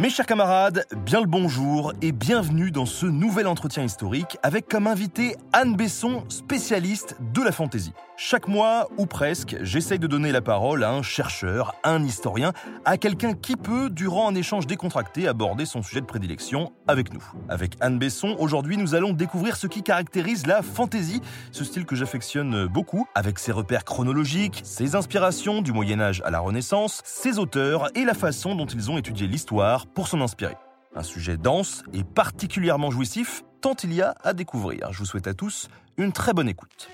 Mes chers camarades, bien le bonjour et bienvenue dans ce nouvel entretien historique avec comme invité Anne Besson, spécialiste de la fantaisie. Chaque mois, ou presque, j'essaye de donner la parole à un chercheur, à un historien, à quelqu'un qui peut, durant un échange décontracté, aborder son sujet de prédilection avec nous. Avec Anne Besson, aujourd'hui, nous allons découvrir ce qui caractérise la fantaisie, ce style que j'affectionne beaucoup, avec ses repères chronologiques, ses inspirations du Moyen Âge à la Renaissance, ses auteurs et la façon dont ils ont étudié l'histoire pour s'en inspirer. Un sujet dense et particulièrement jouissif, tant il y a à découvrir. Je vous souhaite à tous une très bonne écoute.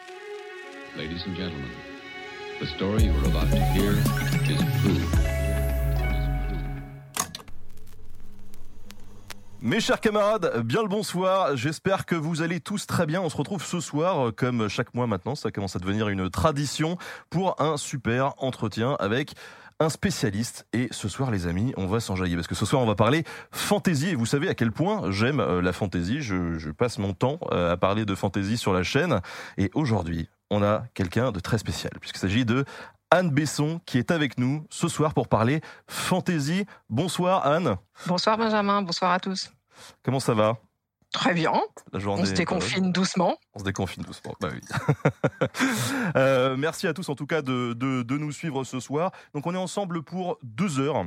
Ladies and gentlemen, the story you're about to hear is true. Mes chers camarades, bien le bonsoir. J'espère que vous allez tous très bien. On se retrouve ce soir, comme chaque mois maintenant. Ça commence à devenir une tradition pour un super entretien avec un spécialiste. Et ce soir, les amis, on va s'enjailler parce que ce soir, on va parler fantaisie. Et vous savez à quel point j'aime euh, la fantaisie. Je, je passe mon temps euh, à parler de fantaisie sur la chaîne. Et aujourd'hui, on a quelqu'un de très spécial puisqu'il s'agit de Anne Besson qui est avec nous ce soir pour parler fantaisie. Bonsoir Anne. Bonsoir Benjamin, bonsoir à tous. Comment ça va? Très bien. La journée, On se déconfine doucement. On se déconfine doucement, bah oui. Euh, merci à tous en tout cas de, de, de nous suivre ce soir. Donc on est ensemble pour deux heures.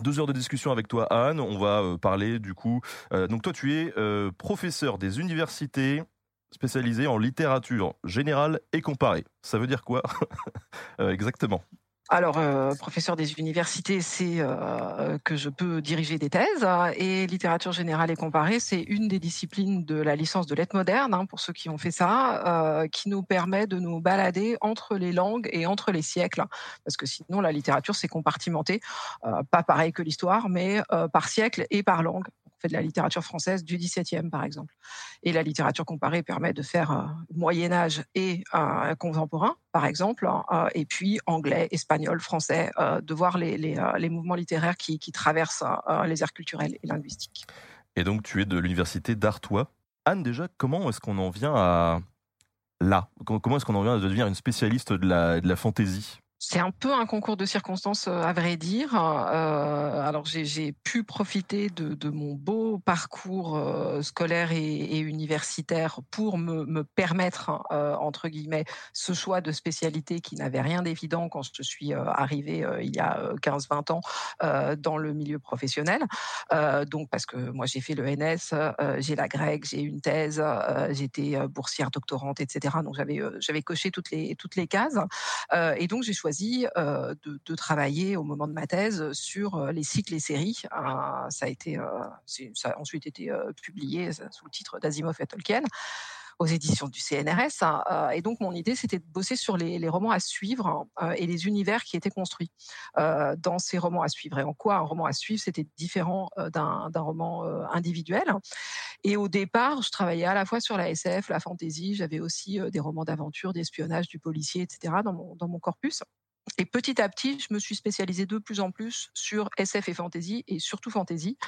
Deux heures de discussion avec toi, Anne. On va euh, parler du coup. euh, donc toi, tu es euh, professeur des universités spécialisé en littérature générale et comparée. Ça veut dire quoi Euh, Exactement? Alors, euh, professeur des universités, c'est euh, que je peux diriger des thèses. hein, Et littérature générale et comparée, c'est une des disciplines de la licence de lettres modernes, hein, pour ceux qui ont fait ça, qui nous permet de nous balader entre les langues et entre les siècles. Parce que sinon, la littérature, c'est compartimenté. Pas pareil que l'histoire, mais par siècle et par langue. Fait de la littérature française du XVIIe, par exemple. Et la littérature comparée permet de faire euh, Moyen Âge et euh, contemporain, par exemple, euh, et puis anglais, espagnol, français, de voir les, les, mouvements littéraires qui, qui traversent les aires culturelles et linguistiques. Et donc, tu es de l'université d'Artois. Anne, déjà, comment est-ce qu'on en vient à là? Comment est-ce qu'on en vient à devenir une spécialiste de la, de la fantaisie? C'est un peu un concours de circonstances, euh, à vrai dire. Euh, alors, j'ai- pu profiter de, mon beau parcours euh, scolaire et, universitaire pour me, me permettre, entre guillemets, ce choix de spécialité qui n'avait rien d'évident quand je suis arrivée il y a euh, 15-20 ans dans le milieu professionnel. Donc, parce que moi, j'ai fait le NS, j'ai la grecque, j'ai une thèse, j'étais boursière doctorante, etc. Donc, j'avais coché toutes les, toutes les cases. Et donc, j'ai choisi de, travailler au moment de ma thèse sur les cycles et séries. Euh, ça a été, ensuite été publié sous le titre d'Asimov et Tolkien aux éditions du CNRS. hein. Et donc, mon idée, c'était de bosser sur les, romans à suivre et les univers qui étaient construits dans ces romans à suivre. Et en quoi un roman à suivre, c'était différent d'un roman individuel. Et au départ, je travaillais à la fois sur la SF, la fantasy, j'avais aussi des romans d'aventure, d'espionnage, du policier, etc. dans mon corpus. Et petit à petit, je me suis spécialisée de plus en plus sur SF et fantasy, et surtout fantasy.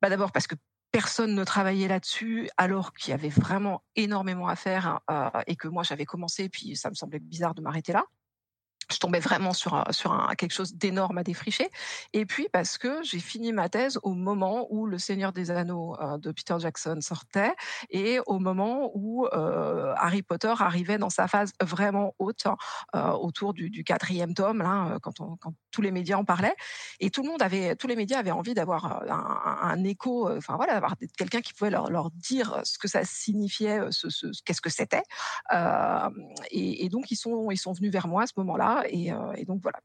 Bah D'abord parce que personne ne travaillait là-dessus, alors qu'il y avait vraiment énormément à faire, euh, et que moi j'avais commencé, puis ça me semblait bizarre de m'arrêter là je tombais vraiment sur, sur quelque chose d'énorme à défricher. Et puis parce que j'ai fini ma thèse au moment où Le Seigneur des Anneaux euh, de Peter Jackson sortait et au moment où euh, Harry Potter arrivait dans sa phase vraiment haute euh, autour du, du quatrième tome, là, quand, on, quand tous les médias en parlaient. Et tout le monde avait, tous les médias avaient envie d'avoir euh, un, écho, euh, enfin voilà, d'avoir quelqu'un qui pouvait leur, leur dire ce que ça signifiait, euh, ce, ce- qu'est-ce que c'était. Euh, et, donc ils sont, ils sont venus vers moi à ce moment-là. Et, euh, donc voilà,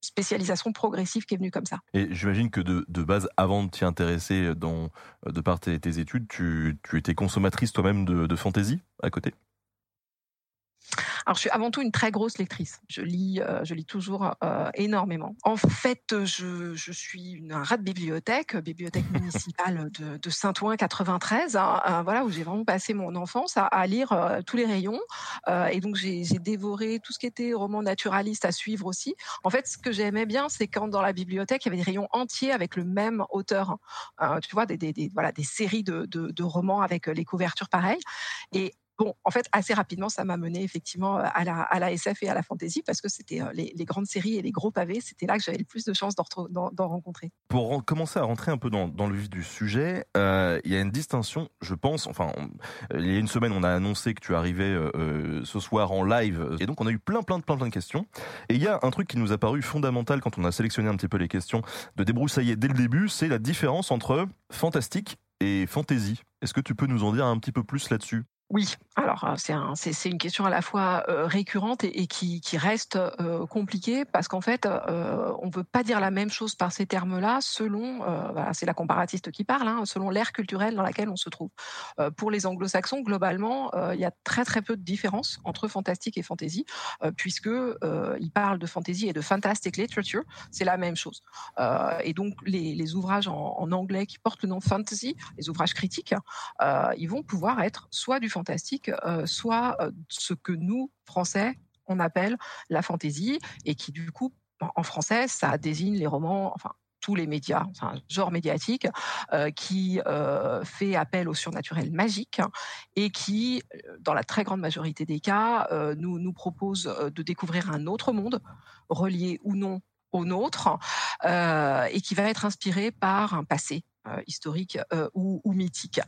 spécialisation progressive qui est venue comme ça. Et j'imagine que de, de base, avant de t'y intéresser dans, de par tes, tes études, tu, tu étais consommatrice toi-même de, de fantaisie à côté? Alors, je suis avant tout une très grosse lectrice. Je lis, euh, je lis toujours euh, énormément. En fait, je, je suis une, un rat de bibliothèque, bibliothèque municipale de, de Saint-Ouen 93, hein, euh, voilà où j'ai vraiment passé mon enfance à, à lire tous les rayons. Et donc, j'ai dévoré tout ce qui était roman naturaliste à suivre aussi. En fait, ce que j'aimais bien, c'est quand dans la bibliothèque, il y avait des rayons entiers avec le même auteur. Euh, tu vois, des, des, des- voilà, des séries de, de, de romans avec les couvertures pareilles. Et bon, en fait, assez rapidement, ça m'a mené effectivement à la, à la SF et à la fantasy parce que c'était les, les, grandes séries et les gros pavés, c'était là que j'avais le plus de chances d'en rencontrer. Pour commencer à rentrer un peu dans, le vif du sujet, il y a une distinction, je pense, enfin, il y a une semaine, on a annoncé que tu arrivais ce soir en live et donc on a eu plein, plein plein, plein de questions. Et il y a un truc qui nous a paru fondamental quand on a sélectionné un petit peu les questions de débroussailler dès le début, c'est la différence entre fantastique et fantasy. Est-ce que tu peux nous en dire un petit peu plus là-dessus? Oui, alors c'est un, une question à la fois récurrente et, qui, reste compliquée parce qu'en fait, on ne veut pas dire la même chose par ces termes-là selon, c'est la comparatiste qui parle, hein, selon l'ère culturelle dans laquelle on se trouve. pour les anglo-saxons, globalement, il y a très très peu de différence entre fantastique et fantasy, puisque ils parlent de fantasy et de fantastic literature, c'est la même chose. et donc les, ouvrages en, en, anglais qui portent le nom fantasy, les ouvrages critiques, ils vont pouvoir être soit du fantasy euh, soit euh, ce que nous, Français, on appelle la fantaisie, et qui du coup, en français, ça désigne les romans, enfin tous les médias, enfin, genre médiatique, euh, qui fait appel au surnaturel magique et qui, dans la très grande majorité des cas, nous, propose de découvrir un autre monde, relié ou non au nôtre, et qui va être inspiré par un passé historique ou mythique.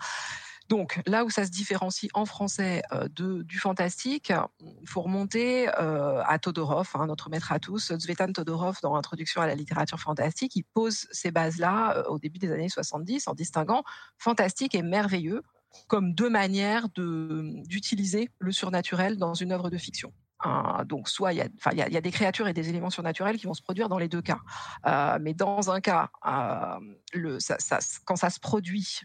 Donc là où ça se différencie en français euh, du fantastique, il faut remonter euh, à Todorov, hein, notre maître à tous, Zvetan Todorov dans Introduction à la littérature fantastique. Il pose ces bases-là euh, au début des années 70 en distinguant fantastique et merveilleux comme deux manières d'utiliser le surnaturel dans une œuvre de fiction. donc, soit il y, a, des créatures et des éléments surnaturels qui vont se produire dans les deux cas. mais dans un cas, quand ça se produit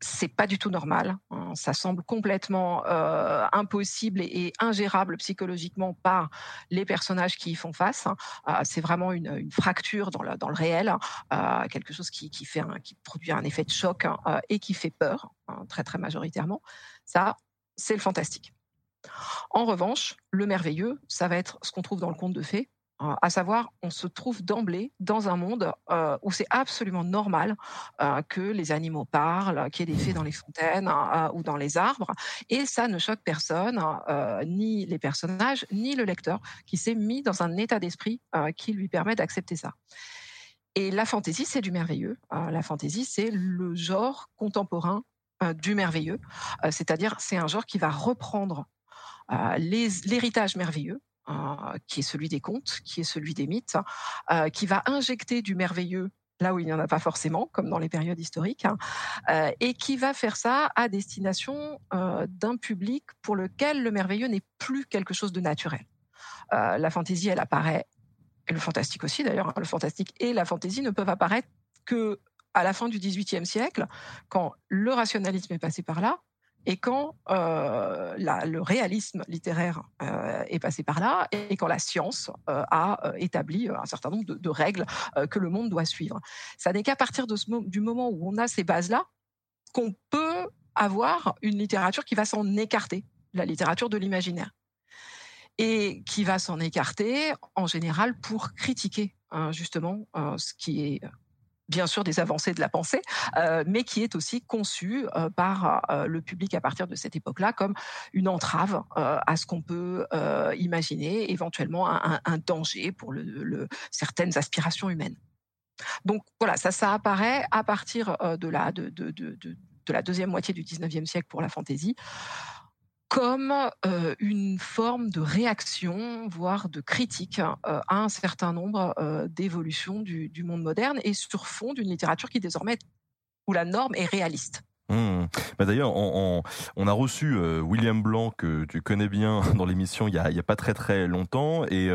c'est pas du tout normal. Hein. Ça semble complètement euh, impossible et, ingérable psychologiquement par les personnages qui y font face. Hein. Euh, c'est vraiment une, fracture dans le, réel, euh, quelque chose qui, produit un effet de choc et qui fait peur très très majoritairement. Ça, c'est le fantastique. En revanche, le merveilleux, ça va être ce qu'on trouve dans le conte de fées, à savoir, on se trouve d'emblée dans un monde euh, où c'est absolument normal euh, que les animaux parlent, qu'il y ait des fées dans les fontaines ou dans les arbres, et ça ne choque personne, ni les personnages, ni le lecteur, qui s'est mis dans un état d'esprit qui lui permet d'accepter ça. Et la fantaisie, c'est du merveilleux. la fantaisie, c'est le genre contemporain du merveilleux, c'est-à-dire c'est un genre qui va reprendre l'héritage merveilleux, euh, qui est celui des contes, qui est celui des mythes, euh, qui va injecter du merveilleux là où il n'y en a pas forcément, comme dans les périodes historiques, hein, euh, et qui va faire ça à destination d'un public pour lequel le merveilleux n'est plus quelque chose de naturel. la fantaisie, elle apparaît, et le fantastique aussi d'ailleurs, hein, le fantastique et la fantaisie ne peuvent apparaître que à la fin du XVIIIe siècle, quand le rationalisme est passé par là, et quand euh, le réalisme littéraire euh, est passé par là, et quand la science euh, a établi un certain nombre de, règles que le monde doit suivre. Ça n'est qu'à partir du moment où on a ces bases-là qu'on peut avoir une littérature qui va s'en écarter, la littérature de l'imaginaire et qui va s'en écarter en général pour critiquer hein, justement ce qui est bien sûr des avancées de la pensée, euh, mais qui est aussi conçu euh, par euh, le public à partir de cette époque-là comme une entrave à ce qu'on peut imaginer éventuellement un, danger pour certaines aspirations humaines. Donc voilà, ça, ça apparaît à partir de la, de, de, de la deuxième moitié du 19e siècle pour la fantaisie comme euh, une forme de réaction, voire de critique euh, à un certain nombre euh, d'évolutions du, monde moderne et sur fond d'une littérature qui désormais où la norme est réaliste. Mmh. Bah D'ailleurs, on, a reçu William Blanc que tu connais bien dans l'émission il y a, a pas très très longtemps et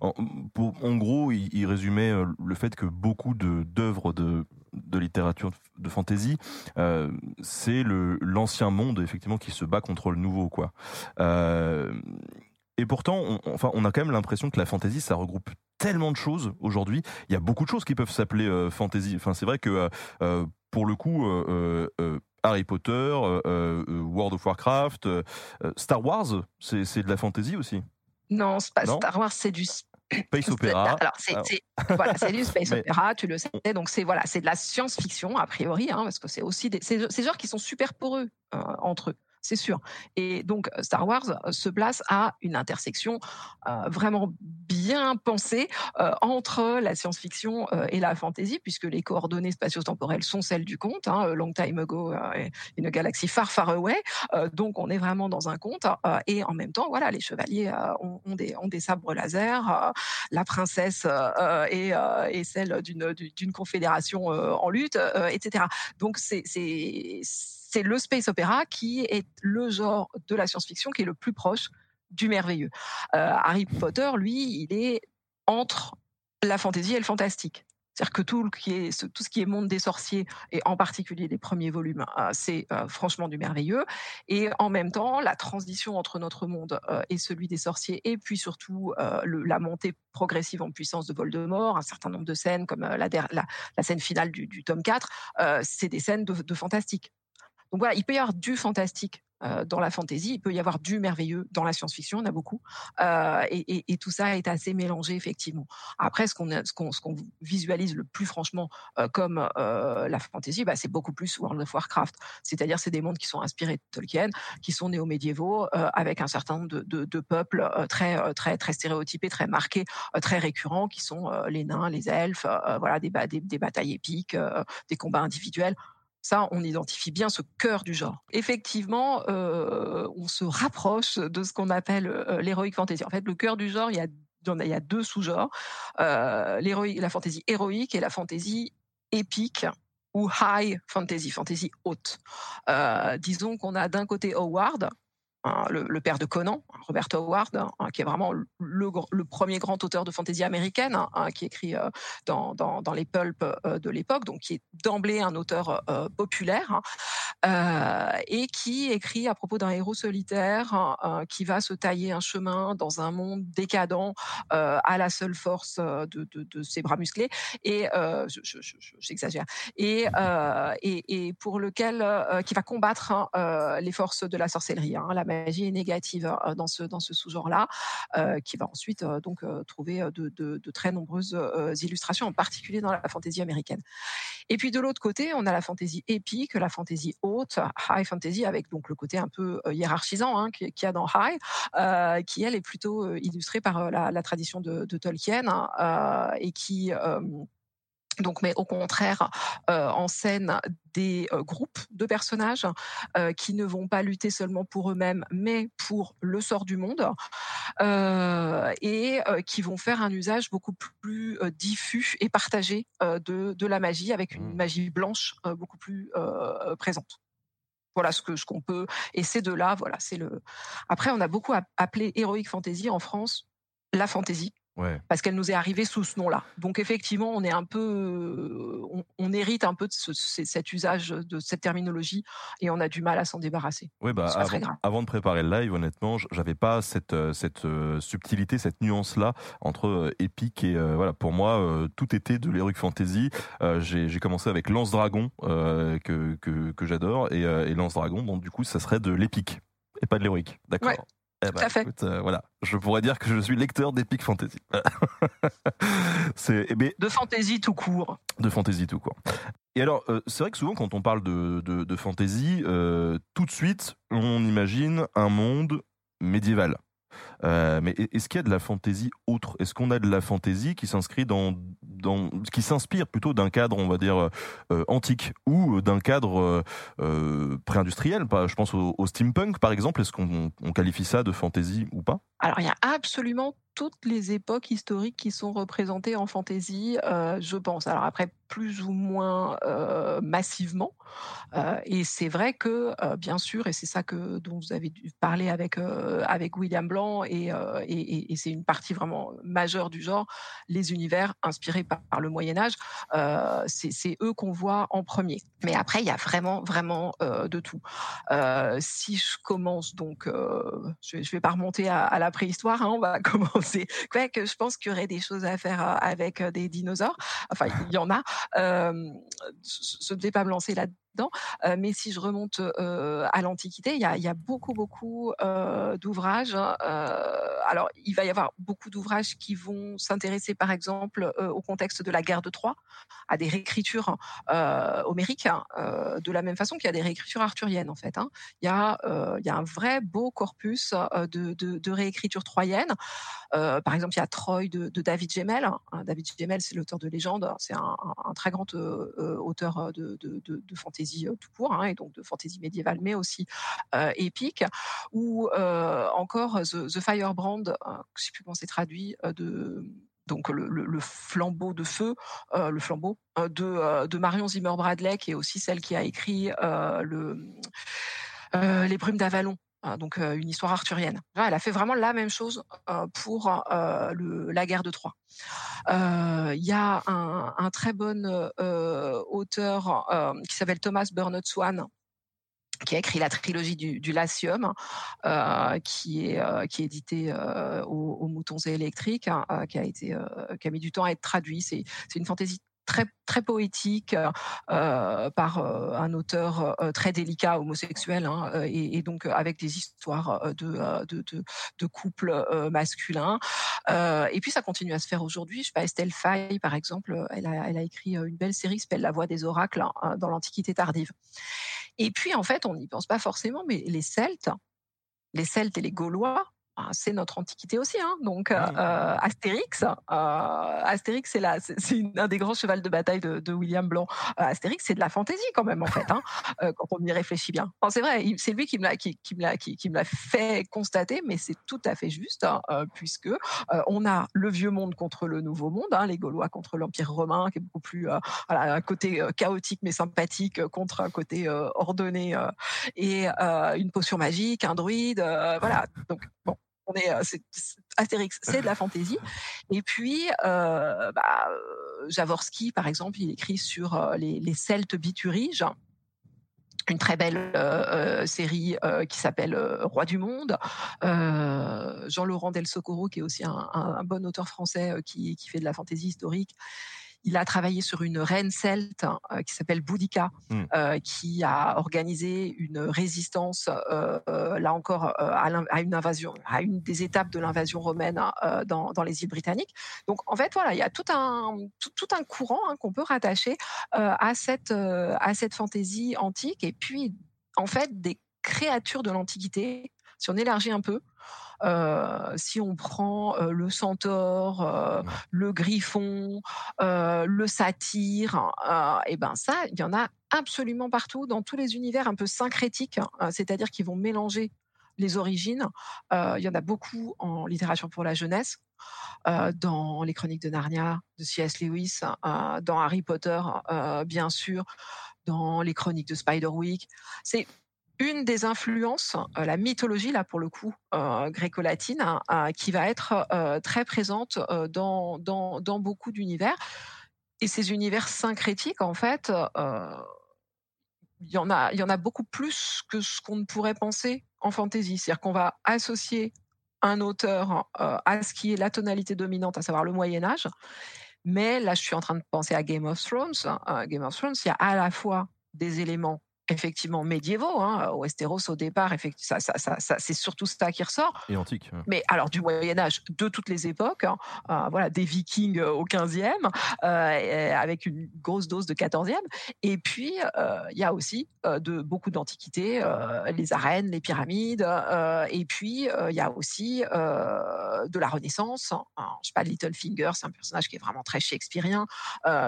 en, pour, gros, il, il, résumait le fait que beaucoup de d'œuvres de de littérature de fantasy, euh, c'est le l'ancien monde effectivement qui se bat contre le nouveau quoi. Euh, et pourtant, on, enfin, on a quand même l'impression que la fantasy, ça regroupe tellement de choses aujourd'hui. Il y a beaucoup de choses qui peuvent s'appeler euh, fantasy. Enfin, c'est vrai que pour le coup, Harry Potter, World of Warcraft, Star Wars, c'est de la fantasy aussi? Non, pas Star Wars, c'est du Space opéra. Alors, c'est, voilà, c'est du space opéra, tu le sais. Donc, c'est voilà, de la science-fiction, a priori, hein, parce que c'est aussi des, c'est, des genres qui sont super poreux euh, entre eux. C'est sûr. Et donc Star Wars se place à une intersection vraiment bien pensée entre la science-fiction et la fantasy, puisque les coordonnées spatio-temporelles sont celles du conte, hein, Long Time Ago, une galaxie far far away. donc on est vraiment dans un conte, et en même temps, voilà, les chevaliers ont, des, ont des sabres laser, la princesse est, est celle d'une confédération en lutte, etc. Donc c'est c'est le space opéra qui est le genre de la science-fiction qui est le plus proche du merveilleux. Euh, Harry Potter, lui, il est entre la fantaisie et le fantastique. C'est-à-dire que tout, qui est, tout ce qui est monde des sorciers, et en particulier les premiers volumes, euh, c'est euh, franchement du merveilleux. Et en même temps, la transition entre notre monde et celui des sorciers, et puis surtout la montée progressive en puissance de Voldemort, un certain nombre de scènes, comme la, scène finale du, tome 4, c'est des scènes de fantastique. Donc voilà, il peut y avoir du fantastique euh, dans la fantasy, il peut y avoir du merveilleux dans la science-fiction, on a beaucoup, euh, et, tout ça est assez mélangé effectivement. Après, ce qu'on visualise le plus franchement euh, comme la fantasy, bah, c'est beaucoup plus World of Warcraft. C'est-à-dire, c'est des mondes qui sont inspirés de Tolkien, qui sont néo-médiévaux, avec un certain nombre de, peuples très très très stéréotypés, très marqués, très récurrents, qui sont les nains, les elfes, voilà, des batailles épiques, des combats individuels. Ça, on identifie bien ce cœur du genre. Effectivement, euh, on se rapproche de ce qu'on appelle euh, l'héroïque fantasy. En fait, le cœur du genre, il y a, a deux sous-genres euh, la fantasy héroïque et la fantasy épique ou high fantasy, fantasy haute. disons qu'on a d'un côté Howard, Hein, le, père de Conan, Robert Howard, hein, qui est vraiment le, premier grand auteur de fantaisie américaine, hein, qui écrit euh, dans, les pulps euh, de l'époque, donc qui est d'emblée un auteur euh, populaire, et qui écrit à propos d'un héros solitaire qui va se tailler un chemin dans un monde décadent à la seule force de, ses bras musclés, et j'exagère, et, pour lequel qui va combattre les forces de la sorcellerie, la magie est négative euh, dans ce, dans ce sous-genre-là, euh, qui va ensuite euh, donc trouver de, très nombreuses illustrations, en particulier dans la fantaisie américaine. Et puis de l'autre côté, on a la fantaisie épique, la fantaisie haute, high fantasy, avec donc le côté un peu hiérarchisant hein, qu'il y a dans High, qui elle est plutôt illustrée par la, tradition de, Tolkien et qui donc, mais au contraire, euh, en scène des euh, groupes de personnages euh, qui ne vont pas lutter seulement pour eux-mêmes, mais pour le sort du monde, et qui vont faire un usage beaucoup plus diffus et partagé de, de, la magie, avec une mmh. magie blanche beaucoup plus présente voilà ce que ce qu'on peut et c'est de là voilà c'est le après on a beaucoup appelé heroic fantasy en France la fantasy parce qu'elle nous est arrivée sous ce nom-là. Donc effectivement, on est un peu, euh, on, hérite un peu de cet usage de cette terminologie et on a du mal à s'en débarrasser. Oui, bah avant, de préparer le live, honnêtement, j'avais pas cette euh, cette euh, subtilité, cette nuance-là entre épique et voilà. Pour moi, tout était de l'heroic fantasy. J'ai commencé avec Lance Dragon que que, que j'adore et, et Lance Dragon, donc du coup, ça serait de l'épique et pas de l'héroïque. D'accord. Eh ben, fait. Euh, voilà, je pourrais dire que je suis lecteur d'Epic Fantasy. c'est eh ben, de fantasy tout court. De fantasy tout court. Et alors, euh, c'est vrai que souvent quand on parle de, de, fantasy, euh, tout de suite, on imagine un monde médiéval. Euh, mais est-ce qu'il y a de la fantaisie autre? Est-ce qu'on a de la fantaisie qui s'inscrit dans, qui s'inspire plutôt d'un cadre, on va dire euh, antique ou d'un cadre euh, pré-industriel? Je pense au, au, steampunk, par exemple. Est-ce qu'on on qualifie ça de fantaisie ou pas? Alors, il y a absolument toutes les époques historiques qui sont représentées en fantaisie, euh, je pense. Alors après, plus ou moins euh, massivement. Euh, et c'est vrai que, bien sûr, et c'est ça que dont vous avez dû parler avec avec William Blanc, et, c'est une partie vraiment majeure du genre, les univers inspirés par, le Moyen Âge, c'est eux qu'on voit en premier. Mais après, il y a vraiment vraiment de tout. si je commence donc, je, je vais pas remonter à, à la préhistoire, hein, on va commencer c'est quoi que je pense qu'il y aurait des choses à faire avec des dinosaures. Enfin, il y en a. je ne vais pas me lancer là là-dedans. mais si je remonte à l'Antiquité, il y a, beaucoup, beaucoup d'ouvrages. alors, il va y avoir beaucoup d'ouvrages qui vont s'intéresser, par exemple, au contexte de la guerre de Troie, à des réécritures homériques, hein, de la même façon qu'il y a des réécritures arthuriennes, en fait. Hein. Il, y a, un vrai beau corpus de, réécritures troyennes. par exemple, il y a Troy de, David Gemmel. Hein. David Gemmel, c'est l'auteur de Légende. C'est un, un, très grand auteur de, de, de fantasy tout court, hein, et donc de fantasy médiévale, mais aussi épique. Ou encore The, Firebrand, je ne sais plus comment c'est traduit, donc le, flambeau de feu, le flambeau de, Marion Zimmer Bradley, qui est aussi celle qui a écrit le, Les Brumes d'Avalon. Hein, donc une histoire arthurienne. Elle a fait vraiment la même chose pour la guerre de Troie. Il y a un, très bon auteur qui s'appelle Thomas Bernard Swan, qui a écrit la trilogie du, du Latium, qui est qui est édité aux, Moutons et électriques, hein, qui a été qui a mis du temps à être traduit. C'est c'est une fantaisie très poétique euh, par euh, un auteur euh, très délicat homosexuel hein, et, donc avec des histoires de couples masculins. Et puis ça continue à se faire aujourd'hui. Je sais pas Estelle Faye par exemple elle a écrit une belle série qui s'appelle La Voix des oracles hein, dans l'Antiquité tardive. Et puis en fait on n'y pense pas forcément mais les Celtes les Celtes et les Gaulois c'est notre antiquité aussi. Hein. Donc, euh, euh, Astérix, euh, Astérix, c'est là, c'est un des grands chevals de bataille de, William Blanc. Astérix, c'est de la fantaisie quand même en fait, hein, quand on y réfléchit bien. c'est vrai, c'est lui qui me l'a qui, qui, me l'a qui, me l'a fait constater, mais c'est tout à fait juste hein, puisque on a le vieux monde contre le nouveau monde, hein, les Gaulois contre l'Empire romain, qui est beaucoup plus voilà, un côté chaotique mais sympathique contre un côté ordonné et une potion magique, un druide, voilà. Donc bon euh, c'est, Astérix, c'est de la fantaisie. Et puis, euh, bah, euh, Javorski, par exemple, il écrit sur les, les Celtes bituriges une très belle série qui s'appelle Roi du Monde. Jean-Laurent Del Socorro, qui est aussi un, un, bon auteur français qui, qui, fait de la fantaisie historique, il a travaillé sur une reine celte euh, qui s'appelle Boudica, hmm. euh, qui a organisé une résistance, euh, là encore, à, une invasion, à une des étapes de l'invasion romaine dans, les îles britanniques. Donc, en fait, voilà, il y a tout un, tout, un courant hein, qu'on peut rattacher à cette, à cette fantaisie antique. Et puis, en fait, des créatures de l'Antiquité, si on élargit un peu, euh, si on prend euh, le centaure, euh, le griffon, le satyre, et ben ça, il y en a absolument partout dans tous les univers un peu syncrétiques, hein, c'est-à-dire qui vont mélanger les origines. il y en a beaucoup en littérature pour la jeunesse, dans les Chroniques de Narnia de C.S. Lewis, dans Harry Potter, bien sûr, dans les Chroniques de Spiderwick. C'est une des influences, euh, la mythologie là pour le coup euh, gréco-latine, hein, euh, qui va être très présente dans, dans, dans beaucoup d'univers. Et ces univers syncrétiques, en fait, il y en a, y en a beaucoup plus que ce qu'on ne pourrait penser en fantasy. C'est-à-dire qu'on va associer un auteur à ce qui est la tonalité dominante, à savoir le Moyen Âge. Mais là, je suis en train de penser à Game of Thrones. Hein. Game of Thrones, il y a à la fois des éléments effectivement médiévaux. Hein. Westeros, au départ, ça, ça, ça, c'est surtout ça qui ressort. Et antique. Mais alors, du Moyen-Âge, de toutes les époques, hein, euh, voilà, des Vikings au 15e, euh, avec une grosse dose de 14e. Et puis, euh, il y a aussi de, beaucoup d'antiquités, les arènes, les pyramides. et puis, il y a aussi de la Renaissance. Hein. je sais pas, Littlefinger, c'est un personnage qui est vraiment très shakespearien,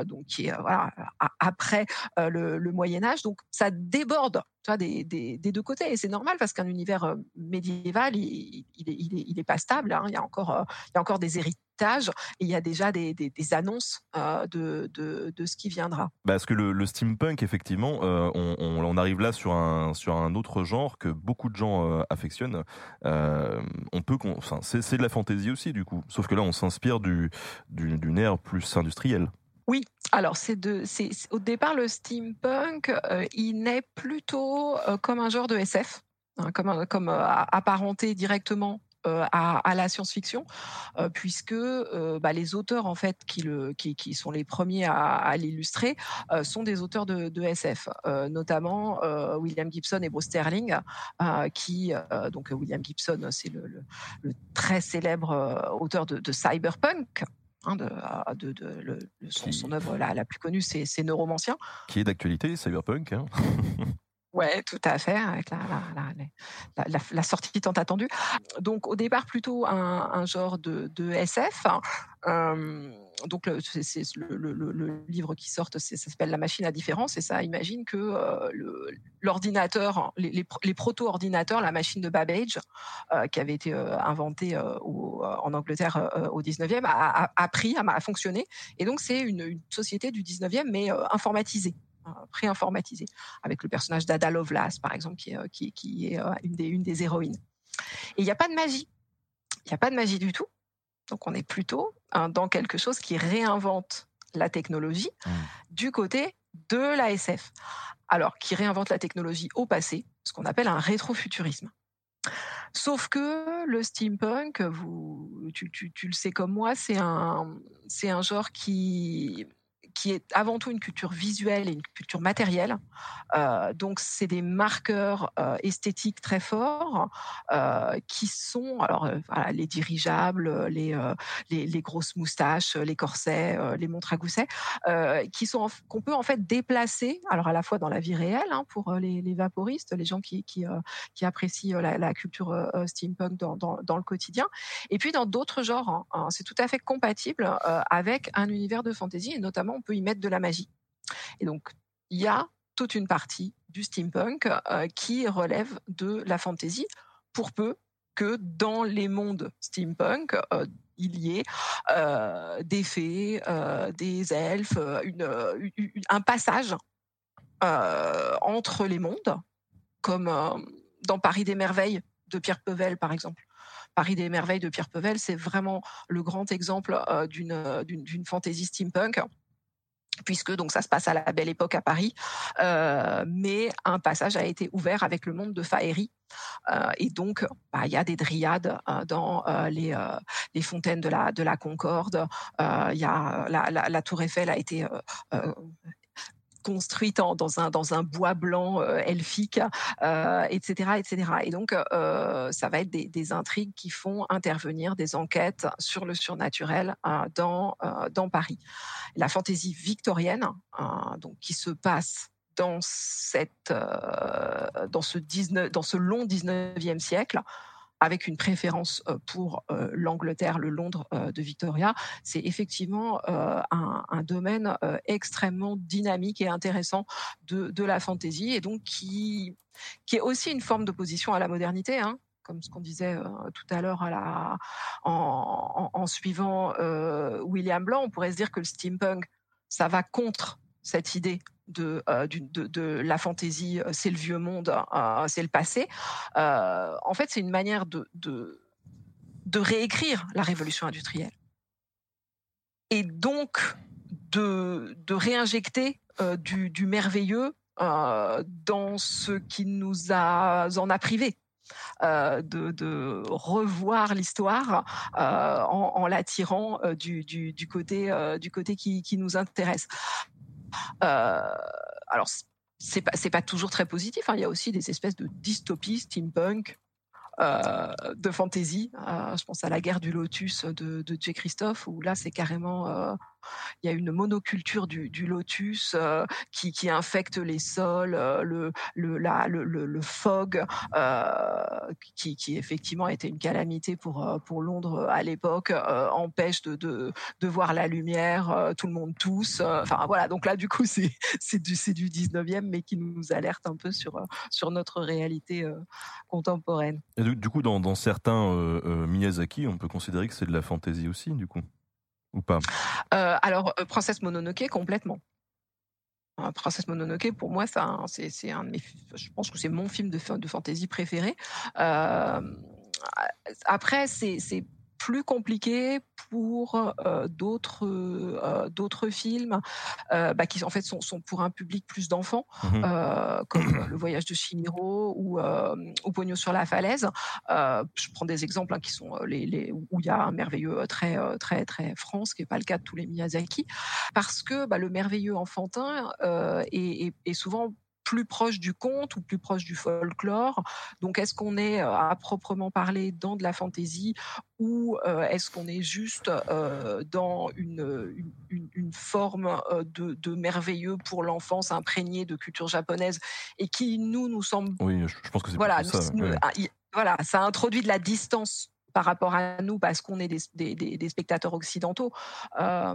donc qui est voilà, après le, le Moyen-Âge. Donc, ça déborde des, deux côtés. Et c'est normal parce qu'un univers euh, médiéval, il, il, pas stable. Hein. Il, y a encore, euh, il y a encore des héritages et il y a déjà des, annonces euh, de, ce qui viendra. Parce que le, steampunk, effectivement, on, arrive là sur un, autre genre que beaucoup de gens affectionnent. on peut, c'est de la fantaisie aussi, du coup. Sauf que là, on s'inspire du, d'une ère plus industrielle. Oui, alors c'est de, c'est au départ le steampunk, euh, il naît plutôt euh, comme un genre de SF, hein, comme comme euh, apparenté directement à, la science-fiction, puisque bah, les auteurs en fait qui, le, qui, qui sont les premiers à, l'illustrer sont des auteurs de, SF, notamment William Gibson et Bruce Sterling, qui donc William Gibson c'est le, très célèbre auteur de cyberpunk, Hein, de, de, son, œuvre la, la, plus connue, c'est Neuromancien. Qui est d'actualité, Cyberpunk. Hein Ouais, tout à fait, avec la, la, la, sortie tant attendue. Donc au départ plutôt un, genre de, SF. Euh, donc c'est le, le, le, livre qui sort, ça s'appelle La machine à différence et ça imagine que l'ordinateur, les, proto-ordinateurs, la machine de Babbage, qui avait été inventée en Angleterre au 19e, a, a, a pris, a, a, fonctionné. Et donc c'est une, une, société du 19e mais informatisée préinformatisé, avec le personnage d'Ada Lovelace, par exemple, qui est, euh, qui, qui est euh, une, des, une des héroïnes. Et il n'y a pas de magie. Il n'y a pas de magie du tout. Donc on est plutôt hein, dans quelque chose qui réinvente la technologie mmh. du côté de la SF. Alors, qui réinvente la technologie au passé, ce qu'on appelle un rétrofuturisme. Sauf que le steampunk, vous, tu, tu, tu le sais comme moi, c'est un, c'est un genre qui qui est avant tout une culture visuelle et une culture matérielle. Euh, donc, c'est des marqueurs euh, esthétiques très forts euh, qui sont, alors, les dirigeables, les, les, grosses moustaches, les corsets, les montres à gousset, qui sont qu'on peut en fait déplacer, alors à la fois dans la vie réelle hein, pour les, vaporistes, les gens qui, qui, qui apprécient la, culture steampunk dans, dans, dans, le quotidien, et puis dans d'autres genres. Hein, hein, c'est tout à fait compatible avec un univers de fantasy et notamment on peut y mettre de la magie. Et donc, il y a toute une partie du steampunk euh, qui relève de la fantasy, pour peu que dans les mondes steampunk, euh, il y ait euh, des fées, des elfes, un passage entre les mondes, comme dans Paris des merveilles de Pierre Pevel, par exemple. Paris des merveilles de Pierre Pevel, c'est vraiment le grand exemple d'une fantaisie steampunk puisque donc ça se passe à la belle époque à Paris, euh, mais un passage a été ouvert avec le monde de Faérie. Euh, et donc, bah, il y a des dryades euh, dans euh, les, fontaines de la, de la Concorde. Il y a la, la, Tour Eiffel a été construite dans, un, bois blanc euh, elfique, euh, etc., etc. Et donc, euh, ça va être des, intrigues qui font intervenir des enquêtes sur le surnaturel dans, Paris. La fantaisie victorienne, donc qui se passe dans ce 19, dans ce long 19e siècle, avec une préférence euh, pour euh, l'Angleterre, le Londres euh, de Victoria, c'est effectivement un, domaine extrêmement dynamique et intéressant de, la fantaisie et donc qui, est aussi une forme d'opposition à la modernité. Hein comme ce qu'on disait tout à l'heure en, suivant William Blanc, on pourrait se dire que le steampunk, ça va contre cette idée de, euh, la fantaisie, euh, c'est le vieux monde, euh, c'est le passé. En fait, c'est une manière de, réécrire la révolution industrielle. Et donc, de, réinjecter du, merveilleux dans ce qui nous a, en a privé. De, revoir l'histoire en, l'attirant du, côté, qui nous intéresse. Euh, alors, c'est pas, pas toujours très positif. Hein. Il y a aussi des espèces de dystopies steampunk euh, de fantasy. Euh, je pense à la guerre du Lotus de, de J. Christophe, où là, c'est carrément il y a une monoculture du, lotus euh, qui, infecte les sols, euh, le, le, fog, euh, qui, qui, effectivement était une calamité pour, Londres à l'époque, empêche de, voir la lumière, tout le monde tousse. Enfin voilà, donc là du coup c'est du, du 19e, mais qui nous alerte un peu sur, notre réalité contemporaine. Et du, du, coup, dans, dans certains Miyazaki, on peut considérer que c'est de la fantaisie aussi, du coup? Pas? Euh, Alors, euh, Princesse Mononoke, complètement. Princesse Mononoke, pour moi, c'est un de mes, je pense que c'est mon film de, de fantasy préféré. Euh, après, c'est plus compliqué pour d'autres d'autres films bah, qui en fait sont, sont, pour un public plus d'enfants, mmh comme Le Voyage de Chihiro ou, ou Pogno sur la falaise. je prends des exemples hein, qui sont les, les, où il y a un merveilleux très très très franc, ce qui n'est pas le cas de tous les Miyazaki, parce que bah, le merveilleux enfantin est, est souvent plus proche du conte ou plus proche du folklore. Donc, est-ce qu'on est euh, à proprement parler dans de la fantaisie ou euh, est-ce qu'on est juste euh, dans une, une, forme de, merveilleux pour l'enfance imprégnée de culture japonaise et qui nous nous semble oui je pense que c'est voilà ça, ah, voilà ça introduit de la distance par rapport à nous parce qu'on est des, des, des, spectateurs occidentaux. Euh,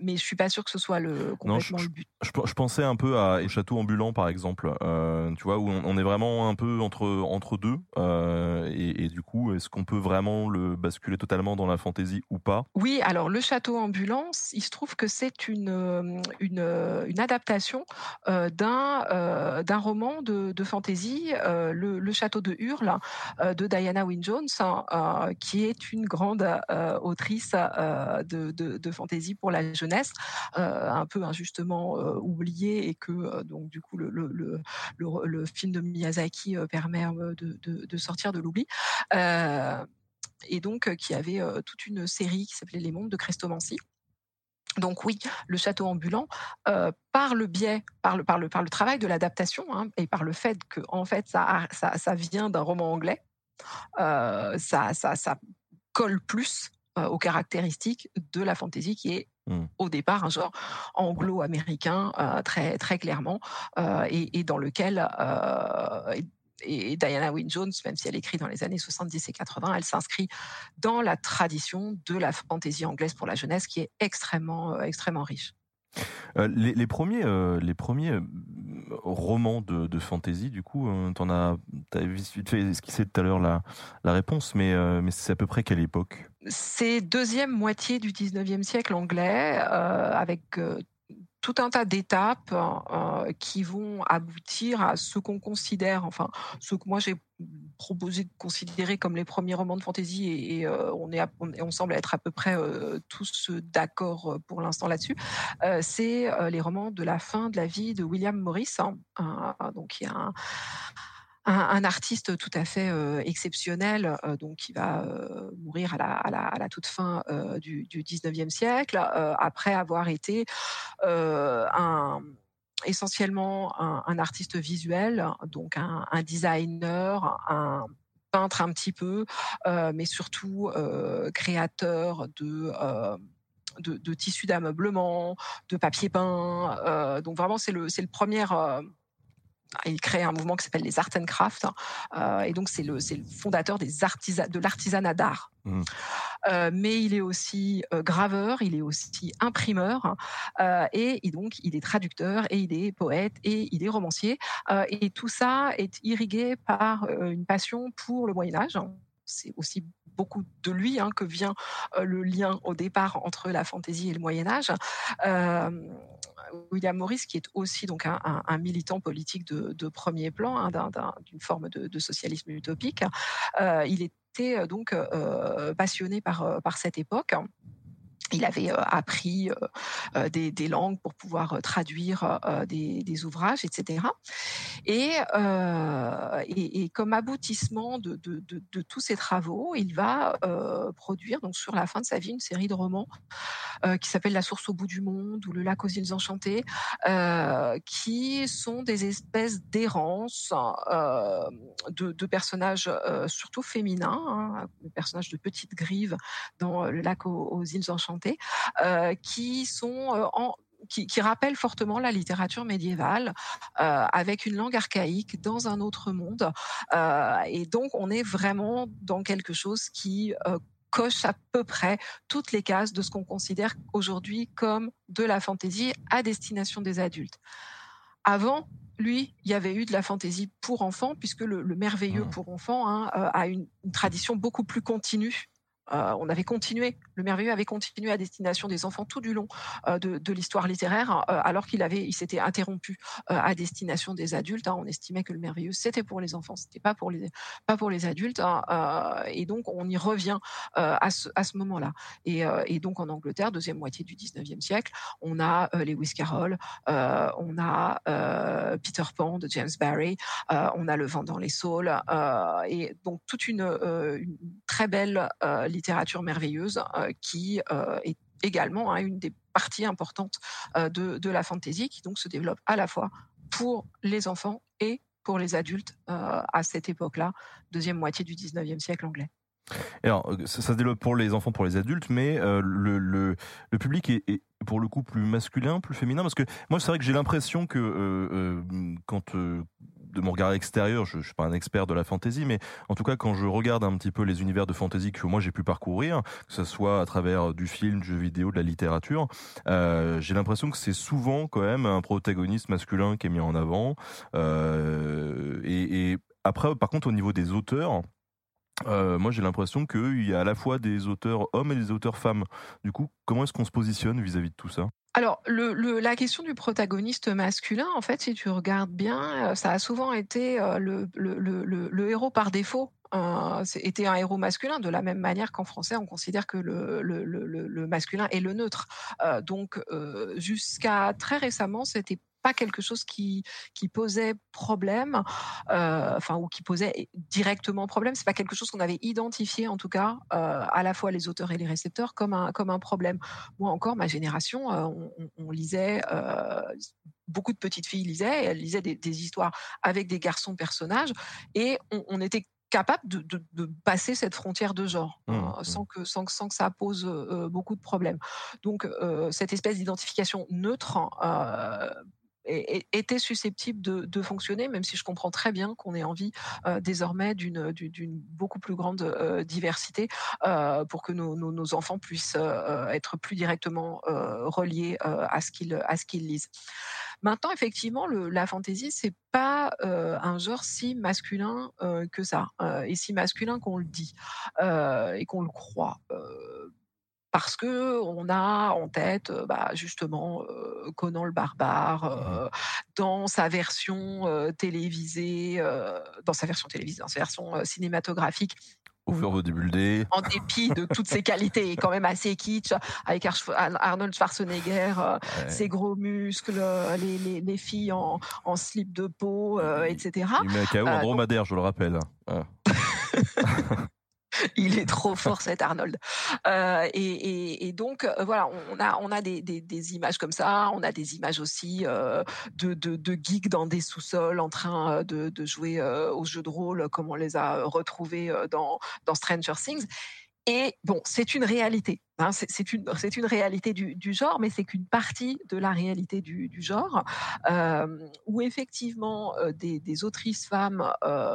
mais je suis pas sûr que ce soit le complètement je, le but. Je, pensais un peu à Château ambulant par exemple, euh, tu vois où on, est vraiment un peu entre entre deux. Euh, et, du coup, est-ce qu'on peut vraiment le basculer totalement dans la fantaisie ou pas? Oui, alors le Château ambulant, il se trouve que c'est une, une, une adaptation d'un d'un roman de, de fantaisie, le, le, Château de Hurle de Diana Wynne Jones qui est une grande euh, autrice euh, de, de, fantasy pour la jeunesse, euh, un peu injustement oubliée et que donc du coup le, film de Miyazaki permet de, sortir de l'oubli et donc qui avait toute une série qui s'appelait Les Mondes de Crestomancie. Donc oui, le château ambulant, par le biais, par le, travail de l'adaptation hein, et par le fait que en fait ça, vient d'un roman anglais, ça, ça, ça colle plus euh, aux caractéristiques de la fantaisie qui est mmh. au départ un genre anglo-américain euh, très très clairement et, dans lequel et Diana Wynne Jones, même si elle écrit dans les années 70 et 80, elle s'inscrit dans la tradition de la fantaisie anglaise pour la jeunesse qui est extrêmement extrêmement riche. Euh, les, premiers, euh, les premiers euh, romans de, de fantasy, du coup, t'en as, as vite fait esquisser tout à l'heure la, la réponse, mais, mais c'est à peu près quelle époque? C'est deuxième moitié du 19e siècle anglais, avec tout un tas d'étapes euh, qui vont aboutir à ce qu'on considère, enfin, ce que moi j'ai proposé de considérer comme les premiers romans de fantasy, et, euh, on, est, on, semble être à peu près euh, tous d'accord pour l'instant là-dessus. c'est les romans de la fin de la vie de William Morris, hein, donc il y a un artiste tout à fait euh, exceptionnel, euh, donc qui va euh, mourir à la, toute fin du, du 19e siècle, après avoir été essentiellement un, artiste visuel, donc un, designer, un peintre un petit peu, mais surtout créateur de tissus d'ameublement, de papier peint. Donc vraiment, c'est le, le premier, il crée un mouvement qui s'appelle les Art and Craft, euh, et donc c'est le, le fondateur des de l'artisanat d'art. Mmh. Euh, mais il est aussi euh, graveur, il est aussi imprimeur, et, donc il est traducteur, et il est poète, et il est romancier, et tout ça est irrigué par une passion pour le Moyen Âge. C'est aussi beaucoup de lui hein, que vient le lien au départ entre la fantaisie et le Moyen Âge. William Morris, qui est aussi donc un, militant politique de, premier plan, hein, d'une forme de, socialisme utopique, euh, il était donc euh, passionné par cette époque il avait euh, appris euh, euh, des, langues pour pouvoir traduire des, ouvrages, etc. Et, comme aboutissement de, tous ces travaux, il va produire donc sur la fin de sa vie une série de romans qui s'appelle La source au bout du monde ou Le lac aux îles enchantées, qui sont des espèces d'errance de, personnages surtout féminins, hein, des personnages de petites grives dans Le lac aux îles enchantées euh, qui sont euh, en qui, qui, rappellent fortement la littérature médiévale, euh, avec une langue archaïque dans un autre monde. et donc, on est vraiment dans quelque chose qui coche à peu près toutes les cases de ce qu'on considère aujourd'hui comme de la fantaisie à destination des adultes. Avant, lui, il y avait eu de la fantaisie pour enfants, puisque le, merveilleux mmh. pour enfants hein, a une, une, tradition beaucoup plus continue Euh, on avait continué, le merveilleux avait continué à destination des enfants tout du long euh, de, l'histoire littéraire, euh, alors qu'il avait, il s'était interrompu à destination des adultes. Hein. On estimait que le merveilleux c'était pour les enfants, c'était pas pour les pas pour les adultes, hein. et donc on y revient à ce, à ce moment-là. Et, donc en Angleterre, deuxième moitié du 19e siècle, on a Lewis Carroll, on a Peter Pan de James Barry, on a Le Vent dans les saules, et donc toute une, une très belle littérature merveilleuse euh, qui euh, est également hein, une des parties importantes euh, de, de la fantasy qui donc se développe à la fois pour les enfants et pour les adultes à cette époque-là, deuxième moitié du 19e siècle anglais. Alors, ça, se développe pour les enfants, pour les adultes, mais le, le, public est, pour le coup plus masculin, plus féminin, parce que moi c'est vrai que j'ai l'impression que quand de mon regard extérieur, je, ne suis pas un expert de la fantasy, mais en tout cas quand je regarde un petit peu les univers de fantasy que moi j'ai pu parcourir, que ce soit à travers du film, du jeu vidéo, de la littérature, euh, j'ai l'impression que c'est souvent quand même un protagoniste masculin qui est mis en avant. Euh, et après, par contre, au niveau des auteurs, euh, moi, j'ai l'impression qu'il y a à la fois des auteurs hommes et des auteurs femmes. Du coup, comment est-ce qu'on se positionne vis-à-vis de tout ça? Alors, la question du protagoniste masculin, en fait, si tu regardes bien, euh, ça a souvent été euh, le, héros par défaut. était un héros masculin, de la même manière qu'en français, on considère que le, masculin est le neutre. donc, jusqu'à très récemment, c'était pas quelque chose qui, qui posait problème, euh, enfin ou qui posait directement problème. C'est pas quelque chose qu'on avait identifié en tout cas euh, à la fois les auteurs et les récepteurs comme un comme un problème. Moi encore, ma génération, euh, on, lisait beaucoup de petites filles lisaient, elles lisaient des, histoires avec des garçons personnages, et on, était capable de, de, passer cette frontière de genre mmh, mmh. sans, que, sans, sans, que ça pose beaucoup de problèmes. Donc cette espèce d'identification neutre était susceptible de, fonctionner, même si je comprends très bien qu'on ait envie euh, désormais d'une beaucoup plus grande euh, diversité euh, pour que nos, enfants puissent être plus directement reliés à ce qu'ils lisent. Maintenant, effectivement, la fantaisie, c'est pas un genre si masculin que ça, et si masculin qu'on le dit et qu'on le croit parce que on a en tête bah, justement Conan le barbare mmh dans sa version télévisée, dans sa version télévisée, dans sa version cinématographique. En dépit de toutes ses qualités, quand même assez kitsch, avec Arnold Schwarzenegger, ses gros muscles, les, les, filles en, en, slip de peau, etc. Il met un chaos en dromadaire, je le rappelle. Hein. il est trop fort cet Arnold. Euh, et, donc euh, voilà, on a on a des, images comme ça, on a des images aussi euh, de, de, geeks dans des sous-sols en train de, jouer au jeu de rôle comme on les a retrouvés dans dans Stranger Things. Et bon, c'est une réalité. Hein, c'est une, une réalité du, genre, mais c'est qu'une partie de la réalité du, genre, où effectivement des, des, autrices femmes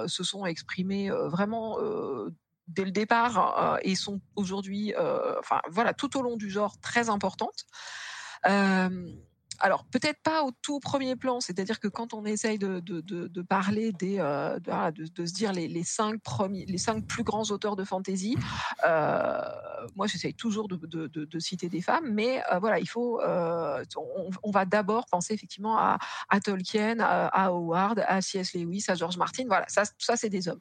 se sont exprimées vraiment dès le départ euh, et sont aujourd'hui, euh, enfin voilà, tout au long du genre très importantes. Euh, alors peut-être pas au tout premier plan, c'est-à-dire que quand on essaye de, de, de, parler des, euh, de, se dire les, les, cinq premiers, les cinq plus grands auteurs de fantasy, euh, moi j'essaye toujours de, citer des femmes, mais euh, voilà, il faut, on, va d'abord penser effectivement à, à Tolkien, à, Howard, à C.S. Lewis, à George Martin, voilà, ça, ça c'est des hommes,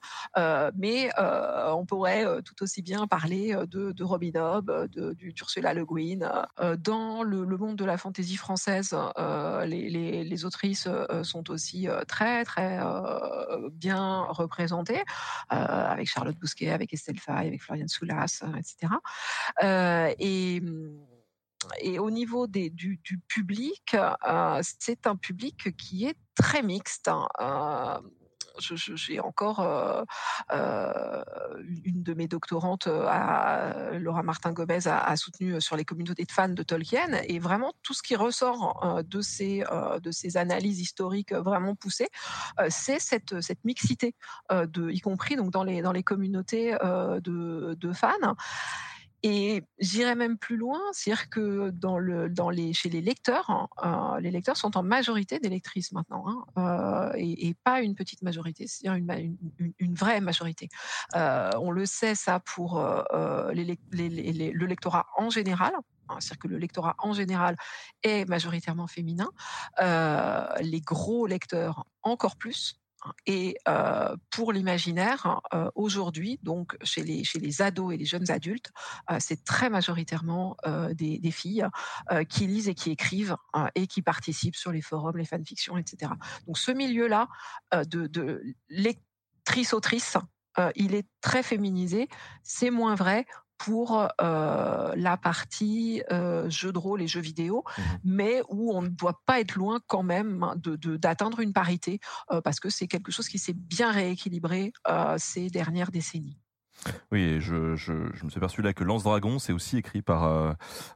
mais on pourrait tout aussi bien parler de, Robin Hobb, d'Ursula Le Guin, dans le, le monde de la fantasy française euh, les, autrices euh, sont aussi euh, très très bien représentées, avec Charlotte Bousquet, avec Estelle Faye, avec Floriane Soulas, etc. et et au niveau du, public, c'est un public qui est très mixte. Hein j'ai encore euh, euh, une de mes doctorantes, euh, Laura Martin Gomez, a, soutenu sur les communautés de fans de Tolkien. Et vraiment, tout ce qui ressort de, ces, analyses historiques vraiment poussées, c'est cette, mixité, y compris donc, dans, les, communautés de fans. Et j'irais même plus loin, c'est-à-dire que dans le, dans les, chez les lecteurs, hein, euh, les lecteurs sont en majorité des lectrices maintenant, hein, euh, et, pas une petite majorité, c'est-à-dire une, une, vraie majorité. Euh, on le sait ça pour le lectorat en général, hein, c'est-à-dire que le lectorat en général est majoritairement féminin. Les gros lecteurs encore plus. Et euh, pour l'imaginaire, euh, aujourd'hui, donc chez les, chez les ados et les jeunes adultes, euh, c'est très majoritairement des, filles qui lisent et qui écrivent euh, et qui participent sur les forums, les fanfictions, etc. Donc ce milieu-là de, de lectrice-autrice, il est très féminisé. C'est moins vrai pour euh, la partie euh, jeux de rôle et jeux vidéo, mmh. mais où on ne doit pas être loin quand même d'atteindre de, de, une parité, euh, parce que c'est quelque chose qui s'est bien rééquilibré ces dernières décennies. Oui, je, je, je, me suis aperçu là que Lance Dragon, c'est aussi écrit par, euh,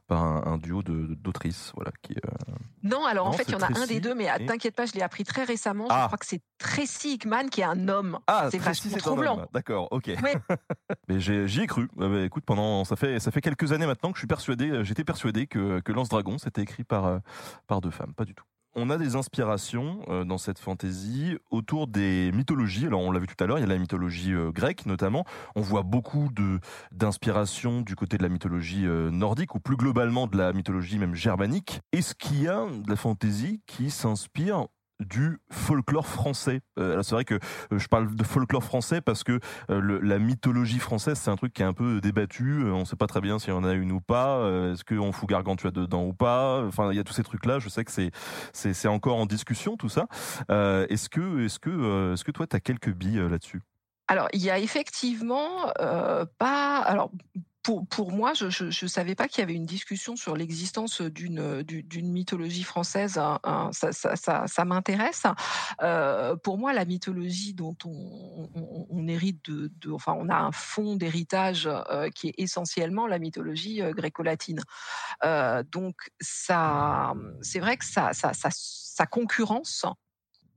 par un, un, duo d'autrices. Voilà, qui, euh... Non, alors non, en fait, il y en a Tracy un des deux, mais et... t'inquiète pas, je l'ai appris très récemment. Ah. Je crois que c'est Tracy Hickman qui est un homme. Ah, c'est vachement troublant. D'accord, ok. Oui. mais j'y ai, cru. Euh, bah, écoute, pendant ça fait, ça fait quelques années maintenant que je suis persuadé, euh, j'étais persuadé que, que Lance Dragon, c'était écrit par, par deux femmes. Pas du tout on a des inspirations euh, dans cette fantaisie autour des mythologies. Alors on l'a vu tout à l'heure, il y a la mythologie euh, grecque notamment. On voit beaucoup de d'inspiration du côté de la mythologie euh, nordique ou plus globalement de la mythologie même germanique. Est-ce qu'il y a de la fantaisie qui s'inspire du folklore français. Euh, c'est vrai que euh, je parle de folklore français parce que euh, la mythologie française, c'est un truc qui est un peu débattu. On ne sait pas très bien s'il y en a une ou pas. Est-ce qu'on fout Gargantua dedans ou pas? Enfin, il y a tous ces trucs-là. Je sais que c'est encore en discussion tout ça. est-ce que est-ce que est-ce que toi, tu as quelques billes là-dessus? Alors, il y a effectivement pas. Alors, pour, pour moi, je ne savais pas qu'il y avait une discussion sur l'existence d'une d'une mythologie française. Hein, hein, ça, ça, ça, ça m'intéresse. Euh, pour moi, la mythologie dont on, on, on hérite de, de, enfin, on a un fond d'héritage euh, qui est essentiellement la mythologie euh, gréco-latine. Euh, donc, ça, c'est vrai que ça, ça, ça, ça concurrence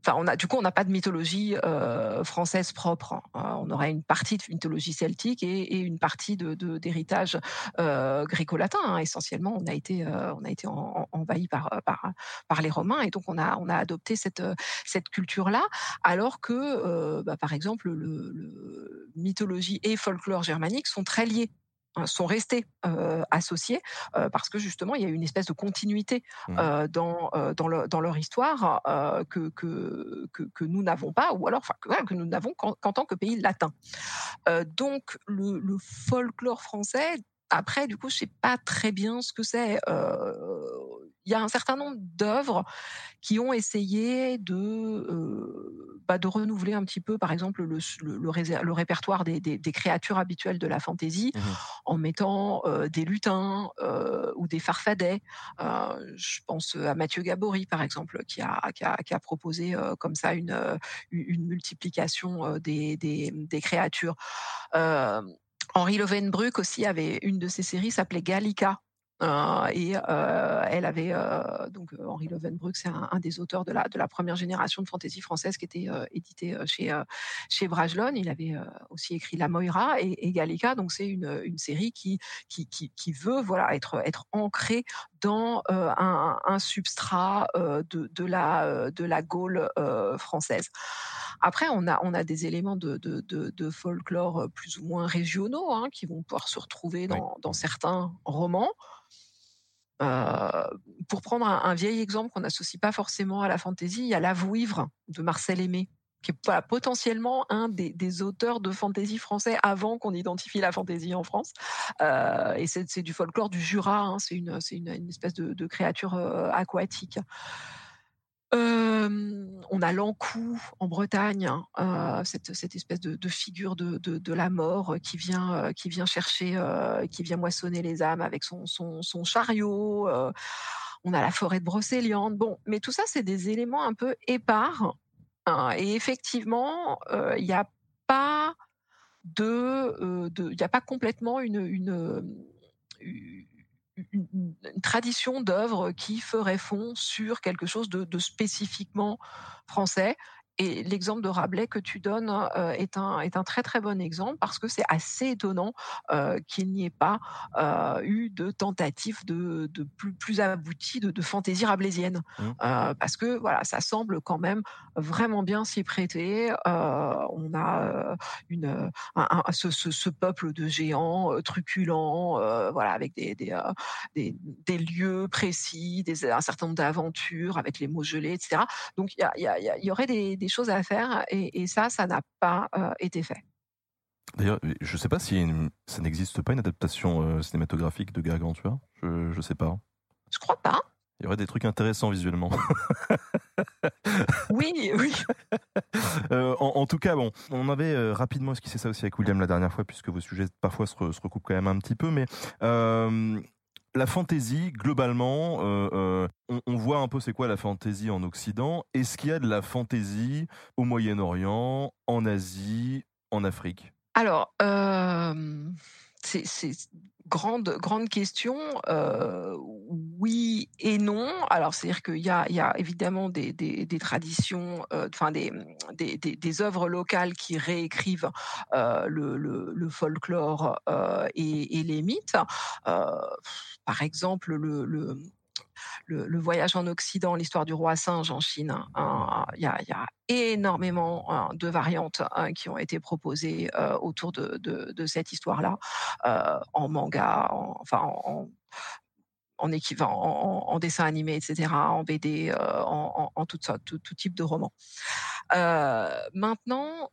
Enfin, on a, du coup, on n'a pas de mythologie euh, française propre. Hein. On aurait une partie de mythologie celtique et, une partie de, de, d'héritage euh, gréco-latin. Hein. Essentiellement, on a été, euh, on a été en, en, envahi par, par, les Romains et donc on a, on a adopté cette, cette culture-là, alors que, bah, par exemple, le, le mythologie et folklore germanique sont très liés sont restés euh, associés euh, parce que justement il y a une espèce de continuité mmh. euh, dans dans, le, dans, leur histoire que, que, que, nous n'avons pas ou alors que, que nous n'avons qu'en qu tant que pays latin. donc le, le, folklore français après, du coup, je sais pas très bien ce que c'est. Euh, il y a un certain nombre d'œuvres qui ont essayé de, euh, bah, de renouveler un petit peu, par exemple, le, le, le, le répertoire des, des, des, créatures habituelles de la fantaisie, mmh. en mettant euh, des lutins euh, ou des farfadets. Je pense à Mathieu Gabory, par exemple, qui a, qui a, qui a proposé comme ça une, une multiplication des, des, des créatures. Henri Lovenbruck aussi avait une de ses séries s'appelait Gallica euh, et euh, elle avait euh, donc euh, Henri Lovenbruck, c'est un, un, des auteurs de la de la première génération de fantaisie française qui était édité chez chez Bragelonne. Il avait aussi écrit La Moira et, et Gallica, donc c'est une, une série qui, qui qui qui veut voilà être être ancrée dans un, un, substrat de de la de la Gaule française. Après, on a on a des éléments de de, de, de folklore plus ou moins régionaux hein, qui vont pouvoir se retrouver dans, oui. dans certains romans. Pour prendre un, vieil exemple qu'on n'associe pas forcément à la fantaisie, il y a L'Avouivre de Marcel Aimé, qui est potentiellement un des, auteurs de fantaisie français avant qu'on identifie la fantaisie en France. Et c'est du folklore du Jura, hein, c'est une, espèce de, créature aquatique. Euh, on a l'encou en Bretagne, euh, cette, espèce de, figure de, la mort qui vient, euh, qui vient chercher, euh, qui vient moissonner les âmes avec son, chariot. Euh, on a la forêt de Brocéliande. Bon, mais tout ça, c'est des éléments un peu épars. Hein, et effectivement, euh, il n'y a pas de, il n'y a pas complètement une une, tradition d'œuvre qui ferait fond sur quelque chose de spécifiquement français. Et l'exemple de Rabelais que tu donnes euh, est, un, est un très très bon exemple parce que c'est assez étonnant euh, qu'il n'y ait pas euh, eu de tentative de, de plus, plus aboutie de, de fantaisie rabelaisienne. Mmh. parce que voilà, ça semble quand même vraiment bien s'y prêter. on a une, un, ce, ce, ce, peuple de géants truculents, voilà, avec des, des, des, des, lieux précis, des, un certain nombre d'aventures avec les mots gelés, etc. Donc il y, y, y, aurait des choses à faire et, ça, ça n'a pas euh, été fait. D'ailleurs, je ne sais pas si ça n'existe pas une adaptation euh, cinématographique de Gargantua. Je ne sais pas. Je crois pas. Il y aurait des trucs intéressants visuellement. oui, oui. Euh, en, tout cas, bon, on avait rapidement esquissé ça aussi avec William la dernière fois, puisque vos sujets parfois se, recoupent quand même un petit peu, mais la fantaisie, globalement, euh, euh, on, voit un peu c'est quoi la fantaisie en Occident. Est-ce qu'il y a de la fantaisie au Moyen-Orient, en Asie, en Afrique? Alors, euh, c'est grande grande question. oui et non. Alors, c'est-à-dire qu'il y a, évidemment des, traditions, enfin des, des, œuvres locales qui réécrivent le, folklore et, et, les mythes par exemple le, le, voyage en Occident, l'histoire du roi singe en Chine. Hein, il y, a, énormément hein, de variantes hein, qui ont été proposées euh, autour de, cette histoire-là, euh, en manga, en, enfin en, en dessin animé, etc., en BD, euh, en, tout, tout, tout, type de roman. maintenant,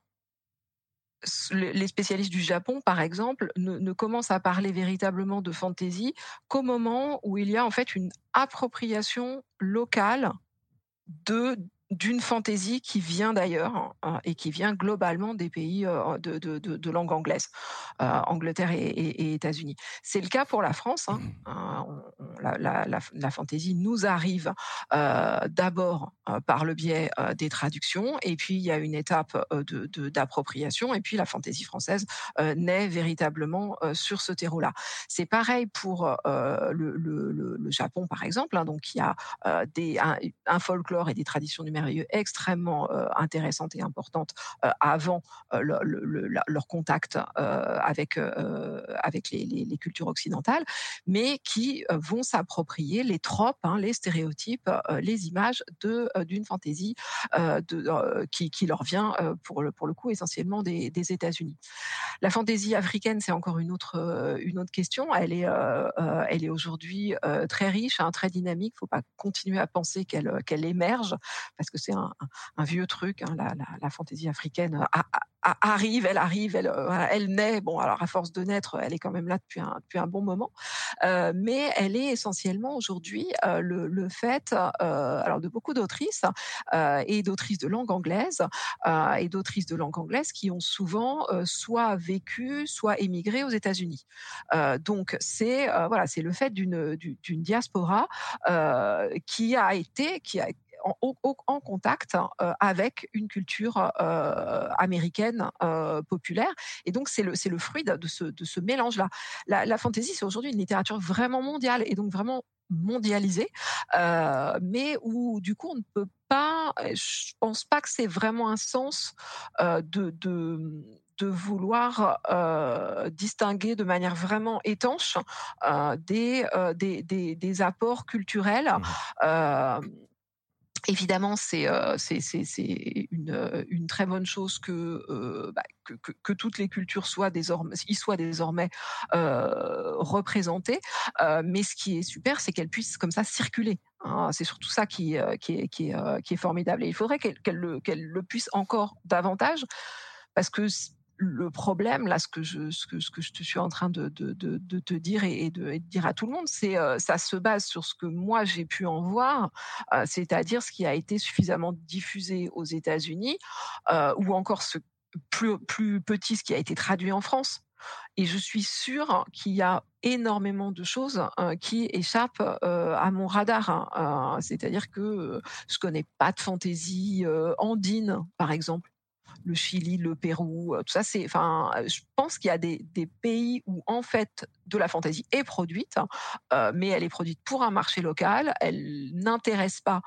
les spécialistes du Japon, par exemple, ne, commencent à parler véritablement de fantaisie qu'au moment où il y a en fait une appropriation locale de d'une fantaisie qui vient d'ailleurs hein, et qui vient globalement des pays euh, de, de, de, langue anglaise, euh, Angleterre et, États-Unis. C'est le cas pour la France. Hein. Mmh. Euh, la, la, fantaisie nous arrive d'abord par le biais des traductions, et puis il y a une étape d'appropriation, et puis la fantaisie française naît véritablement sur ce terreau-là. C'est pareil pour le, le, Japon, par exemple. Hein. donc il y a des, un, un folklore et des traditions numériques extrêmement euh, intéressantes et importantes euh, avant euh, leur contact avec, avec les, cultures occidentales, mais qui vont s'approprier les tropes, hein, les stéréotypes, les images d'une fantaisie de, qui, qui, leur vient pour le, pour le coup essentiellement des, des États-Unis. La fantaisie africaine, c'est encore une autre, une autre question. Elle est, elle est aujourd'hui très riche, hein, très dynamique. Il ne faut pas continuer à penser qu'elle qu'elle émerge parce que c'est un, vieux truc, hein, la, fantaisie africaine arrive, elle arrive, elle, euh, elle naît. Bon, alors à force de naître, elle est quand même là depuis un, depuis un bon moment, euh, mais elle est essentiellement aujourd'hui euh, le, fait, alors de beaucoup d'autrices et d'autrices de langue anglaise et d'autrices de langue anglaise qui ont souvent soit vécu, soit émigré aux États-Unis. donc c'est voilà, c'est le fait d'une d'une diaspora qui a été, qui a en, contact euh, avec une culture euh, américaine euh, populaire. Et donc, c'est le, le fruit de ce, de ce mélange-là. La, la fantaisie, c'est aujourd'hui une littérature vraiment mondiale et donc vraiment mondialisée, mais où du coup on ne peut pas, je pense pas que c'est vraiment un sens de, de de vouloir distinguer de manière vraiment étanche des, des, des, apports culturels. Mmh. Évidemment, c'est euh, une, euh, une, très bonne chose que, euh, bah, toutes les cultures soient désormais, y soient désormais représentées. Mais ce qui est super, c'est qu'elles puissent comme ça circuler. Hein. c'est surtout ça qui, est, formidable. Et il faudrait qu'elles le, le puissent encore davantage, parce que le problème, là, ce que je, ce que, ce que je te suis en train de, te dire et, de, dire à tout le monde, c'est euh, ça se base sur ce que moi j'ai pu en voir, euh, c'est-à-dire ce qui a été suffisamment diffusé aux États-Unis, euh, ou encore ce plus, plus petit, ce qui a été traduit en France. Et je suis sûre qu'il y a énormément de choses qui échappent à mon radar. Hein. C'est-à-dire que je connais pas de fantaisie andine, par exemple. Le Chili, le Pérou, tout ça. C'est, enfin, je pense qu'il y a des, pays où en fait de la fantaisie est produite, mais elle est produite pour un marché local. Elle n'intéresse pas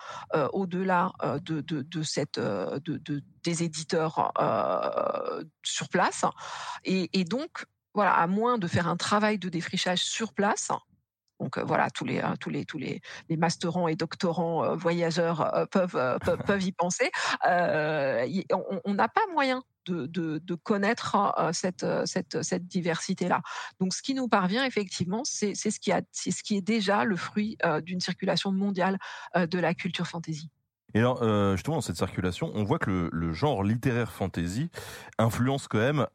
au-delà de, de, de, cette de, des éditeurs sur place. Et, et donc voilà, à moins de faire un travail de défrichage sur place, donc voilà, tous les tous les tous les, masterants et doctorants voyageurs peuvent, peuvent, y penser. on n'a pas moyen de, de, connaître cette, cette, cette diversité-là. Donc, ce qui nous parvient effectivement, c'est ce qui a, ce qui est déjà le fruit d'une circulation mondiale de la culture fantasy. Et alors, justement, dans cette circulation, on voit que le, le genre littéraire fantasy influence quand même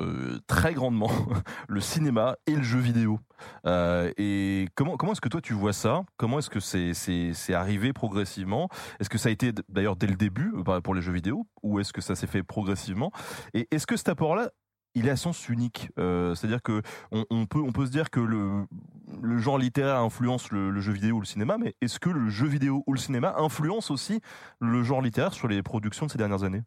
euh, très grandement le cinéma et le jeu vidéo. Euh, et comment, comment est-ce que toi tu vois ça? Comment est-ce que c'est, c'est, arrivé progressivement? Est-ce que ça a été d'ailleurs dès le début euh, pour les jeux vidéo? Ou est-ce que ça s'est fait progressivement? Et est-ce que cet apport-là, il est à sens unique? c'est-à-dire que on, peut on peut se dire que le, le genre littéraire influence le, jeu vidéo ou le cinéma, mais est-ce que le jeu vidéo ou le cinéma influence aussi le genre littéraire sur les productions de ces dernières années?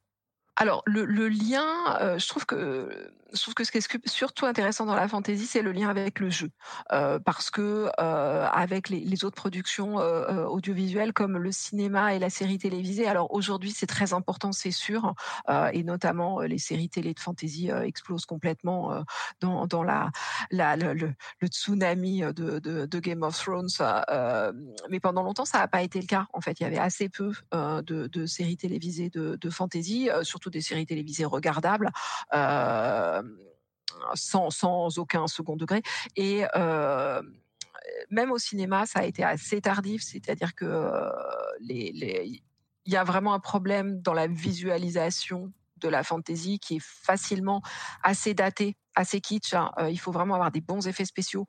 Alors le lien, je trouve que je trouve que ce qui est surtout intéressant dans la fantasy, c'est le lien avec le jeu, euh, parce que euh, avec les, autres productions euh, audiovisuelles comme le cinéma et la série télévisée, alors aujourd'hui c'est très important, c'est sûr, et notamment les séries télé de fantasy explosent complètement dans, la, le, tsunami de, Game of Thrones, mais pendant longtemps ça n'a pas été le cas. En fait, il y avait assez peu de, séries télévisées de, fantasy, surtout des séries télévisées regardables. Sans, aucun second degré. Et même au cinéma, ça a été assez tardif, c'est-à-dire que y a vraiment un problème dans la visualisation de la fantasy qui est facilement assez daté, assez kitsch. Hein. il faut vraiment avoir des bons effets spéciaux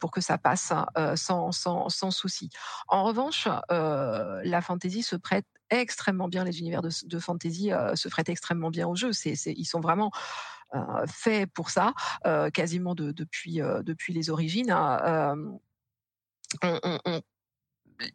pour que ça passe sans, sans, souci. En revanche, la fantasy se prête extrêmement bien, les univers de, de fantasy se prêtent extrêmement bien au jeu. Ils sont vraiment fait pour ça, euh, quasiment de, depuis, euh, depuis les origines. Hein,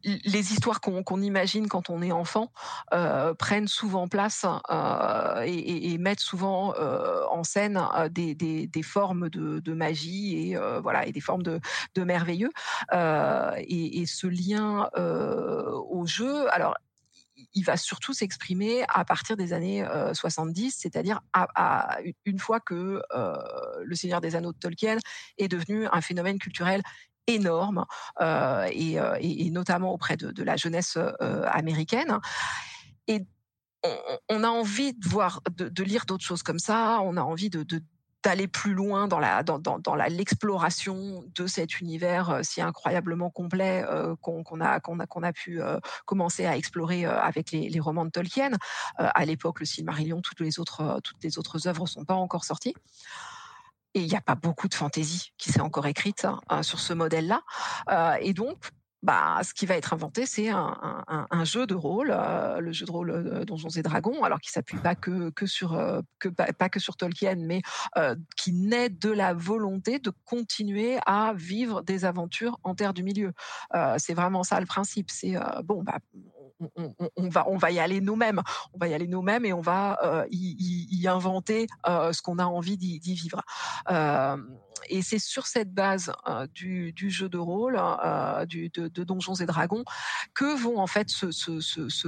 les histoires qu'on imagine quand on est enfant euh, prennent souvent place euh, et, et, mettent souvent euh, en scène des, des, des formes de, de, magie et voilà et des formes de, de merveilleux et, et, ce lien au jeu. Alors il va surtout s'exprimer à partir des années 70, euh, c'est-à-dire à, une fois que euh, le Seigneur des Anneaux de Tolkien est devenu un phénomène culturel énorme euh, et, notamment auprès de, la jeunesse américaine. Et on, a envie de voir, de, lire d'autres choses comme ça. On a envie de, d'aller plus loin dans la dans, dans, dans l'exploration de cet univers euh, si incroyablement complet euh, qu'on a qu'on a qu'on a pu euh, commencer à explorer avec les, les, romans de Tolkien. à l'époque, le Silmarillion, toutes les autres toutes les autres œuvres sont pas encore sorties. Et il n'y a pas beaucoup de fantaisie qui s'est encore écrite hein, sur ce modèle-là. et donc, bah, ce qui va être inventé, c'est un, un, un, jeu de rôle, euh, le jeu de rôle euh, Donjons et Dragons, alors qui s'appuie pas que, que sur euh, que pas, que sur Tolkien, mais qui naît de la volonté de continuer à vivre des aventures en terre du milieu. c'est vraiment ça le principe. C'est bon, bah, on, va on va y aller nous-mêmes, on va y aller nous-mêmes et on va y, y, inventer ce qu'on a envie d'y vivre. Et c'est sur cette base euh, du, jeu de rôle, euh, du, de, de, Donjons et Dragons, que vont en fait se, se, se, se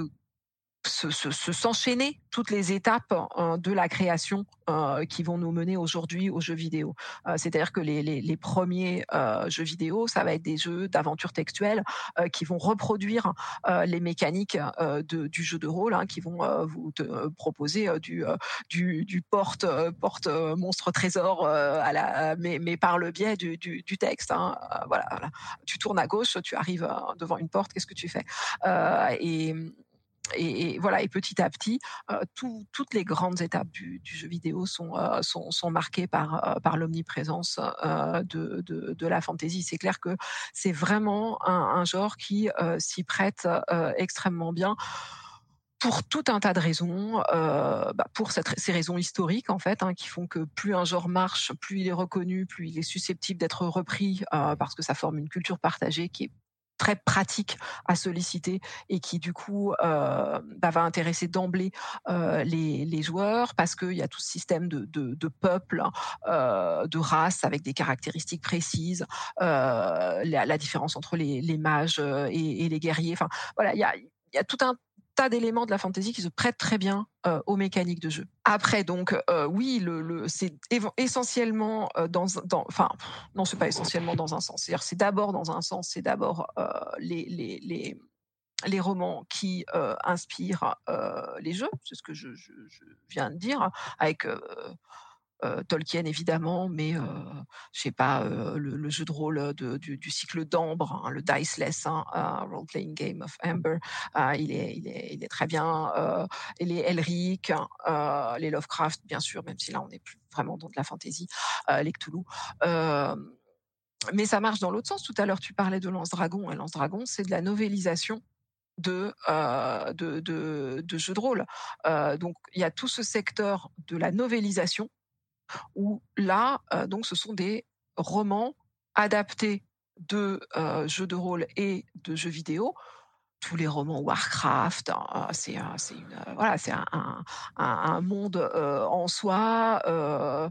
s'enchaîner toutes les étapes de la création euh, qui vont nous mener aujourd'hui aux jeux vidéo. Euh, c'est-à-dire que les, les, premiers euh, jeux vidéo, ça va être des jeux d'aventure textuelle qui vont reproduire les mécaniques de, du jeu de rôle, hein, qui vont vous proposer du, du, porte porte monstre trésor mais, par le biais du, du, texte. Hein. Voilà, tu tournes à gauche, tu arrives devant une porte, qu'est-ce que tu fais? Et, voilà, et petit à petit, euh, toutes les grandes étapes du, jeu vidéo sont, euh, sont, sont, marquées par, euh, par l'omniprésence de, de, la fantasy. C'est clair que c'est vraiment un, genre qui s'y prête extrêmement bien pour tout un tas de raisons, bah pour ces raisons historiques en fait, hein, qui font que plus un genre marche, plus il est reconnu, plus il est susceptible d'être repris, parce que ça forme une culture partagée qui est très pratique à solliciter et qui du coup euh, bah, va intéresser d'emblée euh, les, joueurs parce qu'il y a tout ce système de, de, de peuple, euh, de race avec des caractéristiques précises, la, différence entre les, mages et, les guerriers. Enfin voilà, il tout un tas d'éléments de la fantasy qui se prêtent très bien euh, aux mécaniques de jeu. Après, donc, euh, oui, le, le c'est essentiellement euh, dans, dans, enfin, non, c'est pas essentiellement dans un sens. C'est-à-dire, c'est d'abord dans un sens, c'est d'abord les, les, les les romans qui inspirent les jeux, c'est ce que je, je, viens de dire, avec Tolkien évidemment, mais euh, je sais pas euh, le, jeu de rôle du, cycle d'Ambre, hein, le Diceless, hein, Role Playing Game of Amber, il est, il, est, il est très bien. et les Elric, les Lovecraft bien sûr, même si là on n'est plus vraiment dans de la fantasy, les Cthulhu mais ça marche dans l'autre sens. Tout à l'heure, tu parlais de Lance Dragon. Et Lance Dragon, c'est de la novélisation de, euh, de, de, jeux de rôle. Euh, donc, il y a tout ce secteur de la novélisation où là, euh, donc, ce sont des romans adaptés de euh, jeux de rôle et de jeux vidéo. Tous les romans Warcraft, hein, c'est c'est voilà, c'est un, un, monde euh, en soi. Euh,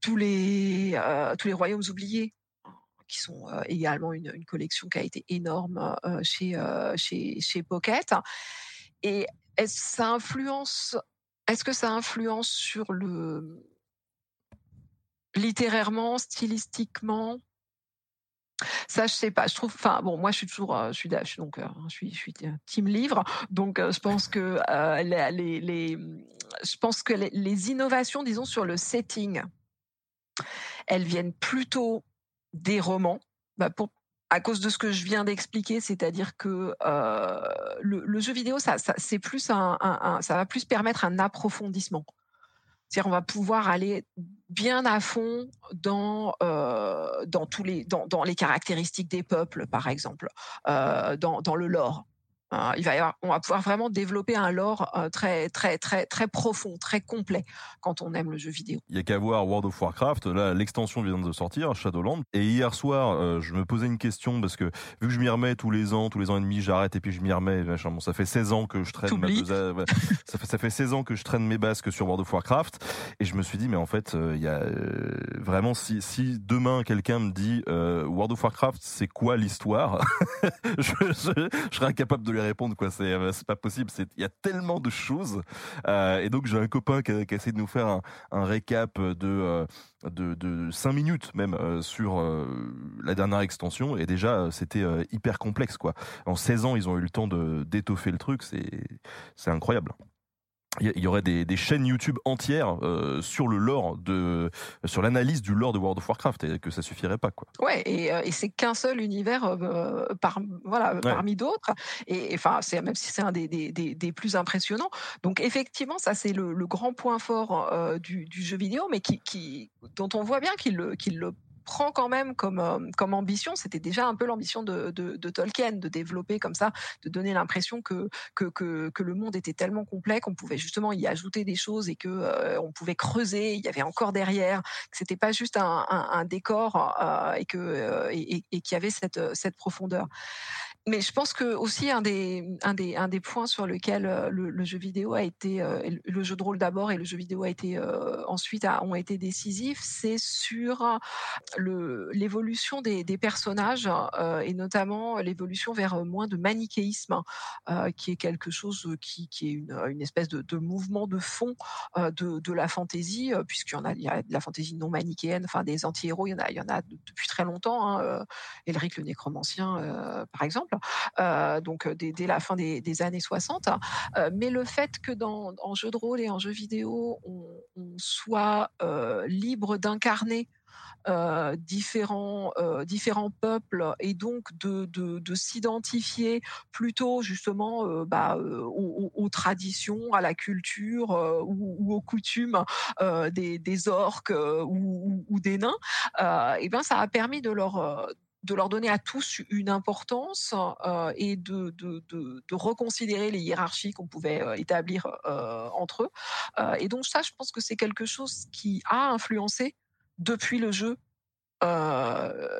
tous les tous les royaumes oubliés qui sont euh, également une, collection qui a été énorme euh, chez, chez, chez Pocket. Et ça influence est-ce que ça influence sur le littérairement, stylistiquement? Ça, je sais pas. Je trouve, enfin bon, moi, je suis toujours, suis, je suis donc, je suis, je suis team livre, donc je pense que euh, les, je pense que les, innovations, disons, sur le setting, elles viennent plutôt des romans, bah pour, à cause de ce que je viens d'expliquer, c'est-à-dire que euh, le, jeu vidéo, ça, c'est plus un, ça va plus permettre un approfondissement. On va pouvoir aller bien à fond dans euh, tous les caractéristiques des peuples, par exemple, euh, dans, dans le lore. Euh, il va y avoir, on va pouvoir vraiment développer un lore euh, très très très très profond, très complet quand on aime le jeu vidéo. Il y a qu'à voir World of Warcraft. Là, l'extension vient de sortir, Shadowland. Et hier soir, euh, je me posais une question parce que vu que je m'y remets tous les ans, tous les ans et demi, j'arrête et puis je m'y remets. Machin. Bon, ça fait 16 ans que je traîne ma ça fait ça fait 16 ans que je traîne mes basques sur World of Warcraft et je me suis dit mais en fait, il y a vraiment si si demain quelqu'un me dit World of Warcraft, c'est quoi l'histoire? Je, je, je serais incapable de répondre quoi. C'est euh, c'est pas possible. C'est il y a tellement de choses. Euh, et donc j'ai un copain qui a, essayé de nous faire un, récap de euh, de, de 5 minutes même sur la dernière extension et déjà c'était hyper complexe quoi. En 16 ans ils ont eu le temps de d'étoffer le truc. C'est c'est incroyable il y aurait des, des, chaînes YouTube entières euh, sur le lore de sur l'analyse du lore de World of Warcraft et que ça suffirait pas quoi. Ouais et, euh, et c'est qu'un seul univers euh, par voilà ouais. parmi d'autres et enfin c'est même si c'est un des, des, des, plus impressionnants. Donc effectivement ça c'est le, le, grand point fort euh, du, du, jeu vidéo mais qui, qui dont on voit bien qu'il qu'il le prend quand même comme, euh, comme ambition, c'était déjà un peu l'ambition de, de, Tolkien, de développer comme ça, de donner l'impression que, que, que, le monde était tellement complet qu'on pouvait justement y ajouter des choses et que euh, on pouvait creuser, il y avait encore derrière, que c'était pas juste un, décor euh, et que et, et qu'il y avait cette, cette profondeur mais je pense que aussi un des points sur lequel euh, le, jeu vidéo a été euh, le jeu de rôle d'abord et le jeu vidéo a été euh, ensuite ont été décisifs, c'est sur l'évolution des, personnages et notamment l'évolution vers moins de manichéisme, qui est quelque chose qui est une, espèce de, mouvement de fond de la fantaisie, puisqu'il y en a il y a de la fantaisie non manichéenne, enfin des anti-héros, il y en a depuis très longtemps. Hein, Elric le nécromancien, par exemple donc dès, dès, la fin des, années 60. Euh, mais le fait que dans en jeu de rôle et en jeu vidéo, on, soit euh, libre d'incarner euh, différents euh, différents peuples et donc de de, de s'identifier plutôt justement euh, bah, aux, traditions, à la culture ou, aux coutumes des, orques ou, ou, des nains. et ben ça a permis de leur de leur donner à tous une importance euh, et de, de, de, reconsidérer les hiérarchies qu'on pouvait euh, établir euh, entre eux. Et donc ça, je pense que c'est quelque chose qui a influencé depuis le jeu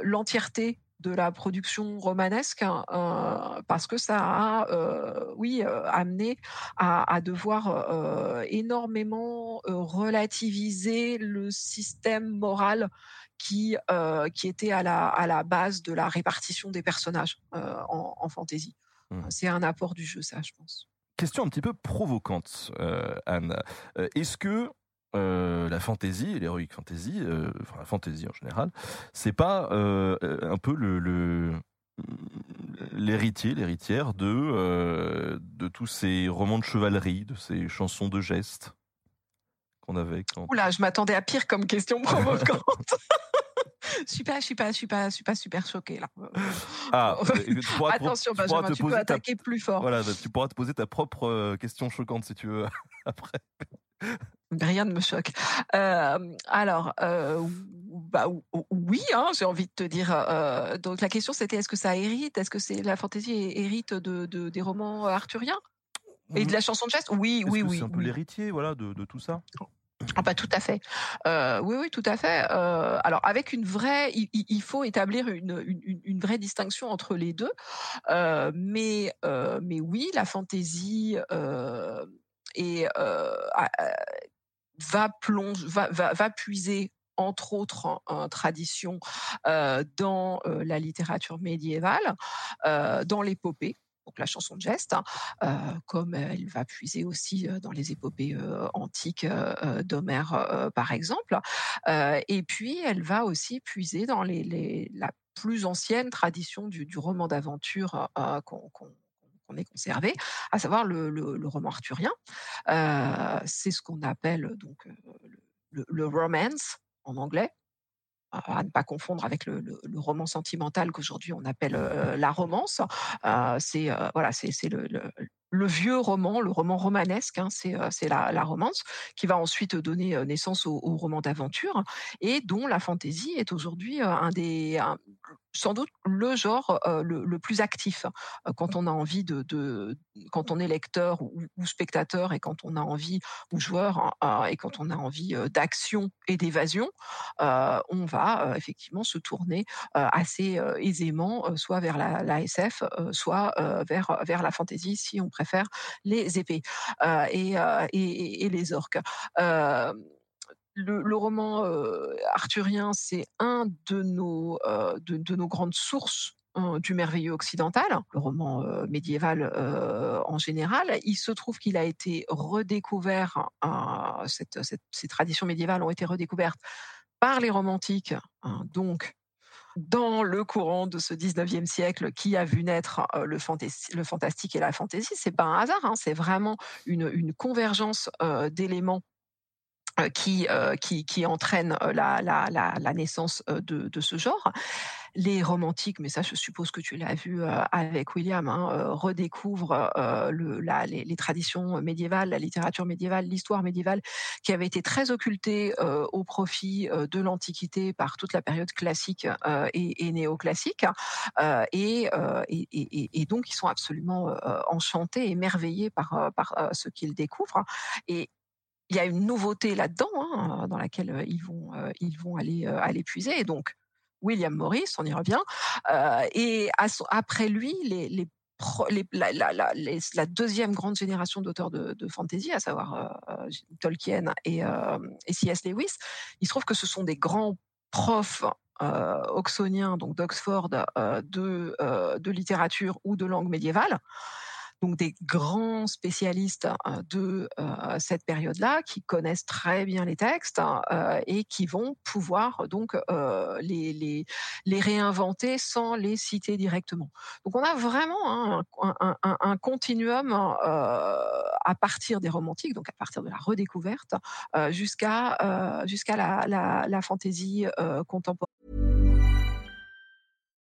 l'entièreté de la production romanesque hein, parce que ça a, oui, amené à, devoir énormément relativiser le système moral qui, euh, qui était à la, à la base de la répartition des personnages euh, en, en fantasy. Hmm. C'est un apport du jeu, ça, je pense. Question un petit peu provocante, euh, Anne. Euh, Est-ce que euh, la fantasy, l'heroic fantasy, euh, enfin la fantasy en général, c'est pas euh, un peu le, le- l'héritier, l'héritière de euh, de tous ces romans de chevalerie, de ces chansons de gestes qu'on avait quand. Oula, je m'attendais à pire comme question provocante. Je suis pas, je suis pas, je suis pas, je suis pas super choquée là. Ah, tu pourras te- Attention, tu Benjamin, peux poser ta- attaquer plus fort. Voilà, bah, tu pourras te poser ta propre euh, question choquante si tu veux après. Rien ne me choque. Euh, alors, euh, bah, ou- ou- oui, hein, j'ai envie de te dire. euh, donc la question c'était est-ce que ça hérite? Est-ce que c'est la fantaisie hé- hérite de, de- des romans arthuriens? Et de la chanson de geste Oui, oui, que oui. C'est un peu oui. l'héritier, voilà, de, de tout ça? Ah bah tout à fait. Euh, oui, oui, tout à fait. Euh, alors avec une vraie, il, faut établir une, vraie distinction entre les deux. Euh, mais, oui, la fantaisie va plonge, va, puiser entre autres en, tradition dans la littérature médiévale, dans l'épopée. Donc la chanson de geste, hein, euh, comme elle va puiser aussi euh, dans les épopées euh, antiques euh, euh, d'Homère, euh, par exemple. Euh, et puis elle va aussi puiser dans les, les- la plus ancienne tradition du, roman d'aventure euh, qu'on qu'on- qu'on ait conservé, à savoir le, roman arthurien. Euh, c'est ce qu'on appelle donc euh, le, romance en anglais, euh, à ne pas confondre avec le, roman sentimental qu'aujourd'hui on appelle euh, la romance. Euh, c'est euh, voilà, c'est le- le vieux roman, le roman romanesque, hein, c'est c'est la, romance qui va ensuite donner naissance au, roman d'aventure et dont la fantaisie est aujourd'hui un des sans doute le genre le, plus actif quand on a envie de, quand on est lecteur ou, spectateur et quand on a envie ou joueur hein, et quand on a envie d'action et d'évasion, on va effectivement se tourner assez aisément soit vers la, SF, soit vers vers la fantasy si on préfère les épées euh, et, euh, et, les orques. Euh, le, roman arthurien, c'est un de nos, de, nos grandes sources du merveilleux occidental, le roman médiéval en général. Il se trouve qu'il a été redécouvert, ces traditions médiévales ont été redécouvertes par les romantiques, hein, donc dans le courant de ce 19e siècle qui a vu naître euh, le, fantastique et la fantaisie. C'est pas un hasard, hein, c'est vraiment une, convergence euh, d'éléments qui, euh, qui, qui entraîne euh, la, la, la, la naissance euh, de, de ce genre. Les romantiques, mais ça je suppose que tu l'as vu euh, avec William, hein, euh, redécouvrent euh, le, les, les traditions médiévales, la littérature médiévale, l'histoire médiévale, qui avait été très occultée euh, au profit euh, de l'Antiquité par toute la période classique euh, et, et néoclassique. Euh, et, euh, et, et, donc ils sont absolument euh, enchantés, émerveillés par, euh, par euh, ce qu'ils découvrent. Et il y a une nouveauté là-dedans, hein, dans laquelle euh, ils vont, euh, ils vont aller, euh, aller puiser. Et donc, William Morris, on y revient. Et après lui, la, deuxième grande génération d'auteurs de, fantasy, à savoir Tolkien et, C.S. Lewis, il se trouve que ce sont des grands profs euh, oxoniens, donc d'Oxford, de, de littérature ou de langue médiévale donc des grands spécialistes euh, de euh, cette période-là qui connaissent très bien les textes euh, et qui vont pouvoir donc euh, les, les, réinventer sans les citer directement. Donc on a vraiment hein, un, continuum à partir des romantiques, donc à partir de la redécouverte, jusqu'à jusqu'à la, fantaisie contemporaine.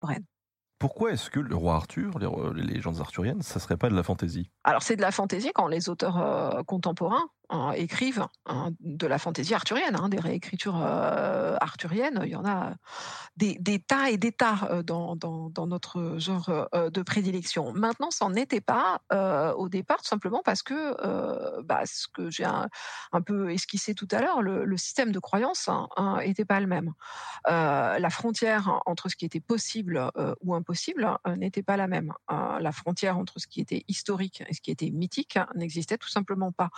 contemporaine. Pourquoi est-ce que le roi Arthur, les, légendes arthuriennes, ça serait pas de la fantaisie? Alors c'est de la fantaisie quand les auteurs contemporains Hein, écrivent hein, de la fantaisie arthurienne, hein, des réécritures euh, arthuriennes. Il y en a des, tas et des tas euh, dans, notre genre euh, de prédilection. Maintenant, ça n'en était pas au départ, tout simplement parce que, bah, ce que j'ai un, peu esquissé tout à l'heure, le, système de croyance n'était pas le même. la frontière entre ce qui était possible ou impossible n'était pas la même. la frontière entre ce qui était historique et ce qui était mythique n'existait tout simplement pas.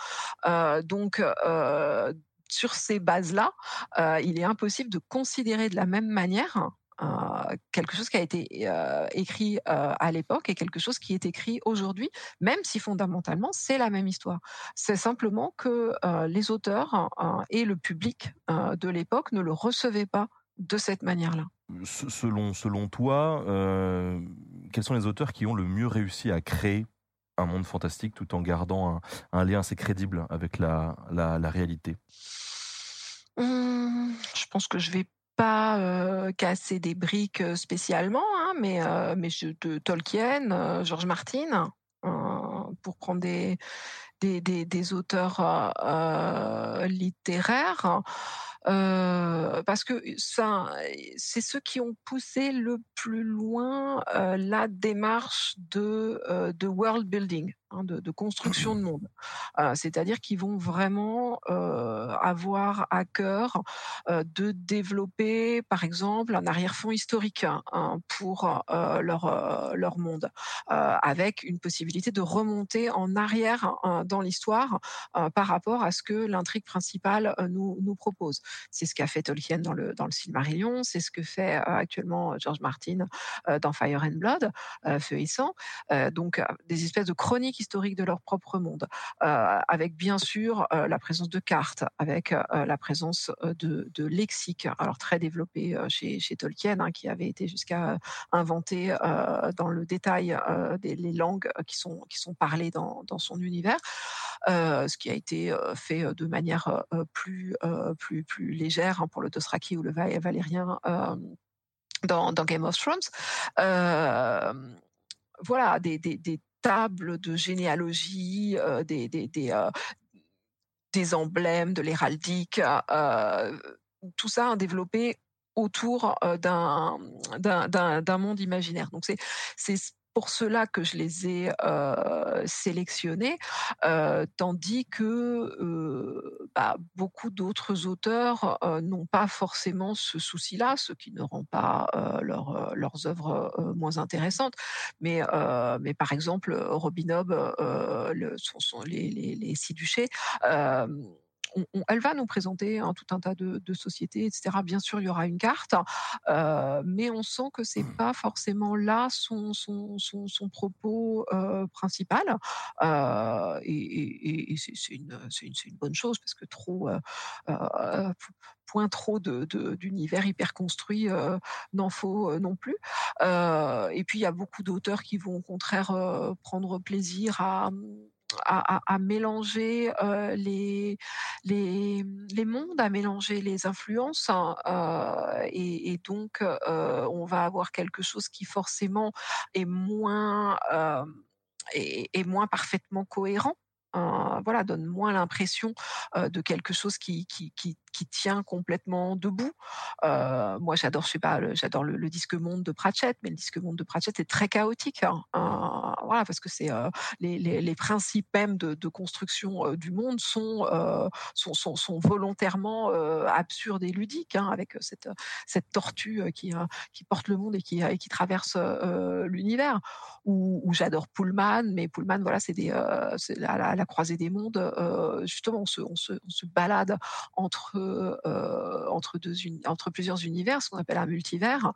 Euh, donc, euh, sur ces bases-là, euh, il est impossible de considérer de la même manière quelque chose qui a été écrit à l'époque et quelque chose qui est écrit aujourd'hui, même si fondamentalement c'est la même histoire. C'est simplement que les auteurs et le public de l'époque ne le recevaient pas de cette manière-là. Selon, selon toi, quels sont les auteurs qui ont le mieux réussi à créer un monde fantastique tout en gardant un, lien assez crédible avec la, la, réalité mmh, Je pense que je vais pas euh, casser des briques euh, spécialement, hein, mais, euh, mais de Tolkien, George Martin, pour prendre des, des, des auteurs littéraires. Euh, parce que ça, c'est ceux qui ont poussé le plus loin euh, la démarche de, euh, de world building. Hein, de, construction de monde. Euh, c'est-à-dire qu'ils vont vraiment euh, avoir à cœur euh, de développer, par exemple, un arrière-fond historique hein, pour leur, leur monde, avec une possibilité de remonter en arrière hein, dans l'histoire par rapport à ce que l'intrigue principale nous, nous propose. C'est ce qu'a fait Tolkien dans le, dans le Silmarillion, c'est ce que fait actuellement George Martin dans Fire and Blood, Feu et Sang. donc, des espèces de chroniques historique de leur propre monde, euh, avec bien sûr euh, la présence de cartes, avec euh, la présence de, de lexiques, alors très développé chez, Tolkien, hein, qui avait été jusqu'à inventer dans le détail les langues qui sont, qui sont parlées dans, dans son univers, ce qui a été fait de manière plus, plus, plus légère hein, pour le Dothraki ou le Valérien. Dans, Game of Thrones. voilà, des, des, tables de généalogie, euh, euh, des, emblèmes, de l'héraldique, euh, tout ça a développé autour d'un d'un monde imaginaire. Donc c'est pour cela que je les ai sélectionnés, tandis que bah, beaucoup d'autres auteurs n'ont pas forcément ce souci-là, ce qui ne rend pas leur, leurs œuvres moins intéressantes. Mais, mais par exemple, Robin Hobb, les, les, les duchés, elle va nous présenter tout un tas de, sociétés, etc. Bien sûr, il y aura une carte, euh, mais on sent que c'est mmh. pas forcément là son, son, son, propos euh, principal. Euh, et, c'est une, une, bonne chose parce que trop point trop d'univers hyper construit n'en faut non plus. et puis il y a beaucoup d'auteurs qui vont au contraire prendre plaisir à à, mélanger euh, les, les, les, mondes, à mélanger les influences. Hein, euh, et, donc, euh, on va avoir quelque chose qui forcément est moins, est moins parfaitement cohérent voilà, donne moins l'impression de quelque chose qui, qui, qui, tient complètement debout. Moi, j'adore, je sais pas, j'adore le, disque monde de Pratchett, mais le disque monde de Pratchett est très chaotique. Hein, voilà, parce que c'est les, les, principes même de, construction du monde sont, sont, sont, volontairement absurdes et ludiques, hein, avec cette, cette tortue qui, qui porte le monde et qui, qui traverse l'univers. Ou, j'adore Pullman, mais Pullman, voilà, c'est des, la la croisée des mondes, justement, on se, balade entre, entre plusieurs univers, ce qu'on appelle un multivers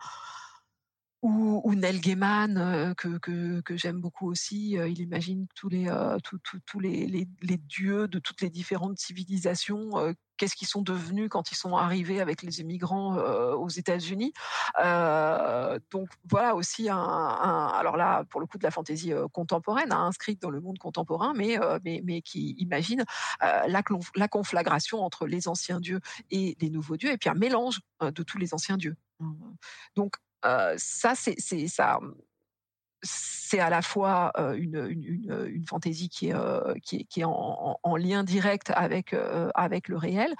ou, ou Neil Gaiman euh, que, j'aime beaucoup aussi. Euh, il imagine tous les euh, tous, les, dieux de toutes les différentes civilisations. Qu'est-ce qu'ils sont devenus quand ils sont arrivés avec les immigrants aux États-Unis Donc voilà aussi un, alors là pour le coup de la fantaisie contemporaine, hein, inscrite dans le monde contemporain, mais mais, mais qui imagine la, la conflagration entre les anciens dieux et les nouveaux dieux, et puis un mélange de tous les anciens dieux. Donc ça, c'est ça c'est à la fois une, une, une, fantaisie qui est, qui est, qui est en, en, lien direct avec, avec le réel,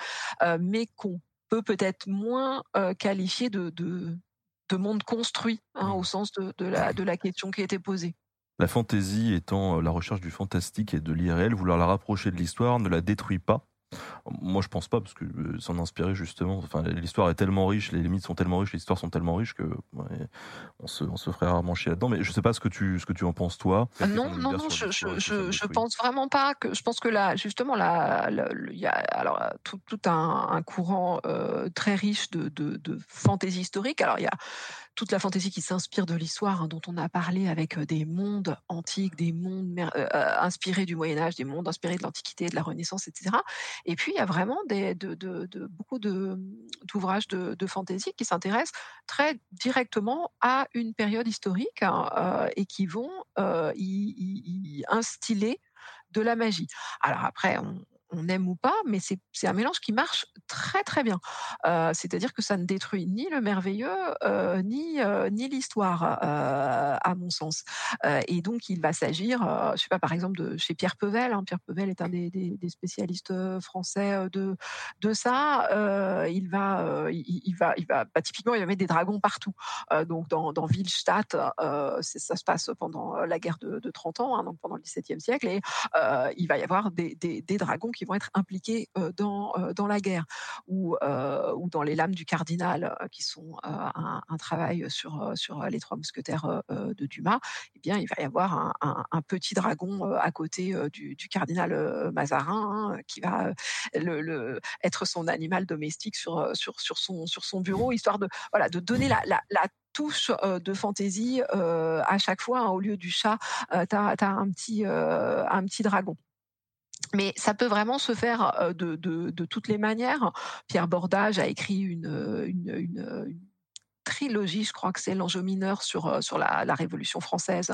mais qu'on peut peut-être moins qualifier de, de, de, monde construit, hein, au sens de, de, la, de la question qui a été posée. La fantaisie étant la recherche du fantastique et de l'irréel, vouloir la rapprocher de l'histoire ne la détruit pas. Moi, je pense pas, parce que euh, s'en inspirer justement. Enfin, l'histoire est tellement riche, les limites sont tellement riches, les histoires sont tellement riches que on, se, on se ferait rarement chier là-dedans. Mais je sais pas ce que tu, ce que tu en penses toi. non, non, non, je, je, je, je, pense vraiment pas que. Je pense que là, justement, là, il y a alors tout, tout un, un courant euh, très riche de, de, de fantaisie historique. Alors il y a toute la fantaisie qui s'inspire de l'histoire, hein, dont on a parlé avec des mondes antiques, des mondes inspirés du Moyen Âge, des mondes inspirés de l'Antiquité, de la Renaissance, etc. Et puis il y a vraiment de, de, beaucoup d'ouvrages de, fantaisie qui s'intéressent très directement à une période historique hein, et qui vont y, y, instiller de la magie. Alors après, on, on aime ou pas, mais c'est un mélange qui marche très très bien. Euh, c'est-à-dire que ça ne détruit ni le merveilleux euh, ni euh, ni l'histoire, à mon sens. et donc il va s'agir, je sais pas, par exemple de chez Pierre Pevel. Hein. Pierre Pevel est un des, des, spécialistes français de de ça. il va il, va il va bah, typiquement il va mettre des dragons partout. donc dans dans Willstadt, ça se passe pendant la guerre de, de 30 ans, hein, donc pendant le XVIIe siècle, et il va y avoir des, des, des dragons qui vont être impliqués dans, dans la guerre ou, ou dans les lames du cardinal, qui sont un, travail sur, sur les trois mousquetaires de Dumas, eh bien, il va y avoir un, petit dragon à côté du, cardinal Mazarin hein, qui va être son animal domestique sur, sur, sur, son, sur son bureau, histoire de, voilà, de donner la, la, touche de fantaisie à chaque fois. Hein, au lieu du chat, tu as, as, un petit, un petit dragon. Mais ça peut vraiment se faire de, toutes les manières. Pierre Bordage a écrit une, trilogie, je crois que c'est l'enjeu mineur sur la, Révolution française,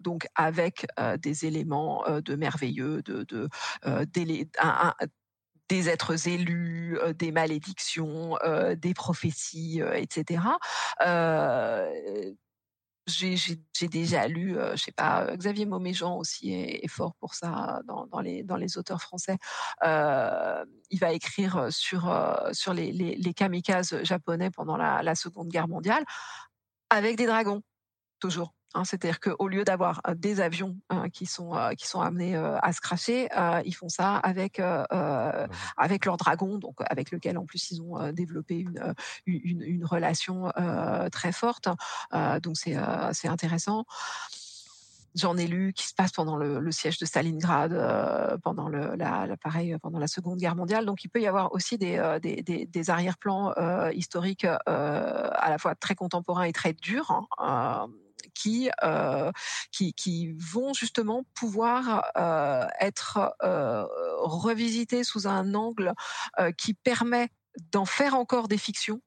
donc avec des éléments de merveilleux, de, des êtres élus, des malédictions, des prophéties, etc j'ai déjà lu, euh, je sais pas, Xavier Mauméjean aussi est, fort pour ça dans, les, auteurs français. Euh, il va écrire sur, sur les kamikazes japonais pendant la, la Seconde Guerre mondiale avec des dragons, toujours. Hein, C'est-à-dire qu'au lieu d'avoir des avions hein, qui sont qui sont amenés à se cracher, ils font ça avec avec leur dragon, donc avec lequel en plus ils ont développé une une, une relation très forte. donc c'est c'est intéressant. J'en ai lu qui se passe pendant le, le siège de Stalingrad, euh, pendant le, la, la, pareil, pendant la Seconde Guerre mondiale. Donc, il peut y avoir aussi des, euh, des, des, des arrière-plans euh, historiques à la fois très contemporains et très durs. Hein, qui, euh, qui, vont justement pouvoir euh, être euh, revisités sous un angle qui permet d'en faire encore des fictions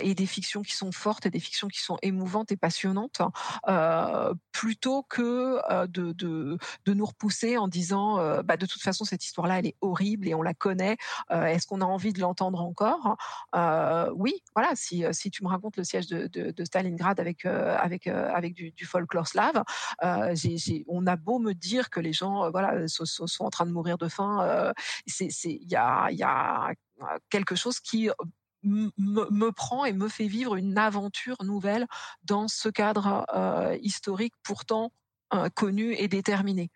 et des fictions qui sont fortes et des fictions qui sont émouvantes et passionnantes, euh, plutôt que euh, de, de, nous repousser en disant bah, de toute façon cette histoire-là elle est horrible et on la connaît. Est-ce qu'on a envie de l'entendre encore? Oui, voilà. Si, si tu me racontes le siège de, de, Stalingrad avec avec avec du, folklore slave, on a beau me dire que les gens voilà sont, en train de mourir de faim, c'est il y a y a quelque chose qui me prend et me fait vivre une aventure nouvelle dans ce cadre euh, historique pourtant euh, connu et déterminé.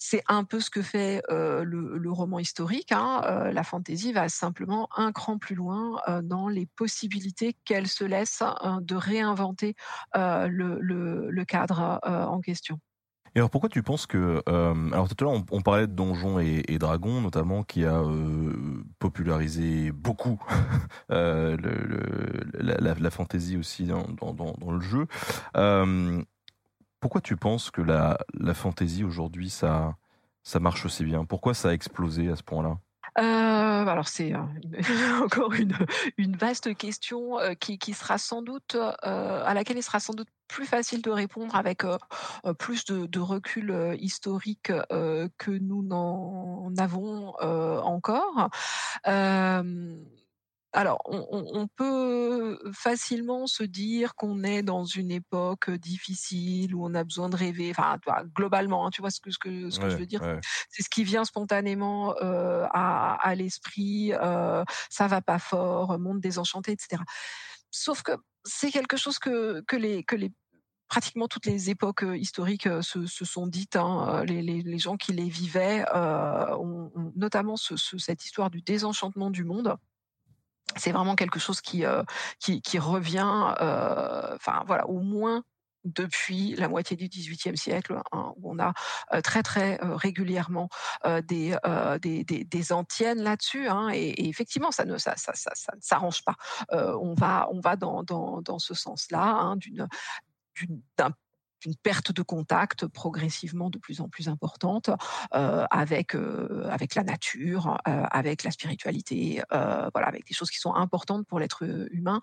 C'est un peu ce que fait euh, le, roman historique. Hein. La fantaisie va simplement un cran plus loin dans les possibilités qu'elle se laisse de réinventer le, cadre en question. Et alors pourquoi tu penses que euh, alors tout à l'heure on, parlait de Donjons et, Dragons notamment qui a euh, popularisé beaucoup euh, la, la, fantaisie aussi dans, le jeu. Pourquoi tu penses que la, la fantaisie aujourd'hui ça ça marche aussi bien? Pourquoi ça a explosé à ce point-là? Alors c'est encore une, vaste question qui, sera sans doute à laquelle il sera sans doute plus facile de répondre avec plus de, de, recul historique que nous n'en avons encore. alors, on, peut facilement se dire qu'on est dans une époque difficile où on a besoin de rêver. Enfin, globalement, hein, tu vois ce que, ce que, ce que je veux dire? C'est ce qui vient spontanément euh, à, à l'esprit. Euh, ça va pas fort, monde désenchanté, etc. Sauf que c'est quelque chose que, que les que les pratiquement toutes les époques historiques se, se sont dites. Hein, les, les, les, gens qui les vivaient euh, notamment ce, cette histoire du désenchantement du monde c'est vraiment quelque chose qui euh, qui, revient, euh, enfin voilà, au moins depuis la moitié du XVIIIe siècle, hein, où on a euh, très très régulièrement des, des, des, antiennes là-dessus, hein, et, effectivement ça ne ça, ça, ça ne s'arrange pas. on va on va dans, dans, dans ce sens-là hein, d'une d'un une perte de contact progressivement de plus en plus importante euh, avec euh, avec la nature, euh, avec la spiritualité, voilà, avec des choses qui sont importantes pour l'être humain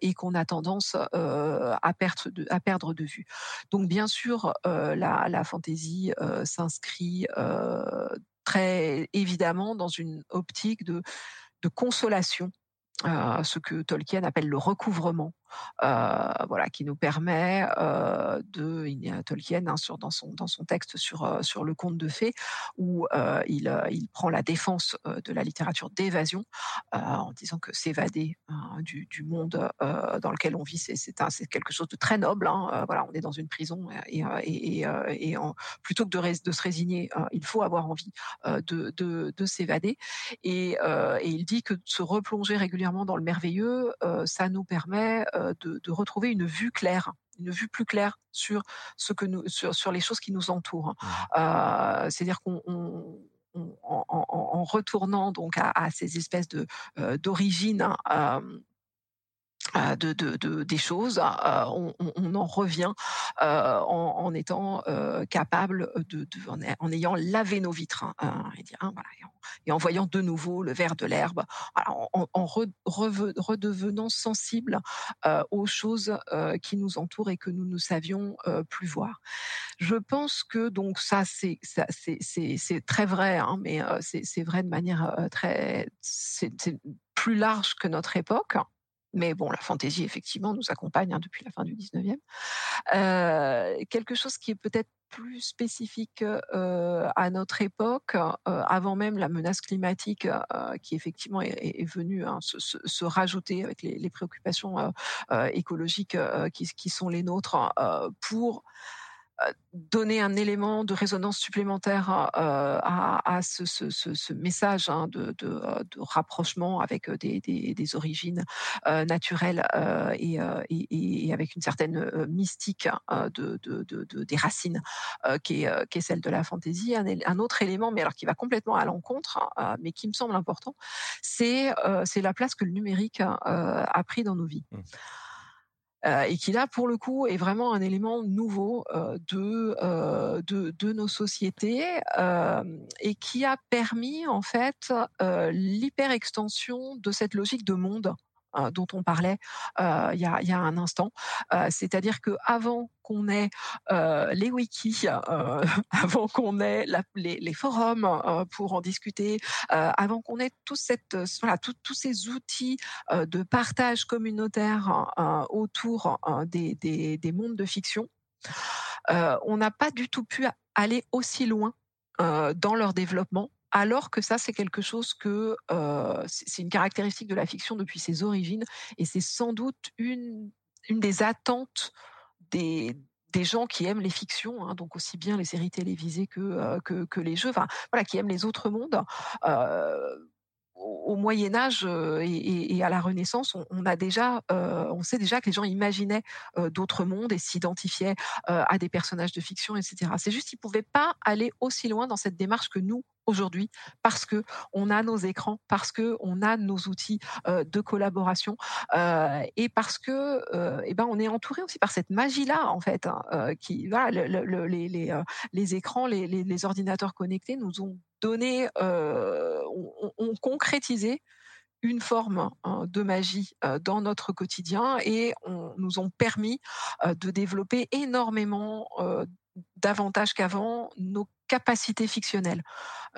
et qu'on a tendance à perdre de vue. Donc bien sûr, la, fantaisie s'inscrit très évidemment dans une optique de consolation ce que Tolkien appelle le recouvrement, voilà, qui nous permet euh, de, il Tolkien hein, sur, dans son dans son texte sur euh, sur le conte de fées où euh, il euh, il prend la défense de la littérature d'évasion en disant que s'évader hein, du, monde dans lequel on vit c'est quelque chose de très noble, hein, voilà, on est dans une prison et et, et, plutôt que de, se résigner, il faut avoir envie de de, de s'évader. Et, il dit que se replonger régulièrement dans le merveilleux, euh, ça nous permet euh, de, de, retrouver une vue claire une vue plus claire sur ce que nous sur, sur les choses qui nous entourent. Mmh. Euh, C'est-à-dire qu'on on, on, en, en, retournant donc à, à ces espèces de euh, d'origine euh, euh, de, des choses, euh, on, en revient euh, en, étant euh, capable de, en, en, ayant lavé nos vitres hein, hein, voilà, et, en, voyant de nouveau le vert de l'herbe, en, redevenant sensible euh, aux choses euh, qui nous entourent et que nous ne savions plus voir. Je pense que donc ça c'est très vrai, hein, mais c'est vrai de manière très c'est plus large que notre époque. Mais bon, la fantaisie, effectivement, nous accompagne hein, depuis la fin du 19e. Euh, quelque chose qui est peut-être plus spécifique euh, à notre époque, euh, avant même la menace climatique qui effectivement est, venue hein, se, rajouter avec les, préoccupations écologiques qui, qui, sont les nôtres, pour donner un élément de résonance supplémentaire euh, à, à ce, message hein, de, de, rapprochement avec des, origines euh, naturelles euh, et, avec une certaine mystique de, des racines qui est, celle de la fantaisie. Un, autre élément, mais alors qui va complètement à l'encontre, mais qui me semble important, c'est c'est la place que le numérique a pris dans nos vies. Mmh euh, et qui là, pour le coup, est vraiment un élément nouveau euh, de, euh, de, de nos sociétés et qui a permis en fait euh, l'hyper extension de cette logique de monde dont on parlait euh, il, y a, un instant. Euh, c'est-à-dire que avant qu'on ait les wikis, avant qu'on ait les, forums pour en discuter, avant qu'on ait voilà, tous ces outils de partage communautaire autour des, mondes de fiction, on n'a pas du tout pu aller aussi loin dans leur développement alors que ça, c'est quelque chose que c'est une caractéristique de la fiction depuis ses origines, et c'est sans doute une, une des attentes des, des gens qui aiment les fictions, hein, donc aussi bien les séries télévisées que, que, les jeux, enfin voilà, qui aiment les autres mondes. Au Moyen Âge et, à la Renaissance, on, a déjà, on sait déjà que les gens imaginaient d'autres mondes et s'identifiaient à des personnages de fiction, etc. C'est juste qu'ils pouvaient pas aller aussi loin dans cette démarche que nous aujourd'hui parce que on a nos écrans, parce que on a nos outils euh, de collaboration euh, et parce que euh, eh ben on est entouré aussi par cette magie là en fait hein, qui les, écrans, les, ordinateurs connectés nous ont donné, ont, concrétisé une forme hein, de magie dans notre quotidien et nous ont permis de développer énormément davantage qu'avant nos capacités fictionnelles,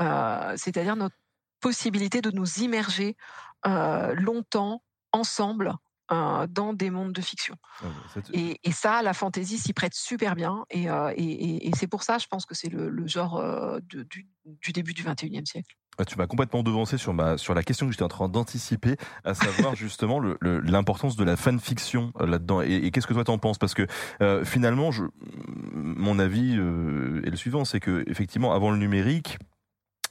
euh, c'est-à-dire notre possibilité de nous immerger longtemps ensemble dans des mondes de fiction. Ah et, ça, la fantasy s'y prête super bien. Et, et, c'est pour ça, je pense que c'est le, genre du, début du 21e siècle. Ah, tu m'as complètement devancé sur, ma, sur la question que j'étais en train d'anticiper, à savoir justement l'importance de la fanfiction là-dedans. Et, qu'est-ce que toi t'en penses? Parce que finalement, je, mon avis est le suivant, c'est que effectivement, avant le numérique,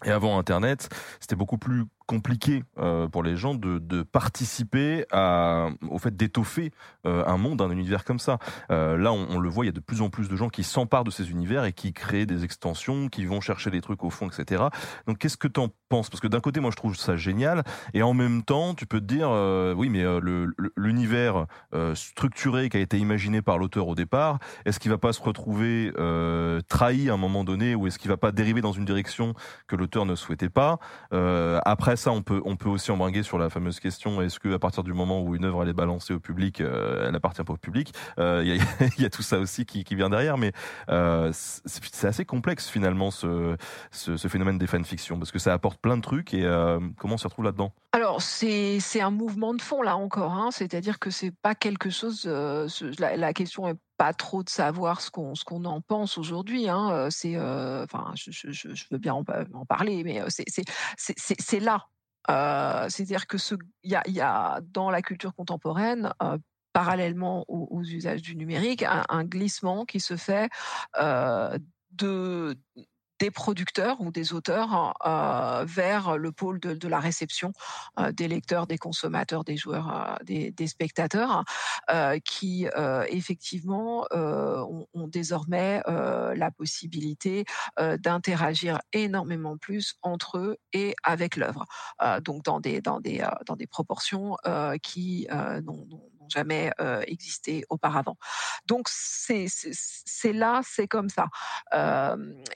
et avant Internet, c'était beaucoup plus compliqué euh, pour les gens de, participer au fait d'étoffer euh, un monde, un univers comme ça. Euh, là, on, le voit, il y a de plus en plus de gens qui s'emparent de ces univers et qui créent des extensions, qui vont chercher des trucs au fond, etc. Donc, qu'est-ce que tu en penses? Parce que d'un côté, moi, je trouve ça génial, et en même temps, tu peux te dire, oui, mais l'univers structuré qui a été imaginé par l'auteur au départ, est-ce qu'il va pas se retrouver trahi à un moment donné, ou est-ce qu'il va pas dériver dans une direction que l'auteur ne souhaitait pas? Après ça, on peut, on peut aussi embringuer sur la fameuse question est-ce que à partir du moment où une œuvre elle est balancée au public, euh, elle appartient pas au public euh, Il y, a, tout ça aussi qui, vient derrière, mais euh, c'est assez complexe finalement ce, ce, phénomène des fanfictions parce que ça apporte plein de trucs et comment on se retrouve là-dedans? Alors c'est un mouvement de fond là encore, hein. c'est-à-dire que c'est pas quelque chose. La, la, question est pas trop de savoir ce qu'on en pense aujourd'hui. Hein. C'est, enfin, je, veux bien en, parler, mais c'est là. C'est-à-dire que y a, dans la culture contemporaine parallèlement aux, usages du numérique, un, glissement qui se fait euh, de des producteurs ou des auteurs euh, vers le pôle de, la réception euh, des lecteurs, des consommateurs, des joueurs, euh, des, spectateurs, qui effectivement ont, ont, désormais la possibilité d'interagir énormément plus entre eux et avec l'œuvre. donc dans des dans des dans des proportions qui n'ont jamais existé auparavant. Donc c'est là, c'est comme ça.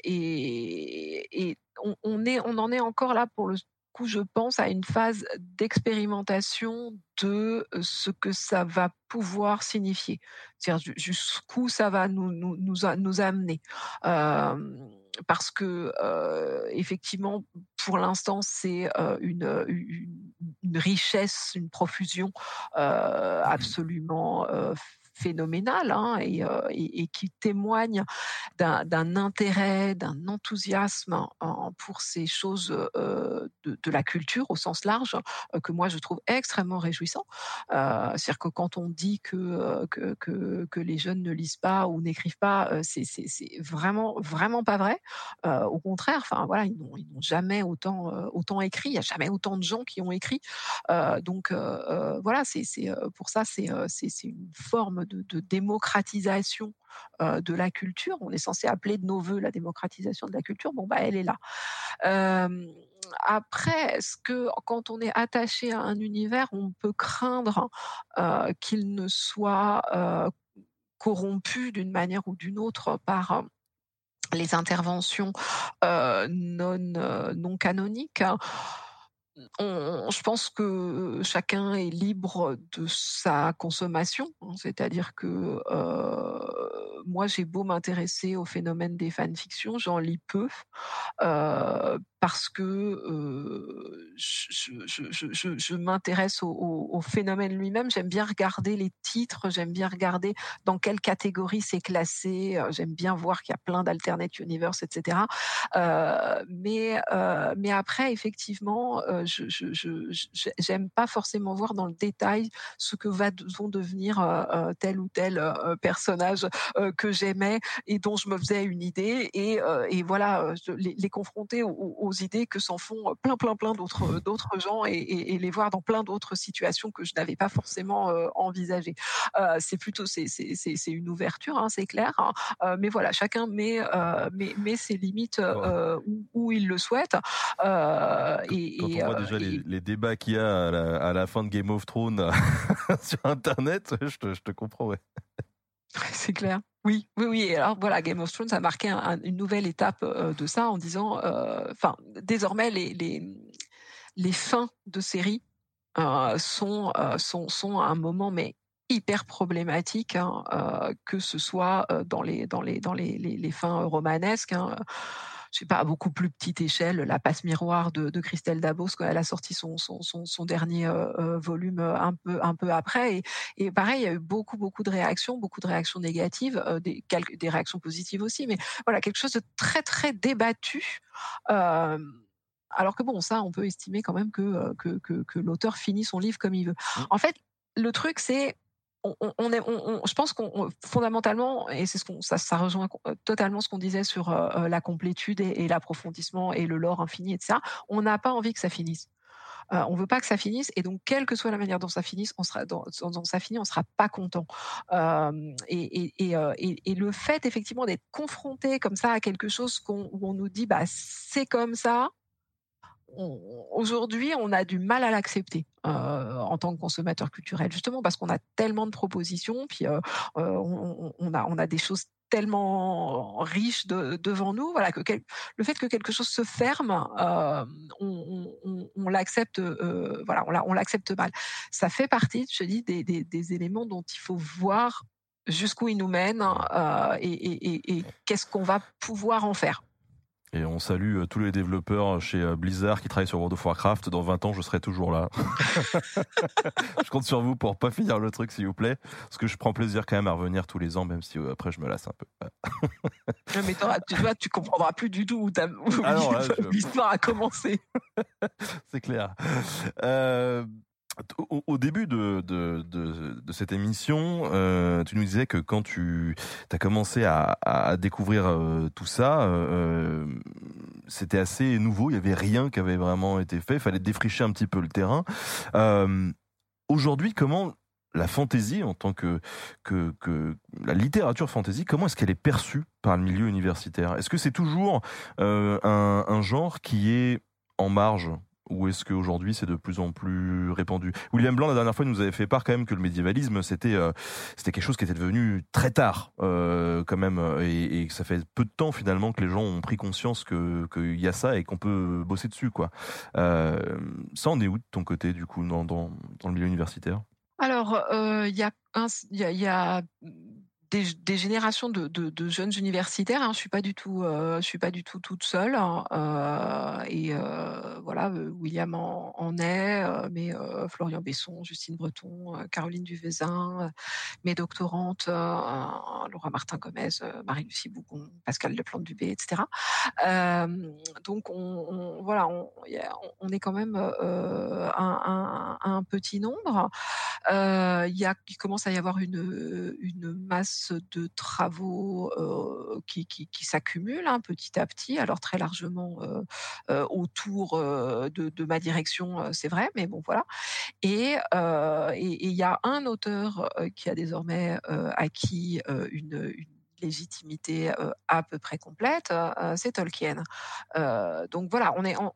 et, on, est, on en est encore là pour le coup, je pense à une phase d'expérimentation de ce que ça va pouvoir signifier, c'est-à-dire jusqu'où ça va nous, nous, nous, nous amener. Parce que effectivement, pour l'instant, c'est une, une, richesse, une profusion mmh absolument phénoménal hein, euh, et, qui témoigne d'un intérêt, d'un enthousiasme pour ces choses euh, de, la culture au sens large euh, que moi je trouve extrêmement réjouissant. C'est-à-dire que quand on dit que, que, les jeunes ne lisent pas ou n'écrivent pas, c'est vraiment vraiment pas vrai. au contraire, voilà, ils n'ont jamais autant autant écrit. Il n'y a jamais autant de gens qui ont écrit. donc voilà, c'est pour ça c'est une forme de, démocratisation euh, de la culture. On est censé appeler de nos voeux la démocratisation de la culture. Bon, bah, elle est là. Euh, après, est-ce que quand on est attaché à un univers, on peut craindre qu'il ne soit corrompu d'une manière ou d'une autre par les interventions non canoniques? Je pense que chacun est libre de sa consommation, c'est-à-dire que euh, moi j'ai beau m'intéresser au phénomène des fanfictions, j'en lis peu. Euh, parce que je, m'intéresse au, au, phénomène lui-même. J'aime bien regarder les titres, j'aime bien regarder dans quelle catégorie c'est classé, j'aime bien voir qu'il y a plein d'alternate universe, etc. mais après effectivement je j'aime pas forcément voir dans le détail ce que vont devenir tel ou tel personnage que j'aimais et dont je me faisais une idée et, voilà les, les confronter aux, idées que s'en font plein plein plein d'autres d'autres gens et, et, les voir dans plein d'autres situations que je n'avais pas forcément envisagées. c'est plutôt c'est c'est une ouverture, hein, c'est clair. Hein. mais voilà, chacun met met, met ses limites où, où, il le souhaite. et, et déjà les, débats qu'il y a à la, fin de Game of Thrones sur Internet, je te, je te comprends, ouais. C'est clair. Oui, oui, oui. Alors voilà, Game of Thrones a marqué une nouvelle étape euh, de ça en disant, euh, enfin, désormais les, les, les fins de série euh, sont, sont, sont un moment mais hyper problématique, hein, que ce soit dans les dans les dans les, les, les fins romanesques. Hein, je sais pas, à beaucoup plus petite échelle, la passe miroir de, de Christelle Dabos quand elle a sorti son, son, son, son dernier euh, volume un peu, un peu après. Et, et, pareil, il y a eu beaucoup, beaucoup de réactions, beaucoup de réactions négatives, des, quelques, des réactions positives aussi, mais voilà, quelque chose de très, très débattu. Euh, alors que bon, ça, on peut estimer quand même que, que, que, que l'auteur finit son livre comme il veut. Mmh. En fait, le truc, c'est on, est, je pense qu'on fondamentalement, et c'est ce qu'on, ça, rejoint totalement ce qu'on disait sur euh, la complétude et, l'approfondissement et le lore infini, etc. On n'a pas envie que ça finisse. Euh, on veut pas que ça finisse, et donc quelle que soit la manière dont ça finisse, on sera dans, ça finit, on sera pas content. Euh, et, le fait effectivement d'être confronté comme ça à quelque chose où on nous dit bah c'est comme ça, aujourd'hui, on a du mal à l'accepter euh, en tant que consommateur culturel, justement parce qu'on a tellement de propositions, puis euh, euh on, on, a, on a des choses tellement riches de, devant nous, voilà que quel, le fait que quelque chose se ferme, euh, on, on, on l'accepte, euh, voilà, on l'accepte mal. Ça fait partie, je dis, des, des, des éléments dont il faut voir jusqu'où ils nous mènent euh, et, et, et qu'est-ce qu'on va pouvoir en faire. Et on salue euh, tous les développeurs chez euh, Blizzard qui travaillent sur World of Warcraft. Dans 20 ans, je serai toujours là. je compte sur vous pour pas finir le truc, s'il vous plaît. Parce que je prends plaisir quand même à revenir tous les ans, même si euh, après je me lasse un peu. mais tu vois, tu comprendras plus du tout où, où l'histoire a commencé. C'est clair. Euh, au, début de, cette émission, euh, tu nous disais que quand tu as commencé à, découvrir euh, tout ça, euh, c'était assez nouveau, il y avait rien qui avait vraiment été fait, il fallait défricher un petit peu le terrain. Aujourd'hui, comment la fantaisie en tant que, la littérature fantaisie, comment est-ce qu'elle est perçue par le milieu universitaire? Est-ce que c'est toujours un genre qui est en marge? Ou est-ce qu'aujourd'hui c'est de plus en plus répandu? William Blanc la dernière fois nous avait fait part quand même que le médiévalisme c'était euh, quelque chose qui était devenu très tard euh, quand même et, et, que ça fait peu de temps finalement que les gens ont pris conscience qu'il y a ça et qu'on peut bosser dessus quoi. Euh, ça en est où de ton côté du coup dans le milieu universitaire? Alors il y a il y y a des, générations de, jeunes universitaires. Hein. Je suis pas du tout, euh, je suis pas du tout toute seule. Hein. Euh, et euh, voilà, William en, est, mais Florian Besson, Justine Breton, Caroline Duvezin, mes doctorantes, Laura Martin Gomez, Marie-Lucie Bougon, Pascal Leplante Dubé, etc. donc on, voilà, on, est quand même un, petit nombre. Il y a, il commence à y avoir une masse de travaux qui, qui, s'accumulent hein, petit à petit, alors très largement autour de, ma direction, c'est vrai, mais bon voilà. Et il y a un auteur qui a désormais acquis une, légitimité à peu près complète, c'est Tolkien. donc voilà, on est en,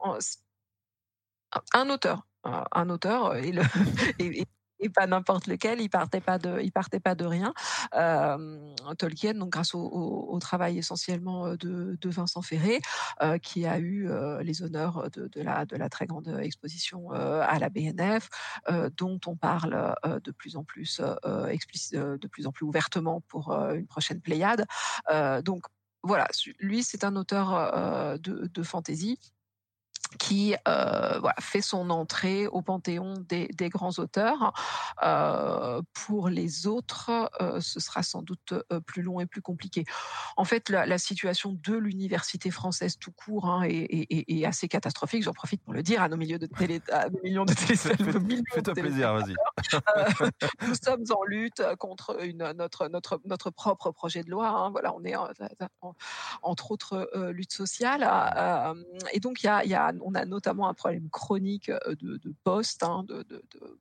un auteur, un auteur et, le, pas n'importe lequel. Il partait pas de, il partait pas de rien. Euh, Tolkien, donc grâce au, travail essentiellement euh, de, Vincent Ferré, euh, qui a eu les honneurs de, la, très grande exposition à la BNF, dont on parle de plus en plus de plus en plus ouvertement pour une prochaine Pléiade. donc voilà, lui c'est un auteur de, de fantasy qui euh, voilà, fait son entrée au panthéon des, des grands auteurs. Euh, pour les autres, euh, ce sera sans doute plus long et plus compliqué. En fait, la, la situation de l'université française tout court hein, est, est, est, assez catastrophique. J'en profite pour le dire à nos, milieux de télé, à nos millions de téléspectateurs. Fais-toi plaisir, vas-y. Nous sommes en lutte contre une, notre, notre, notre propre projet de loi. Hein. Voilà, on est en, en, entre autres luttes sociales. et donc, il y a, y a on a notamment un problème chronique euh, de, de poste, hein, de, de, de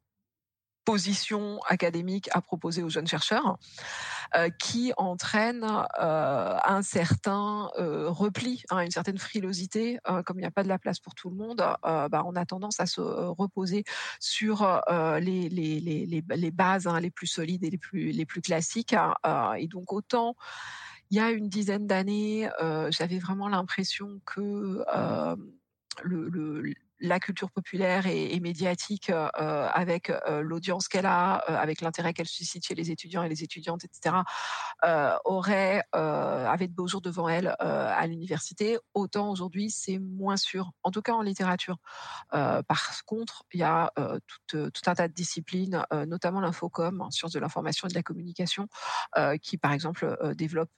position académique à proposer aux jeunes chercheurs, euh, qui entraîne euh, un certain repli, hein, une certaine frilosité. Comme il n'y a pas de la place pour tout le monde, bah, on a tendance à se reposer sur les, bases hein, les plus solides et les plus, les plus classiques. et donc autant il y a une dizaine d'années, j'avais vraiment l'impression que le, le, la culture populaire et, médiatique, avec l'audience qu'elle a, avec l'intérêt qu'elle suscite chez les étudiants et les étudiantes, etc., aurait avait de beaux jours devant elle à l'université. Autant aujourd'hui, c'est moins sûr, en tout cas en littérature. par contre, il y a tout, un tas de disciplines, notamment l'infocom, sciences de l'information et de la communication, qui, par exemple, développe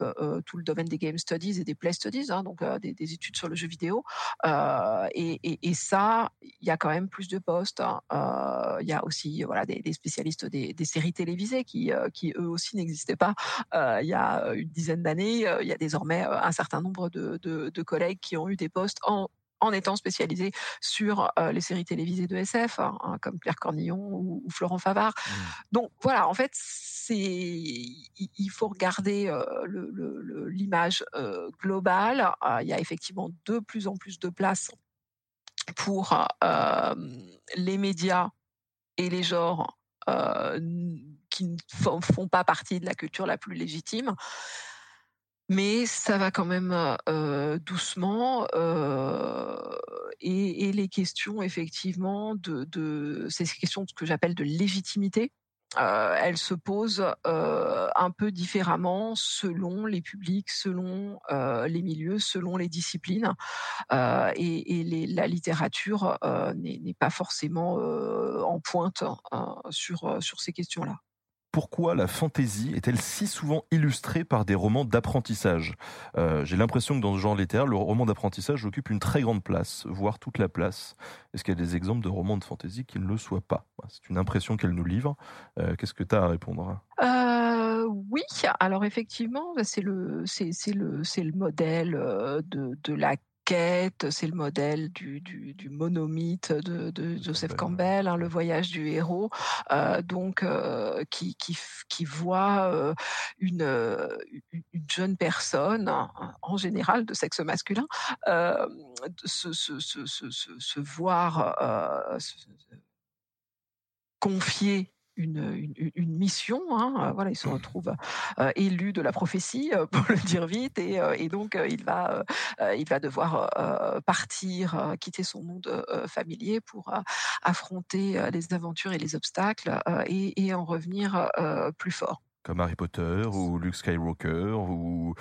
tout le domaine des game studies et des play studies, hein, donc des, des, études sur le jeu vidéo. Et, ça, il y a quand même plus de postes. Hein. Il y a aussi voilà des, des spécialistes des, des, séries télévisées qui, qui eux aussi n'existaient pas il y a une dizaine d'années. Il y a désormais un certain nombre de, de, de collègues qui ont eu des postes en en étant spécialisés sur les séries télévisées de SF, hein, hein, comme Claire Cornillon ou, Florent Favard. Mmh. Donc voilà, en fait, c'est il faut regarder l'image globale. il y a effectivement de plus en plus de place pour les médias et les genres qui ne font pas partie de la culture la plus légitime mais ça va quand même doucement. Et, les questions, effectivement, de, de ces questions que j'appelle de légitimité, elles se posent un peu différemment selon les publics, selon les milieux, selon les disciplines. et, la littérature n'est pas forcément en pointe sur, sur ces questions-là pourquoi la fantaisie est-elle si souvent illustrée par des romans d'apprentissage euh, J'ai l'impression que dans ce genre littéraire, le roman d'apprentissage occupe une très grande place, voire toute la place. Est-ce qu'il y a des exemples de romans de fantaisie qui ne le soient pas? C'est une impression qu'elle nous livre. Euh, qu'est-ce que tu as à répondre? Euh, oui, alors effectivement, c'est le le le modèle de, de la c'est le modèle du, du, monomythe de, de Joseph Campbell, hein, le voyage du héros, euh, donc euh, qui, qui, qui, voit euh, une, une, jeune personne, hein, en général de sexe masculin, se, se, se, se, voir confier une, une, mission. Hein, euh, voilà, il se mmh. retrouve euh, élu de la prophétie, euh, pour le dire vite, et, et donc il va, il va devoir partir, quitter son monde familier pour affronter les aventures et les obstacles et, et en revenir plus fort. Comme Harry Potter ou Luke Skywalker ou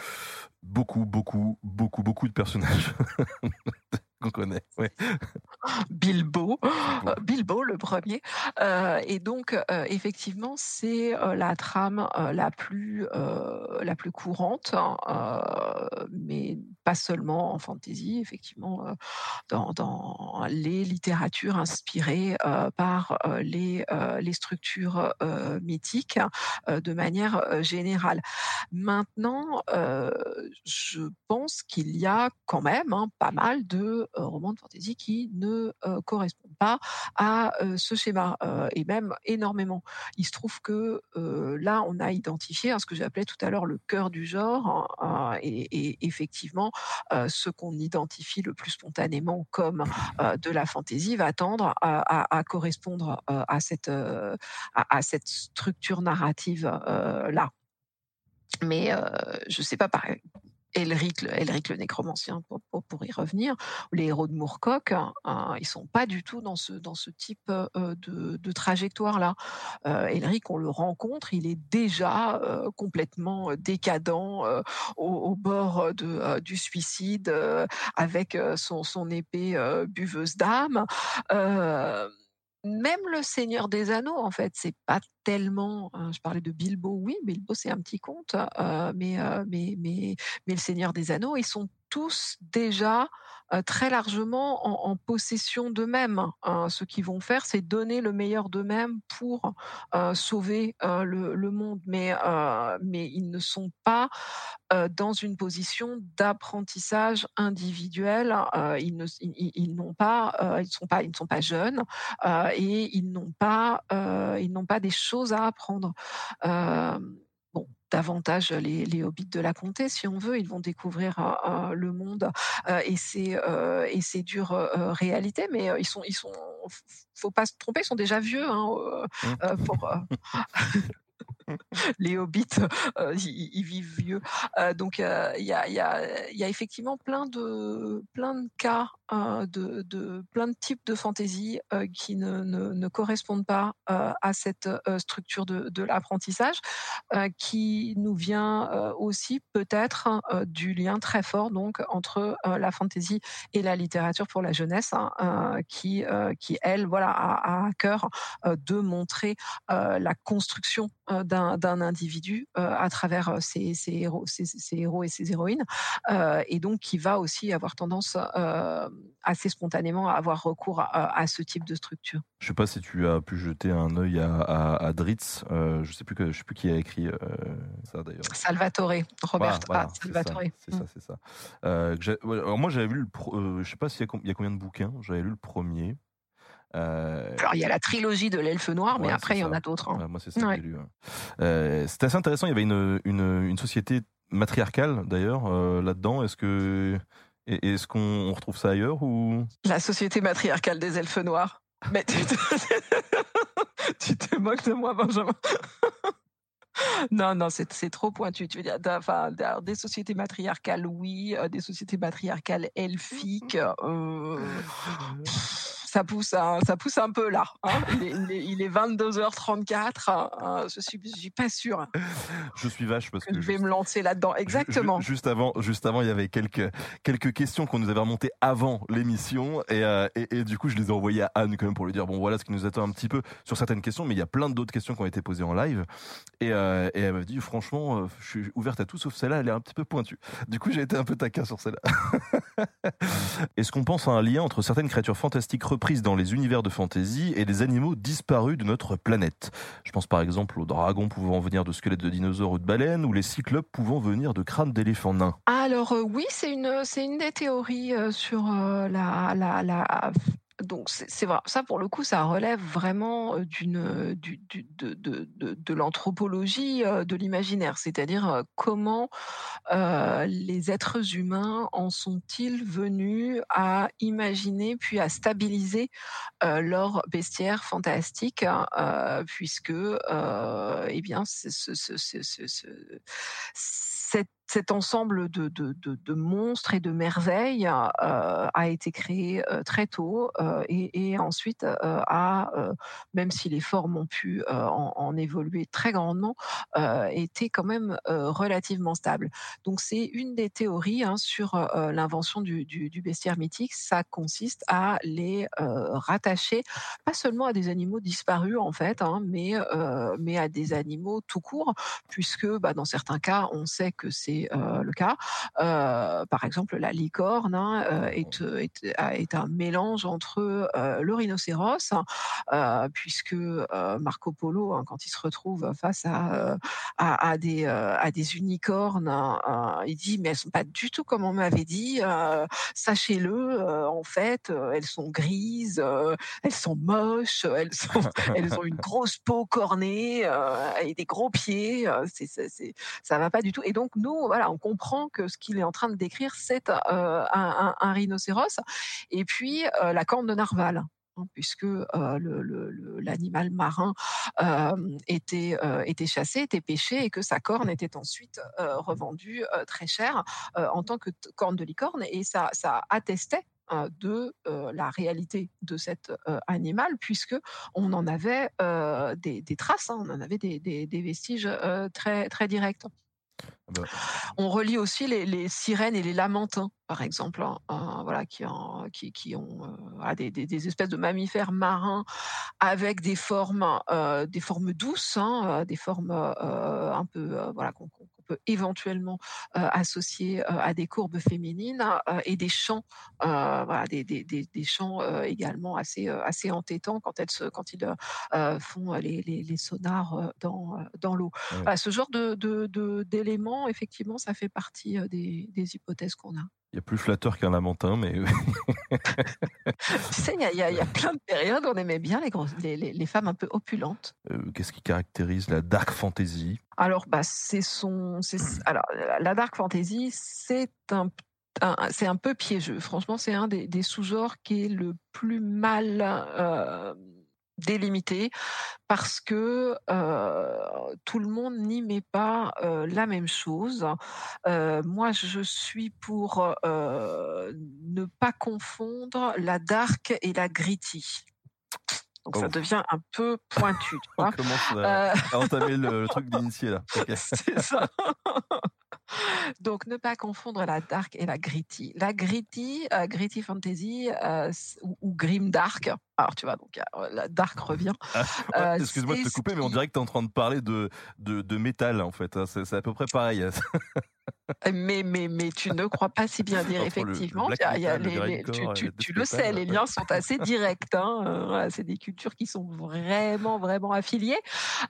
beaucoup, beaucoup, beaucoup, beaucoup de personnages qu'on connaît. Ouais. Bilbo, Bilbo, le premier. Euh, et donc, euh, effectivement, c'est euh, la trame la plus la plus courante, hein, mais pas seulement en fantasy, effectivement, dans, dans, les littératures inspirées par les les structures mythiques de manière générale. Maintenant, je pense qu'il y a quand même hein, pas mal de romans de fantasy qui ne correspondent pas à ce schéma, et même énormément. Il se trouve que là, on a identifié hein, ce que j'appelais tout à l'heure le cœur du genre, hein, et, effectivement, ce qu'on identifie le plus spontanément comme de la fantaisie va tendre à, correspondre à cette, à, cette structure narrative là. Mais je ne sais pas, pareil. Elric, Elric le nécromancien, pour, y revenir, les héros de Moorcock, hein, ils sont pas du tout dans ce, dans ce type euh, de, de trajectoire-là. Euh, Elric, on le rencontre, il est déjà euh, complètement décadent au, au, bord de, du suicide, avec son, son épée buveuse d'âme même le Seigneur des Anneaux, en fait, c'est pas tellement. Hein, je parlais de Bilbo, oui, Bilbo c'est un petit conte, mais, mais, mais, mais le Seigneur des Anneaux, ils sont tous déjà euh, très largement en, possession d'eux-mêmes. Hein. ce qu'ils vont faire, c'est donner le meilleur d'eux-mêmes pour euh, sauver euh, le, monde, mais, ils ne sont pas dans une position d'apprentissage individuel. ils ne, n'ont pas, ils sont pas, ils ne sont pas jeunes et ils n'ont pas, ils n'ont pas des choses à apprendre davantage les, les, hobbits de la comté, si on veut. Ils vont découvrir le monde et ses et ses dures réalités, mais ils sont ils sont faut pas se tromper, ils sont déjà vieux hein, mmh. pour les hobbits, euh, ils, vivent vieux. Euh, donc il y a, effectivement plein de plein de cas de, plein de types de fantaisie qui ne, correspondent pas à cette structure de, l'apprentissage, qui nous vient aussi peut-être du lien très fort donc entre la fantaisie et la littérature pour la jeunesse, hein, qui qui elle voilà a, a à cœur de montrer la construction d'un individu à travers ses, ses héros, ses, ses, héros et ses héroïnes, et donc qui va aussi avoir tendance assez spontanément à avoir recours à, à, ce type de structure. Je sais pas si tu as pu jeter un œil à, à, à Dritz. Euh, je sais plus que je sais plus qui a écrit euh, ça d'ailleurs. Salvatore, Robert voilà, Salvatore. C'est ça, c'est ça. Euh, alors moi j'avais lu, le euh, je sais pas s'il y, y, a combien de bouquins. J'avais lu le premier. Euh... Alors il y a la trilogie de l'Elfe Noir, mais après il y en a d'autres. Hein. Ouais, moi c'est ça ouais. que j'ai lu. Hein. C'était assez intéressant. Il y avait une, une, une société matriarcale d'ailleurs là-dedans. Est-ce que est-ce qu'on retrouve ça ailleurs ou? La société matriarcale des elfes noirs. Mais tu te, tu te moques de moi, Benjamin. Non, non, c'est trop pointu. Tu veux dire, enfin, des sociétés matriarcales, oui, euh, des sociétés matriarcales elfiques. Euh, ça pousse, ça pousse un peu là. Hein. Il, est, il, est, 22h34. Hein. Je suis, je suis pas sûr. Je suis vache parce que, je vais me lancer là-dedans. Exactement. Juste avant, juste avant, il y avait quelques quelques questions qu'on nous avait remontées avant l'émission et, euh, et, et, du coup, je les ai envoyées à Anne quand même pour lui dire bon voilà ce qui nous attend un petit peu sur certaines questions, mais il y a plein d'autres questions qui ont été posées en live et, euh, et elle m'a dit franchement, euh, je suis ouverte à tout sauf celle-là, elle est un petit peu pointue. Du coup, j'ai été un peu taquin sur celle-là. Est-ce qu'on pense à un lien entre certaines créatures fantastiques prises dans les univers de fantasy et les animaux disparus de notre planète. Je pense par exemple aux dragons pouvant venir de squelettes de dinosaures ou de baleines, ou les cyclopes pouvant venir de crânes d'éléphants nains. Alors euh, oui, c'est une, une des théories euh, sur euh, la, la, la donc c'est vrai, ça pour le coup, ça relève vraiment d'une du, du, de, l'anthropologie de l'imaginaire, c'est-à-dire comment les êtres humains en sont-ils venus à imaginer puis à stabiliser leur bestiaire fantastique, euh, puisque eh bien, cette cet ensemble de, de, de, monstres et de merveilles euh, a été créé euh, très tôt euh, et, ensuite a, même si les formes ont pu en, évoluer très grandement, été quand même relativement stable. Donc c'est une des théories hein, sur l'invention du, du, du, bestiaire mythique. Ça consiste à les rattacher pas seulement à des animaux disparus en fait, hein, mais mais à des animaux tout court, puisque bah, dans certains cas on sait que c'est euh, le cas. Euh, par exemple, la licorne hein, euh, est, est, est, un mélange entre le rhinocéros, puisque Marco Polo, hein, quand il se retrouve face à, à, à, des, à des unicornes, hein, il dit mais elles sont pas du tout comme on m'avait dit. Sachez-le, en fait, elles sont grises, elles sont moches, elles, sont, elles ont une grosse peau cornée et des gros pieds. c'est, c'est, ça va pas du tout. Et donc nous, voilà, on comprend que ce qu'il est en train de décrire, c'est euh, un, rhinocéros. Et puis euh, la corne de narval hein, puisque euh, l'animal marin était, était chassé, était pêché, et que sa corne était ensuite revendue très cher en tant que corne de licorne, et ça, attestait de la réalité de cet animal, puisque on en avait des, traces, hein, on en avait des, des, des vestiges très très directs. Bah. On relie aussi les, sirènes et les lamentins, par exemple, hein, hein, voilà, qui, ont euh, des, espèces de mammifères marins avec des formes, euh, des formes douces, hein, des formes euh, un peu, voilà, qu'on qu peut éventuellement associer à des courbes féminines et des chants, voilà, des, des, des chants également assez, assez entêtants quand elles se, quand ils font les, les, les, sonars dans, dans l'eau. Ouais. Voilà, ce genre de, de, de, d'éléments, effectivement, ça fait partie des, des hypothèses qu'on a. Il y a plus flatteur qu'un lamentin, mais. tu sais, il y, y, y, a plein de périodes où on aimait bien les, grosses, les, les, les femmes un peu opulentes. Euh, Qu'est-ce qui caractérise la dark fantasy? Alors, bah, c'est son. Alors, la dark fantasy, c'est un c'est un peu piégeux. Franchement, c'est un des, des sous-genres qui est le plus mal euh, délimité parce que euh, tout le monde n'y met pas euh, la même chose. Euh, moi, je suis pour ne pas confondre la dark et la gritty. Donc ça Oh. devient un peu pointu. Tu On vois commence à, à entamer le, le truc d'initié là. C'est ça. Donc, ne pas confondre la dark et la gritty. La gritty, euh, gritty fantasy euh, ou, ou grim dark. Alors, tu vois, donc euh, la dark revient. Ah, Excuse-moi de te couper, mais on dirait que tu es en train de parler de, de, de métal en fait. hein. C'est c'est à peu près pareil. Mais, mais, mais tu ne crois pas si bien dire, Entre le- le effectivement. y a- y a le tu, le tu sais, les ouais. liens sont assez directs. Hein. euh, c'est des cultures qui sont vraiment, vraiment affiliées.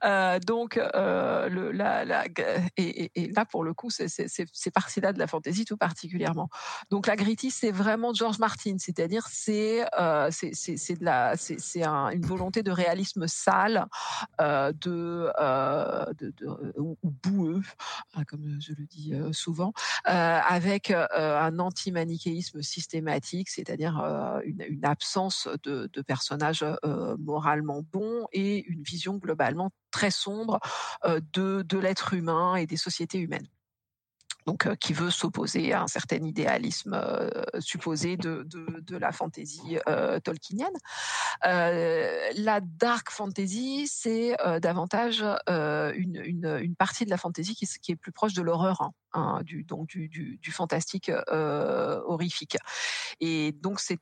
Euh, donc, euh, le, la, la, et, là, pour le coup, c'est c'est partie-là de la fantasy tout particulièrement. Donc, la gritty, c'est vraiment George Martin, c'est-à-dire c'est euh, c'est de la, un- une volonté de réalisme sale, euh, de, euh, de, de- ou, ou boueux, hein, comme je le dis euh, souvent, euh, avec euh, un anti-manichéisme systématique, c'est-à-dire euh, une, absence de, de personnages euh, moralement bons et une vision globalement très sombre euh, de l'être humain et des sociétés humaines. Donc, euh, qui veut s'opposer à un certain idéalisme euh, supposé de, de, la fantaisie euh, tolkienienne. La dark fantasy, c'est davantage une, une, partie de la fantasy qui, est plus proche de l'horreur, hein, hein, du, donc du, fantastique horrifique. Et donc c'est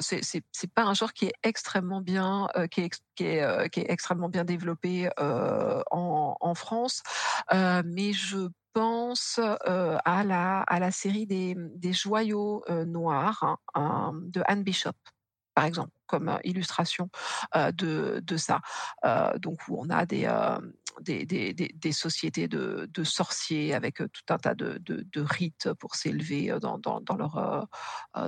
c'est, pas un genre qui est extrêmement bien, qui est, qui est, extrêmement bien développé en, en France, mais je pense euh, à la à la série des, des joyaux euh, noirs hein, hein, de Anne Bishop par exemple, comme euh, illustration de, de ça. Donc où on a des, des, des, des, sociétés de, de sorciers avec tout un tas de, de, rites pour s'élever dans, dans, dans, leur,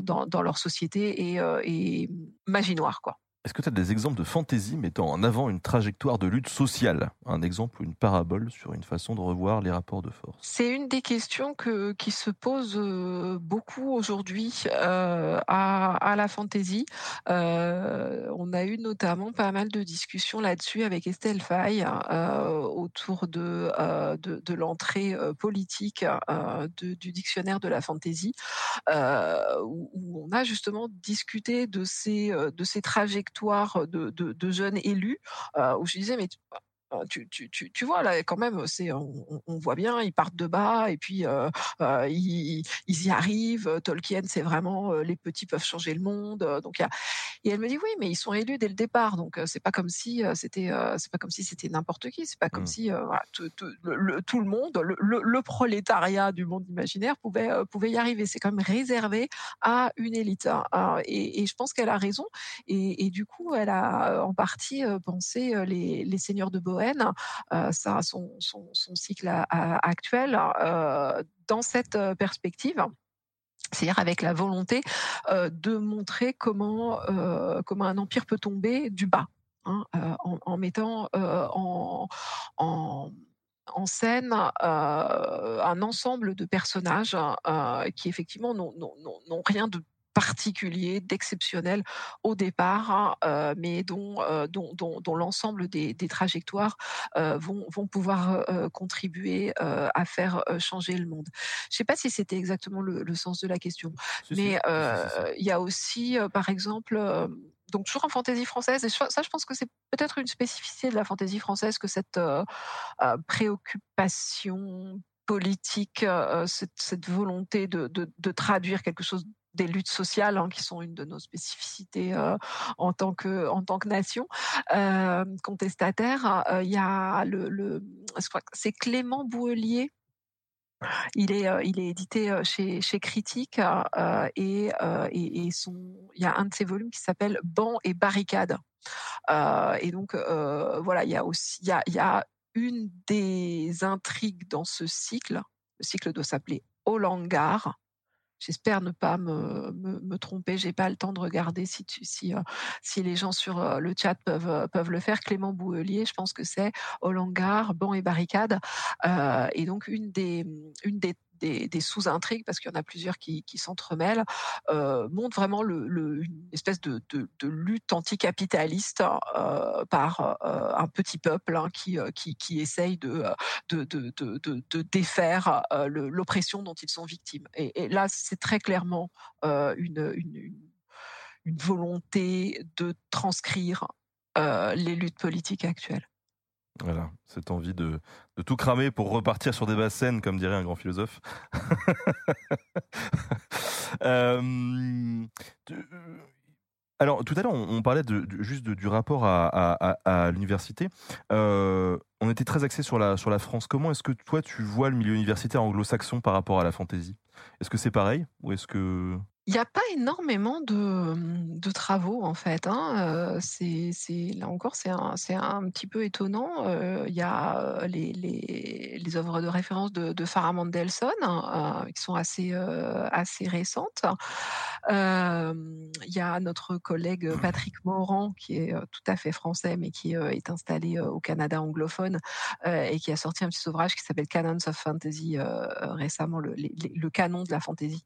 dans, dans leur société et, et magie noire, quoi. Est-ce que tu as des exemples de fantaisie mettant en avant une trajectoire de lutte sociale? Un exemple ou une parabole sur une façon de revoir les rapports de force? C'est une des questions que, qui se pose euh, beaucoup aujourd'hui euh, à, la fantaisie. Euh, on a eu notamment pas mal de discussions là-dessus avec Estelle Faye euh, autour de, l'entrée politique du dictionnaire de la fantaisie, où, on a justement discuté de ces trajectoires de, de, jeunes élus, où je disais, mais tu- tu, tu, tu, vois là quand même c'est on, voit bien ils partent de bas et puis euh, euh, ils, ils y arrivent Tolkien c'est vraiment euh, les petits peuvent changer le monde donc y a et elle me dit oui mais ils sont élus dès le départ donc c'est pas comme si c'était c'est pas comme si c'était n'importe qui c'est pas comme Mm. si voilà, tout, tout- le, le- tout le monde le, le, le prolétariat du monde imaginaire pouvait pouvait y arriver c'est quand même réservé à une élite hein. Euh, et, et je pense qu'elle a raison et, et du coup, elle a en partie pensé les, les seigneurs de Bohème, ça, son, son, cycle actuel, dans cette perspective. C'est-à-dire avec la volonté de montrer comment, comment un empire peut tomber du bas, hein, en, mettant en, en, scène un ensemble de personnages euh, qui effectivement n'ont rien de particulier, d'exceptionnel au départ, hein, euh, mais dont, euh, dont, dont, dont l'ensemble des, des trajectoires euh, vont, vont pouvoir contribuer à faire changer le monde. Je ne sais pas si c'était exactement le, le sens de la question, Si, mais si, euh, il y a aussi, par exemple, donc toujours en fantaisie française, et ça, je pense que c'est peut-être une spécificité de la fantaisie française que cette euh, préoccupation politique, euh, cette, cette volonté de, de, de traduire quelque chose des luttes sociales hein, qui sont une de nos spécificités euh, en tant que tant que nation euh, contestataire. Euh, Il y a le, le c'est Clément Bouelier il est, il est édité chez, chez Critique et, et, son, il y a un de ses volumes qui s'appelle Banc et barricade. Euh, et donc voilà, il y a aussi, il y a, y a une des intrigues dans ce cycle. Le cycle doit s'appeler Olangar. J'espère ne pas me, me, me tromper. J'ai pas le temps de regarder si, tu, si, euh, si les gens sur euh, le chat peuvent, euh, peuvent le faire. Clément Bouelier, je pense que c'est Olangar, banc et barricade. Et donc une des, une des, des, sous-intrigues, parce qu'il y en a plusieurs qui, s'entremêlent, euh, montre vraiment une espèce de, lutte anticapitaliste euh, par euh, un petit peuple hein, qui, qui, essaye de, de, défaire l'oppression dont ils sont victimes. Et, là, c'est très clairement une, une, volonté de transcrire les luttes politiques actuelles. Voilà, cette envie de, tout cramer pour repartir sur des basses scènes, comme dirait un grand philosophe. Euh, alors, tout à l'heure, on, parlait juste du rapport à, l'université. Euh, on était très axé sur la, sur la France. Comment est-ce que toi, tu vois le milieu universitaire anglo-saxon par rapport à la fantaisie? Est-ce que c'est pareil ou est-ce que il n'y a pas énormément de, mmh, de travaux en fait. Hein. C'est, là encore, c'est un, un, petit peu étonnant. Il y a les, les, les, œuvres de référence de, de Farah Mandelson hein, qui sont assez, assez récentes. Il y a notre collègue Patrick Morand qui est tout à fait français mais qui est installé au Canada anglophone et qui a sorti un petit ouvrage qui s'appelle Canons of Fantasy récemment, le, le, canon de la fantasy,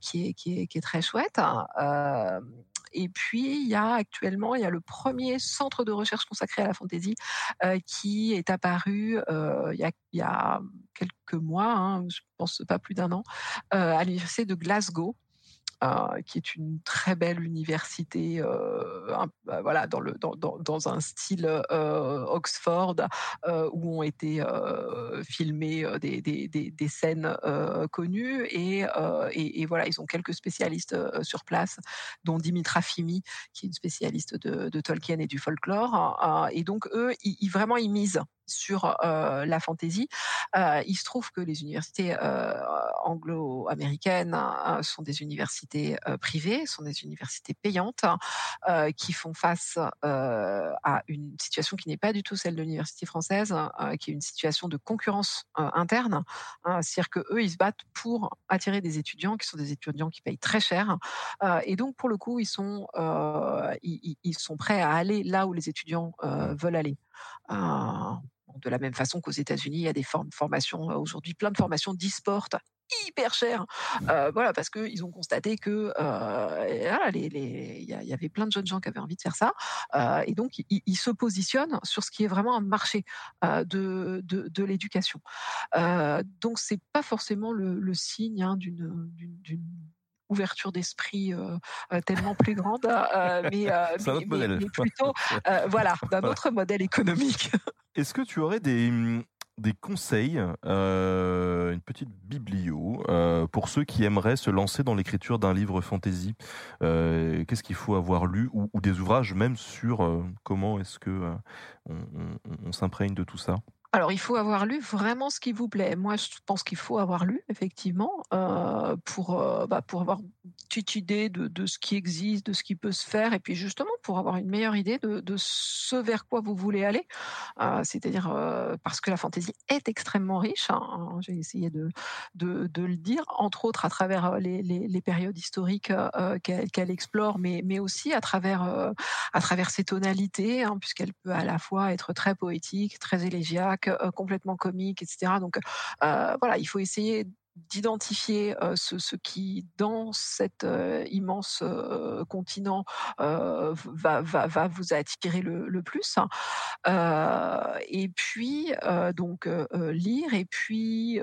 qui est qui est, très chouette. Hein. et puis, il y a actuellement, il y a le premier centre de recherche consacré à la fantaisie qui est apparu il, y a, quelques mois, hein, je pense pas plus d'un an, à l'université de Glasgow. Euh, qui est une très belle université, euh, bah, voilà, dans, un style euh, Oxford, où ont été filmées des, scènes connues. Et, voilà, ils ont quelques spécialistes sur place, dont Dimitra Fimi, qui est une spécialiste de, Tolkien et du folklore. et donc, eux, ils, vraiment, ils misent sur la fantaisie. il se trouve que les universités anglo-américaines hein, sont des universités privées, sont des universités payantes qui font face à une situation qui n'est pas du tout celle de l'université française, qui est une situation de concurrence interne. Hein. C'est-à-dire que eux, ils se battent pour attirer des étudiants qui sont des étudiants qui payent très cher, et donc pour le coup, ils sont ils, ils, sont prêts à aller là où les étudiants veulent aller de la même façon qu'aux États-Unis, il y a des formations euh, aujourd'hui, plein de formations d'e-sport hyper chères, euh, voilà, parce qu'ils ont constaté que euh, il y, avait plein de jeunes gens qui avaient envie de faire ça, et donc ils, se positionnent sur ce qui est vraiment un marché de, de, l'éducation. donc c'est pas forcément le, signe hein, d'une ouverture d'esprit tellement plus grande, mais, plutôt voilà d'un autre modèle économique. Est-ce que tu aurais des, mmh, des conseils, euh, une petite biblio, euh, pour ceux qui aimeraient se lancer dans l'écriture d'un livre fantasy? Euh, Qu'est-ce qu'il faut avoir lu ou, des ouvrages même sur comment est-ce que on s'imprègne de tout ça? Alors, il faut avoir lu vraiment ce qui vous plaît. Moi, je pense qu'il faut avoir lu, effectivement, euh, pour, euh, bah, pour avoir une petite idée de, de, ce qui existe, de ce qui peut se faire, et puis justement pour avoir une meilleure idée de, de ce vers quoi vous voulez aller. Euh, C'est-à-dire parce que la fantaisie est extrêmement riche. Hein, J'ai essayé de, de, de, le dire, entre autres à travers les, les, périodes historiques qu'elle explore, mais, mais aussi à travers, à travers ses tonalités, hein, puisqu'elle peut à la fois être très poétique, très élégiaque complètement comique, etc. Donc voilà, il faut essayer d'identifier ce, qui, dans cet immense continent, va, vous attirer le, plus. et puis, donc, lire et puis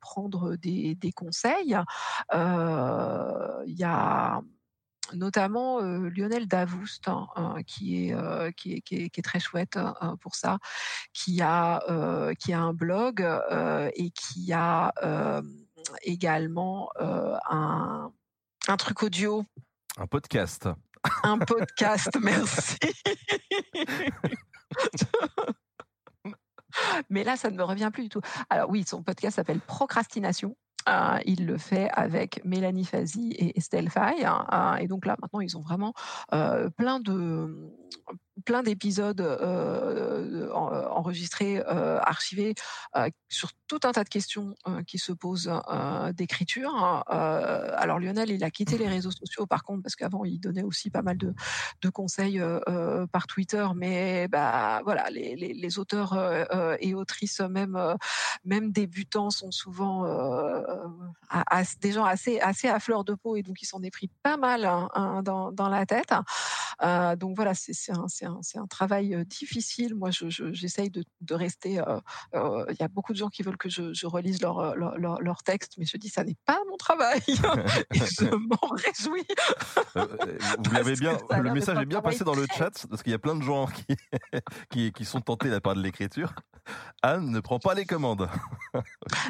prendre des, des conseils. Il y a notamment Lionel Davoust, hein, hein, qui, est, qui, est, qui, est, très chouette hein, pour ça, qui a, qui a un blog et qui a également un, un truc audio. Un podcast. Un podcast, merci. Mais là, ça ne me revient plus du tout. Alors oui, son podcast s'appelle Procrastination. Euh, il le fait avec Mélanie Fazi et Estelle Fay. Hein, euh, et donc là, maintenant, ils ont vraiment euh, plein de plein d'épisodes enregistrés, archivés sur tout un tas de questions qui se posent d'écriture. alors Lionel, il a quitté les réseaux sociaux par contre parce qu'avant il donnait aussi pas mal de, de conseils par Twitter, mais bah voilà, les, auteurs et autrices même même débutants sont souvent des gens assez assez à fleur de peau et donc ils s'en est pris pas mal hein, hein, dans la tête. donc voilà, c'est un, un, un travail difficile. Moi, j'essaye de, de, rester. Il y a beaucoup de gens qui veulent que je, je relise leur, leur, leur, texte, mais je dis ça n'est pas mon travail et je m'en réjouis. vous l'avez bien, le message est bien passé dans le chat parce qu'il y a plein de gens qui, qui, qui sont tentés la part de l'écriture. Anne ne prend pas les commandes.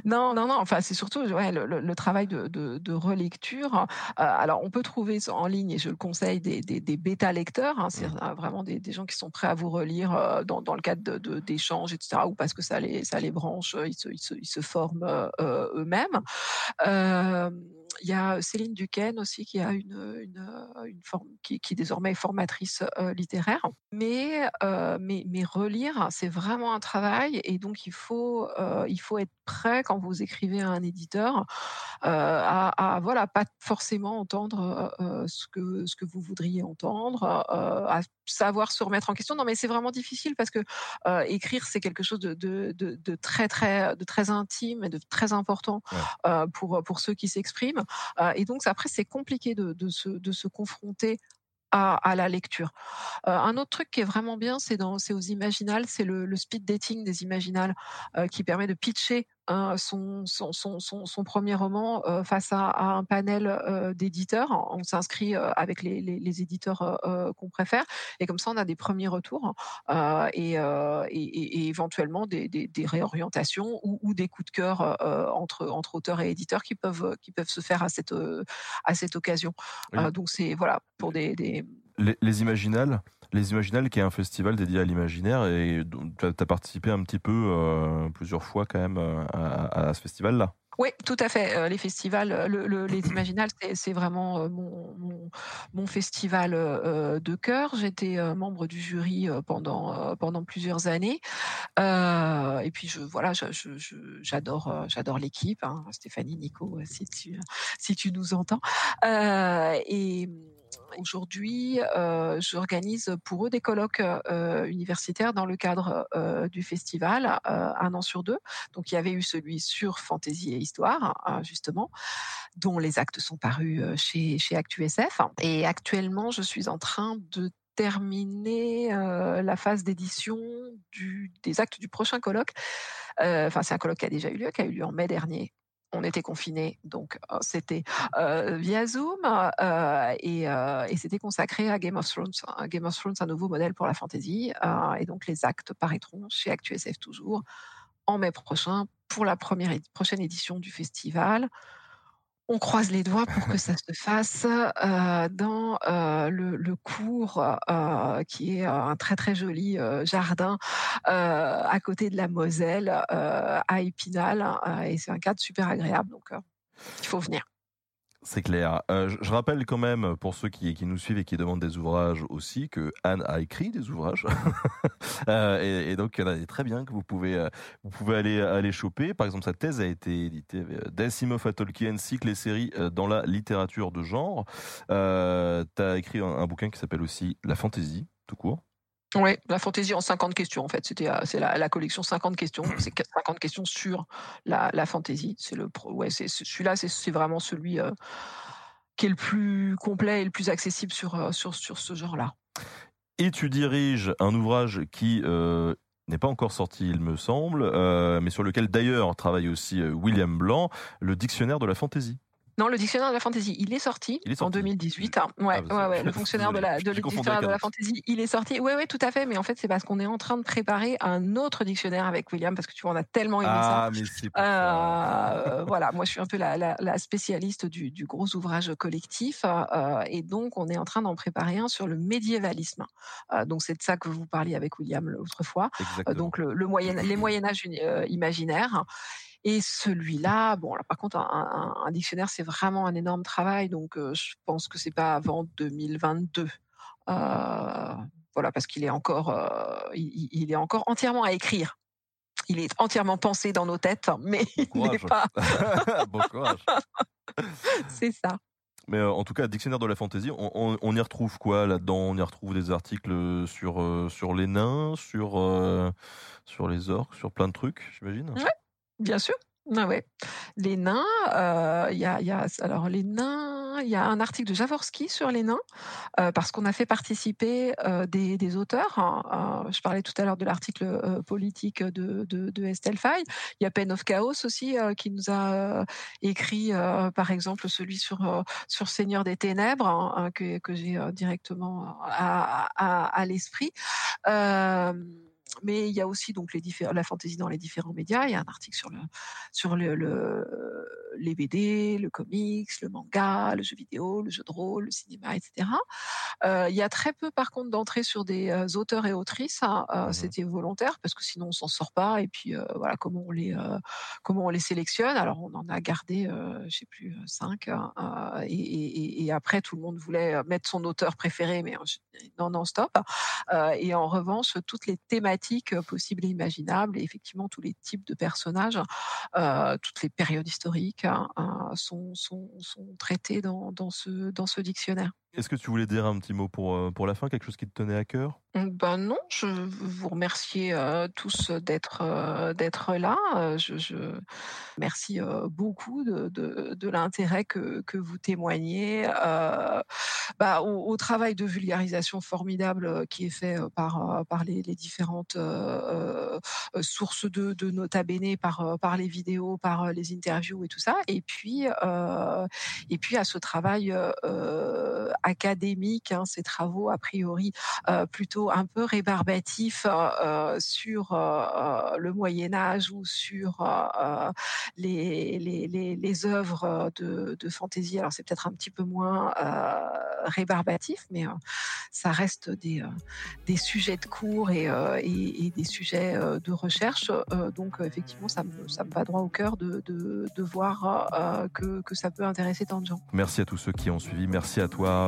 non, non, non. Enfin, c'est surtout ouais, le, le, travail de, de, de relecture. alors, on peut trouver en ligne, et je le conseille, des, des, des bêta lecteurs. Hein, c'est mmh. vraiment des, des, gens qui sont prêts à vous relire dans, dans le cadre d'échanges, etc., ou parce que ça les, branche, se, ils se, ils se forment eux-mêmes. Il y a Céline Duquesne aussi qui a une, une, une forme, qui, qui désormais est formatrice littéraire. Mais, mais, mais relire, c'est vraiment un travail et donc il faut, il faut être prêt quand vous écrivez à un éditeur à, à, voilà pas forcément entendre ce que ce que vous voudriez entendre, à savoir se remettre en question. Non, mais c'est vraiment difficile parce que écrire c'est quelque chose de, de, de, de, très très de très intime et de très important pour pour ceux qui s'expriment. Et donc après c'est compliqué de, se, de se confronter à, la lecture. Euh, un autre truc qui est vraiment bien, c'est aux imaginales, c'est le, le, speed dating des imaginales euh, qui permet de pitcher son, son, son, son, premier roman euh, face à, à, un panel euh, d'éditeurs. On s'inscrit euh, avec les, les, les éditeurs qu'on préfère et comme ça on a des premiers retours et, et, et, éventuellement des, des, des réorientations ou, ou, des coups de cœur entre, entre auteurs et éditeurs qui peuvent, qui peuvent se faire à cette, à cette occasion. Oui. donc c'est voilà pour des, des... Les, les imaginales les Imaginales, qui est un festival dédié à l'imaginaire, et tu as, participé un petit peu, euh, plusieurs fois quand même, euh, à, ce festival-là. Oui, tout à fait. Euh, les festivals, le, le, les Imaginales, c'est vraiment mon, mon, festival de cœur. J'étais membre du jury pendant pendant plusieurs années. et puis je voilà, j'adore j'adore l'équipe, hein, Stéphanie, Nico, si tu si tu nous entends. et Aujourd'hui, euh, j'organise pour eux des colloques euh, universitaires dans le cadre euh, du festival, un an sur deux. Donc, il y avait eu celui sur fantaisie et histoire, hein, justement, dont les actes sont parus chez, chez ActuSF. Et actuellement, je suis en train de terminer euh, la phase d'édition des actes du prochain colloque. Enfin, c'est un colloque qui a déjà eu lieu, qui a eu lieu en mai dernier on était confinés, donc oh, c'était euh, via Zoom euh, et, euh, et c'était consacré à Game of Thrones. Game of Thrones, un nouveau modèle pour la fantasy, et donc les actes paraîtront chez ActuSF toujours en mai prochain pour la prochaine édition du festival on croise les doigts pour que ça se fasse euh, dans euh, le, cours euh, qui est un très très joli jardin à côté de la Moselle à Épinal et c'est un cadre super agréable donc il faut venir. C'est clair. Euh, je, rappelle quand même, pour ceux qui, nous suivent et qui demandent des ouvrages aussi, que Anne a écrit des ouvrages. euh, et, donc, il y en a très bien que vous pouvez, euh, vous pouvez aller, aller choper. Par exemple, sa thèse a été éditée d'Asimov à Tolkien, cycle et série dans la littérature de genre. Euh, tu as écrit un, un bouquin qui s'appelle aussi La fantaisie, tout court. Oui, la fantaisie en 50 questions, en fait. Euh, c'est la, la, collection 50 questions. C'est 50 questions sur la, la fantaisie. C'est le, ouais, c'est celui-là, c'est vraiment celui euh, qui est le plus complet et le plus accessible sur euh, sur sur ce genre-là. Et tu diriges un ouvrage qui n'est pas encore sorti, il me semble, mais sur lequel d'ailleurs travaille aussi William Blanc, le dictionnaire de la fantaisie. Non, le dictionnaire de la fantaisie, il est sorti, il est sorti. en 2018. Hein. Ouais, ah, ouais, ouais, le fonctionnaire de la de dictionnaire de la fantaisie, il est sorti. Ouais, ouais, tout à fait. Mais en fait, c'est parce qu'on est en train de préparer un autre dictionnaire avec William parce que tu vois, on a tellement aimé ah, ça. Mais c'est euh, voilà, moi, je suis un peu la, la, la spécialiste du, du, gros ouvrage collectif, euh, et donc on est en train d'en préparer un sur le médiévalisme. Euh, donc c'est de ça que vous parliez avec William l'autre fois. Donc le, le moyen, les Moyen Âge imaginaires. Et celui-là, bon, par contre, un, un, un dictionnaire, c'est vraiment un énorme travail, donc euh, je pense que c'est pas avant 2022. Euh, voilà, parce qu'il est encore, il, il, est encore entièrement à écrire. Il est entièrement pensé dans nos têtes, mais il n'est pas. bon courage. C'est ça. Mais en tout cas, dictionnaire de la fantaisie, on, on, y retrouve quoi là-dedans? On y retrouve des articles sur, sur les nains, sur, sur les orques, sur plein de trucs, j'imagine? Oui, bien sûr. Ah ouais. Les nains, il y a, alors les nains, il y a un article de Javorski sur les nains parce qu'on a fait participer des, des, auteurs. Hein, je parlais tout à l'heure de l'article politique de, de, Estelle. Il y a Pen of Chaos aussi qui nous a écrit, par exemple, celui sur sur Seigneur des Ténèbres hein, que, que j'ai directement à, à l'esprit mais il y a aussi donc les la fantaisie dans les différents médias. Il y a un article sur le sur le, les BD, le comics, le manga, le jeu vidéo, le jeu de rôle, le cinéma, etc. Euh, il y a très peu par contre d'entrées sur des euh, auteurs et autrices. Hein. Euh, mmh c'était volontaire parce que sinon on s'en sort pas. Et puis voilà comment on les comment on les sélectionne. Alors on en a gardé, je sais plus cinq. Hein, et, et, et, après tout le monde voulait mettre son auteur préféré, mais non non stop. et en revanche toutes les thématiques euh, possibles et imaginables, et effectivement tous les types de personnages, euh, toutes les périodes historiques hein, hein, sont, sont, sont, traités dans ce dictionnaire. Est-ce que tu voulais dire un petit mot pour, euh, pour la fin, quelque chose qui te tenait à cœur? Ben non, je vous remercie tous d'être d'être là. Je, merci beaucoup de, de, de l'intérêt que, que vous témoignez bah, au, travail de vulgarisation formidable qui est fait par par les, les différentes sources de, de nota bene, par par les vidéos, par les interviews et tout ça. Et puis et puis à ce travail académique, hein, ces travaux a priori euh, plutôt un peu rébarbatifs euh, sur euh, le Moyen Âge ou sur les, les, les, œuvres de, de fantaisie. Alors c'est peut-être un petit peu moins rébarbatif, mais ça reste des, des sujets de cours et, et, des sujets de recherche. donc effectivement, ça me, ça me va droit au cœur de, de, de voir que, que ça peut intéresser tant de gens. Merci à tous ceux qui ont suivi. Merci à toi,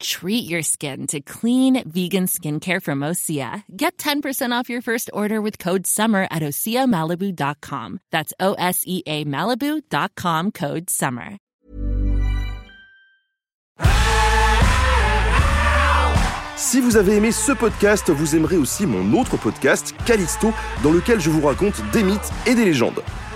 Treat your skin to clean vegan skincare from Osea. Get 10% off your first order with code SUMMER at OseaMalibu.com. That's O S E A Malibu.com code SUMMER. Si vous avez aimé ce podcast, vous aimerez aussi mon autre podcast, Callisto, dans lequel je vous raconte des mythes et des légendes.